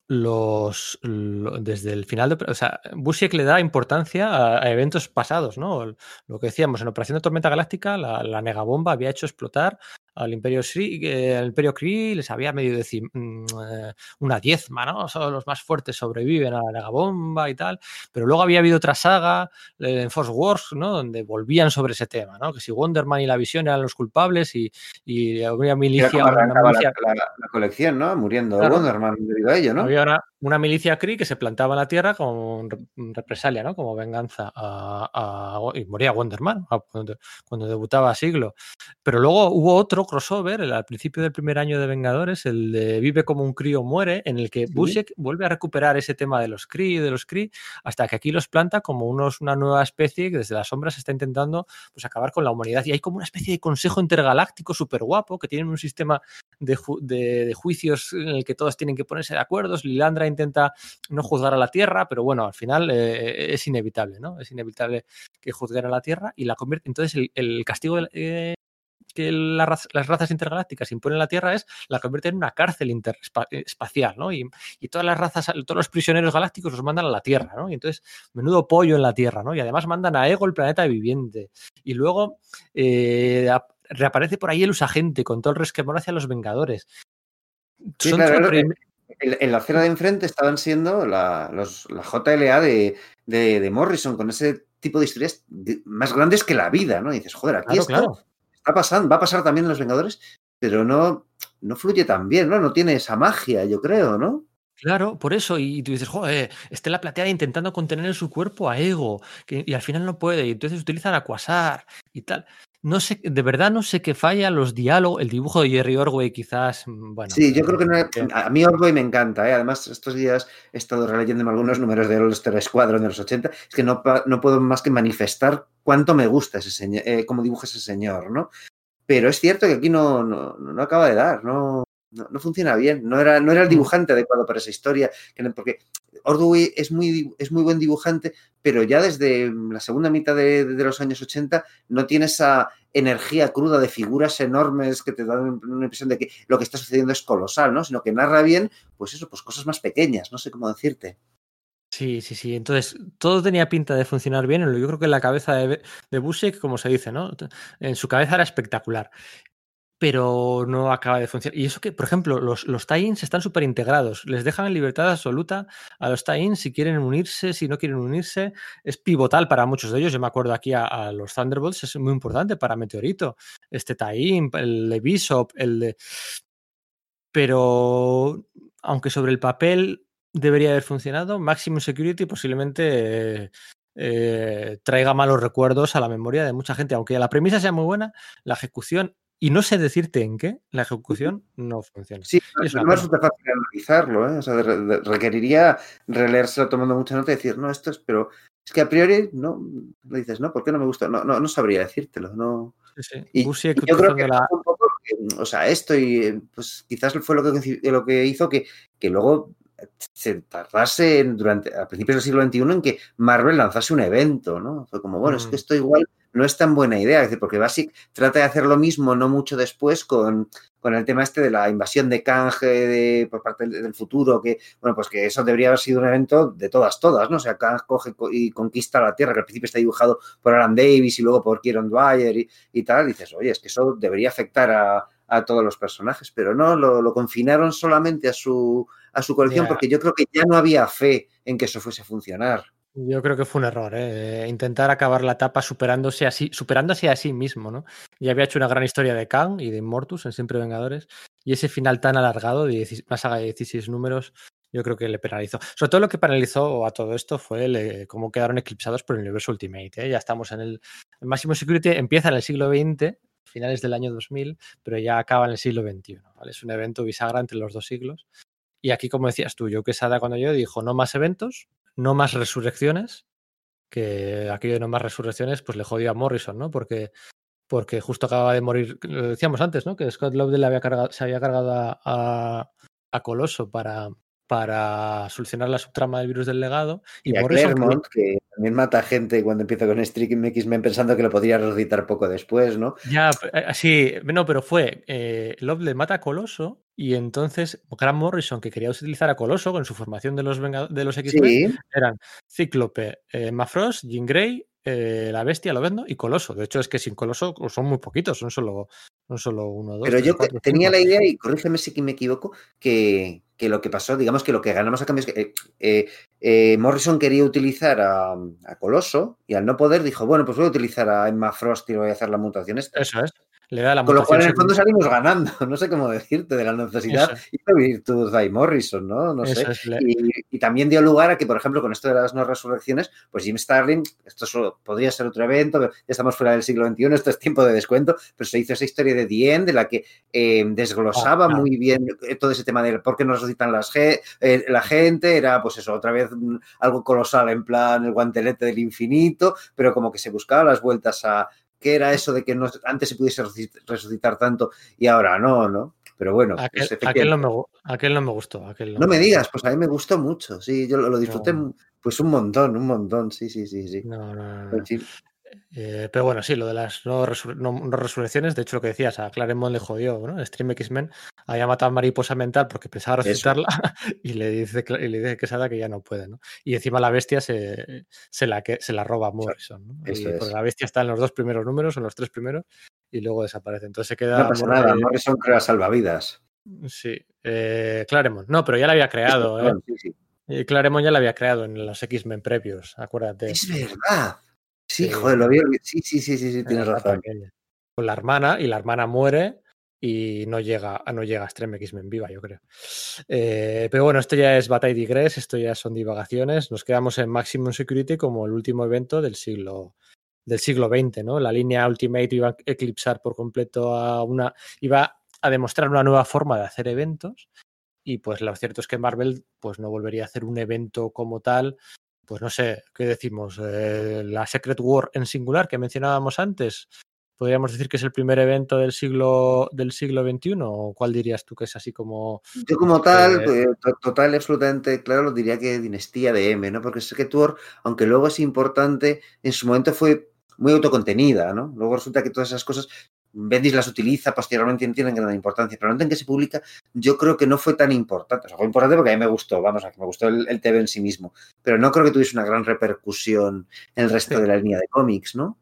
los, lo, desde el final de. O sea, Busiek le da importancia a, a, eventos pasados, ¿no? Lo que decíamos, en Operación de Tormenta Galáctica, la, la negabomba había hecho explotar al Imperio Kree, eh, el Imperio Kree les había medio decir mm, eh, una diezma, ¿no? Solo los más fuertes sobreviven a la negabomba y tal. Pero luego había habido otra saga eh, en Force Wars, ¿no? Donde volvían sobre ese tema, ¿no? Que si Wonderman y la Visión eran los culpables y, y había milicia. Una, milicia... La, la, la, colección, ¿no? Muriendo claro. Wonderman debido a ello, ¿no? Había una, una milicia Kree que se plantaba en la Tierra como represalia, ¿no? Como venganza a, a, y moría Wonderman cuando, cuando debutaba Siglo. Pero luego hubo otro crossover el, al principio del primer año de Vengadores, el de Vive como un crío muere, en el que ¿Sí? Busiek vuelve a recuperar ese tema de los Kree de los Kree, hasta que aquí los planta como unos, una nueva especie que desde las sombras está intentando pues, acabar con la humanidad. Y hay como una especie de consejo intergaláctico súper guapo, que tienen un sistema de, ju de, de, juicios en el que todos tienen que ponerse de acuerdo. Lilandra intenta no juzgar a la Tierra, pero bueno, al final eh, es inevitable, ¿no? Es inevitable que juzguen a la Tierra y la convierte. Entonces, el, castigo eh, que las razas intergalácticas imponen a la Tierra es la convierte en una cárcel interespacial, ¿no? Y, y, todas las razas, todos los prisioneros galácticos los mandan a la Tierra, ¿no? Y entonces, menudo pollo en la Tierra, ¿no? Y además mandan a Ego, el planeta viviente. Y luego eh, reaparece por ahí el usagente con todo el resquemor hacia los Vengadores. Sí, Son claro, en, en, la acera de enfrente estaban siendo la, los, la JLA de, de, de, Morrison, con ese tipo de historias más grandes que la vida, ¿no? Y dices, joder, aquí claro, claro está pasando, va a pasar también en los Vengadores, pero no, no fluye tan bien, ¿no? No tiene esa magia, yo creo, ¿no? Claro, por eso, y tú dices, joder, Estela Plateada intentando contener en su cuerpo a Ego, que, y al final no puede, y entonces utilizan a Quasar y tal. No sé, de verdad no sé qué falla los diálogos, el dibujo de Jerry Orway quizás, mm, bueno. Sí, yo creo que no, a mí Orway me encanta, ¿eh? además estos días he estado releyendo algunos números de All Star Squadron de los 80, es que no, no puedo más que manifestar cuánto me gusta ese señor, eh, cómo dibuja ese señor, ¿no? Pero es cierto que aquí no, no, no acaba de dar, no, no, no, funciona bien. No era, no era el dibujante adecuado para esa historia, porque Ordway es muy, es muy buen dibujante, pero ya desde la segunda mitad de, de, los años 80 no tiene esa energía cruda de figuras enormes que te dan una impresión de que lo que está sucediendo es colosal, ¿no? Sino que narra bien, pues eso, pues cosas más pequeñas, no sé cómo decirte. Sí, sí, sí. Entonces, todo tenía pinta de funcionar bien. Yo creo que en la cabeza de, de Busiek, como se dice, ¿no? En su cabeza era espectacular. Pero no acaba de funcionar. Y eso que, por ejemplo, los, los tie-ins están súper integrados. Les dejan libertad absoluta a los tie-ins si quieren unirse, si no quieren unirse. Es pivotal para muchos de ellos. Yo me acuerdo aquí a, los Thunderbolts, es muy importante para Meteorito. Este tie-in, el de Bishop, el de. Pero, aunque sobre el papel debería haber funcionado. Maximum Security posiblemente eh, traiga malos recuerdos a la memoria de mucha gente. Aunque la premisa sea muy buena, la ejecución, y no sé decirte en qué, la ejecución no funciona. Sí, es no resulta fácil analizarlo. ¿eh? O sea, requeriría releérselo tomando mucha nota y decir, no, esto es, pero es que a priori no lo dices, no, ¿por qué no me gusta? No, no, no sabría decírtelo. No. Sí, sí. Y, y yo creo que la... un poco, o sea, esto y pues quizás fue lo que, lo que hizo que, que luego se tardase durante a principios del siglo XXI en que Marvel lanzase un evento, ¿no? Fue como, bueno, mm. es que esto igual no es tan buena idea, es decir, porque Basic trata de hacer lo mismo no mucho después con, con el tema este de la invasión de Kang de, por parte del, del, futuro, que, bueno, pues que eso debería haber sido un evento de todas, todas, ¿no? O sea, Kang coge y conquista la Tierra, que al principio está dibujado por Alan Davis y luego por Kieron Dwyer y, y tal, y dices, oye, es que eso debería afectar a, a todos los personajes, pero no, lo, lo confinaron solamente a su, a su colección yeah. porque yo creo que ya no había fe en que eso fuese a funcionar. Yo creo que fue un error, ¿eh? intentar acabar la etapa superándose así, superándose a sí mismo, ¿no? Ya había hecho una gran historia de Kang y de Immortus en Siempre Vengadores, y ese final tan alargado de una saga de 16 números, yo creo que le penalizó. Sobre todo lo que penalizó a todo esto fue el, eh, cómo quedaron eclipsados por el universo Ultimate. ¿eh? Ya estamos en el, el máximo security, empieza en el siglo XX finales del año 2000, pero ya acaba en el siglo XXI. ¿vale? Es un evento bisagra entre los dos siglos. Y aquí, como decías tú, yo que cuando yo dijo no más eventos, no más resurrecciones, que aquello de no más resurrecciones, pues le jodió a Morrison, ¿no? Porque, porque justo acababa de morir, lo decíamos antes, ¿no? Que Scott Lobdell había cargado, se había cargado a, a Coloso para, para solucionar la subtrama del virus del legado. Y, y Morrison, Claremont, que también mata gente cuando empieza con Streaking X-Men pensando que lo podría resucitar poco después, ¿no? Ya, eh, sí, no, pero fue, eh, Love le mata a Coloso y entonces Grant Morrison, que quería utilizar a Coloso con su formación de los, de los X-Men, sí. eran Cíclope, eh, Mafrost, Jean Grey, eh, la bestia, lo vendo, y Coloso. De hecho, es que sin Coloso son muy poquitos, son solo, son solo uno, dos. Pero tres, yo cuatro, tenía cinco. la idea, y corrígeme si me equivoco, que, que, lo que pasó, digamos que lo que ganamos a cambio es que eh, eh, eh, Morrison quería utilizar a, Coloso y al no poder dijo, bueno, pues voy a utilizar a Emma Frost y voy a hacer la mutación esta. Eso es. Le da la Con lo cual, en el fondo salimos ganando, no sé cómo decirte, de la necesidad Eso. y virtud de Morrison, ¿no? No Eso sé. Y, y, también dio lugar a que, por ejemplo, con esto de las no resurrecciones, pues Jim Starlin, esto solo, podría ser otro evento, ya estamos fuera del siglo XXI, esto es tiempo de descuento, pero se hizo esa historia de Dien, de la que eh, desglosaba oh, muy bien todo ese tema de por qué no resucitan las eh, la gente, era pues eso, otra vez algo colosal en plan el guantelete del infinito, pero como que se buscaba las vueltas a qué era eso de que no, antes se pudiese resucitar tanto y ahora no, ¿no? Pero bueno, aquel, aquel, no, me, aquel no, me, gustó. Aquel no, no me, digas, pues a mí me gustó mucho, sí, yo lo, lo disfruté pues un montón, un montón, sí, sí, sí, sí. No, no, no. Eh, pero bueno, sí, lo de las no, resur no, no, resurrecciones, de hecho lo que decías, a Claremont le jodió, ¿no? Stream X-Men había matado a Mariposa Mental porque pensaba resucitarla y le dice y le dice que Sada que ya no puede, ¿no? Y encima la bestia se, se, la, que, se la roba a Morrison, ¿no? Y, porque la bestia está en los dos primeros números, en los tres primeros, y luego desaparece. Entonces se queda... No pasa nada, Morrison crea salvavidas. Sí, eh, Claremont. No, pero ya la había creado, ¿eh? Sí, sí. Y Claremont ya la había creado en los X-Men previos, acuérdate. Es verdad. Sí, joder, lo había Sí, sí, sí, sí, sí tienes razón. Con la hermana, y la hermana muere y no llega, no llega a Extreme X-Men viva, yo creo. Eh, pero bueno, esto ya es Batalla Digress, esto ya son divagaciones. Nos quedamos en Maximum Security como el último evento del siglo del siglo XX, ¿no? La línea Ultimate iba a eclipsar por completo a una. iba a demostrar una nueva forma de hacer eventos. Y pues lo cierto es que Marvel pues no volvería a hacer un evento como tal pues no sé, ¿qué decimos? Eh, la Secret War en singular que mencionábamos antes, podríamos decir que es el primer evento del siglo del siglo XXI o cuál dirías tú que es así como yo como tal eh, total absolutamente claro diría que dinastía de M no porque Secret War aunque luego es importante en su momento fue muy autocontenida no luego resulta que todas esas cosas Bendis las utiliza, posteriormente no tienen gran importancia, pero momento en que se publica, yo creo que no fue tan importante. O sea, fue importante porque a mí me gustó, vamos, a que me gustó el, el, TV en sí mismo, pero no creo que tuviese una gran repercusión en el resto sí. de la línea de cómics, ¿no?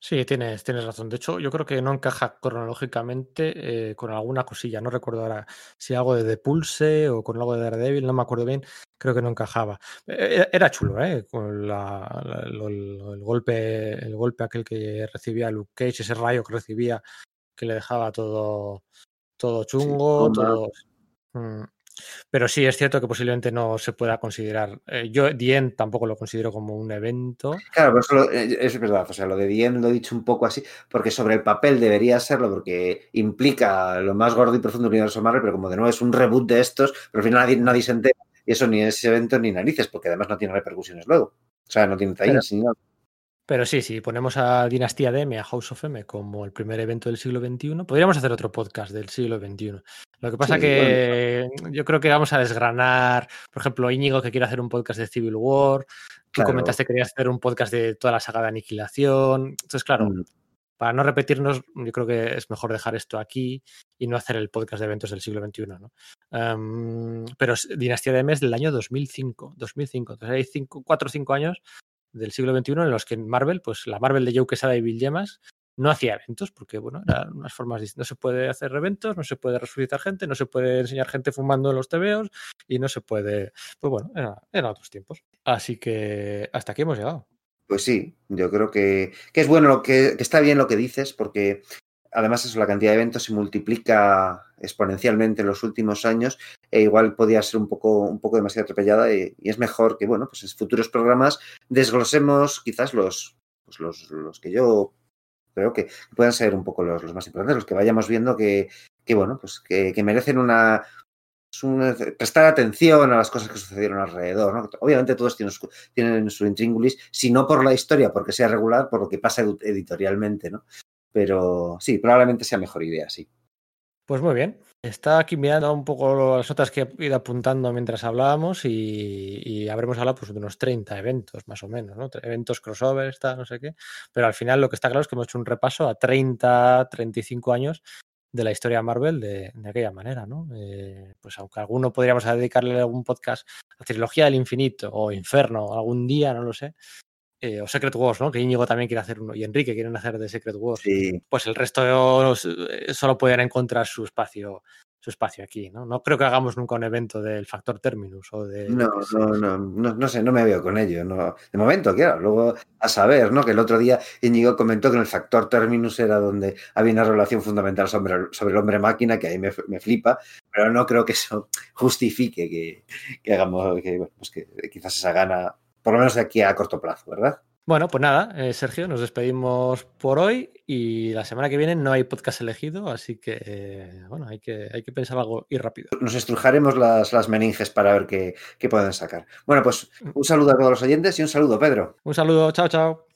Sí, tienes, tienes razón. De hecho, yo creo que no encaja cronológicamente eh, con alguna cosilla. No recuerdo ahora si algo de The Pulse o con algo de Daredevil, no me acuerdo bien. Creo que no encajaba. Era chulo, ¿eh? Con la, la, el, el, golpe, el golpe aquel que recibía Luke Cage, ese rayo que recibía, que le dejaba todo, todo chungo, sí, todo. Mm. Pero sí, es cierto que posiblemente no se pueda considerar. Eh, yo, Dien tampoco lo considero como un evento. Claro, pero eso lo, eh, es verdad. O sea, lo de Dien lo he dicho un poco así, porque sobre el papel debería serlo, porque implica lo más gordo y profundo del universo Marvel, pero como de nuevo es un reboot de estos, pero al final nadie, nadie se entera. Y eso ni es evento ni narices, porque además no tiene repercusiones luego. O sea, no tiene tallas ni nada. Pero sí, si sí, ponemos a Dinastía de M, a House of M, como el primer evento del siglo XXI, podríamos hacer otro podcast del siglo XXI. Lo que pasa sí, que bueno. yo creo que vamos a desgranar, por ejemplo, Íñigo que quiere hacer un podcast de Civil War, tú claro. comentaste que querías hacer un podcast de toda la saga de Aniquilación. Entonces, claro, mm. para no repetirnos, yo creo que es mejor dejar esto aquí y no hacer el podcast de eventos del siglo XXI. ¿no? Um, pero Dinastía de M es del año 2005. 2005. Entonces hay cinco, cuatro o cinco años del siglo XXI en los que Marvel, pues la Marvel de Joe Quesada y Bill Gemas no hacía eventos porque, bueno, eran unas formas distintas. No se puede hacer eventos, no se puede resucitar gente, no se puede enseñar gente fumando en los TVOs y no se puede. Pues bueno, eran era otros tiempos. Así que hasta aquí hemos llegado. Pues sí, yo creo que, que es bueno, que, que, está bien lo que dices, porque además eso, la cantidad de eventos se multiplica exponencialmente en los últimos años e igual podía ser un poco, un poco demasiado atropellada y, es mejor que, bueno, pues en futuros programas desglosemos quizás los, pues los, los que yo creo que puedan ser un poco los, los más importantes, los que vayamos viendo que, que bueno, pues que, merecen una, prestar atención a las cosas que sucedieron alrededor. ¿no? Obviamente todos tienen su, tienen su intríngulis, si no por la historia, porque sea regular, por lo que pasa editorialmente, ¿no? Pero sí, probablemente sea mejor idea, sí. Pues muy bien. Está aquí mirando un poco las notas que he ido apuntando mientras hablábamos y, y habremos hablado pues, de unos 30 eventos más o menos, ¿no? Eventos crossover, está, no sé qué. Pero al final lo que está claro es que hemos hecho un repaso a 30, 35 años de la historia Marvel de, de aquella manera, ¿no? Eh, pues aunque alguno podríamos dedicarle algún podcast a Trilogía del Infinito o Inferno algún día, no lo sé, eh, o Secret Wars, ¿no? Que Íñigo también quiere hacer uno y Enrique quieren hacer de Secret Wars. Sí. Pues el resto eh, solo pueden encontrar su espacio su espacio aquí, ¿no? No creo que hagamos nunca un evento del factor terminus o de... No, no, no, no, no sé, no me veo con ello. No. De momento, claro, luego a saber, ¿no? Que el otro día Íñigo comentó que en el factor terminus era donde había una relación fundamental sobre, sobre el hombre máquina, que ahí me, me, flipa, pero no creo que eso justifique que, que hagamos, que, bueno, pues que quizás esa gana, por lo menos de aquí a corto plazo, ¿verdad? Bueno, pues nada, eh, Sergio, nos despedimos por hoy y la semana que viene no hay podcast elegido, así que eh, bueno, hay que, hay que pensar algo y rápido. Nos estrujaremos las, las meninges para ver qué, qué pueden sacar. Bueno, pues un saludo a todos los oyentes y un saludo, Pedro. Un saludo, chao, chao.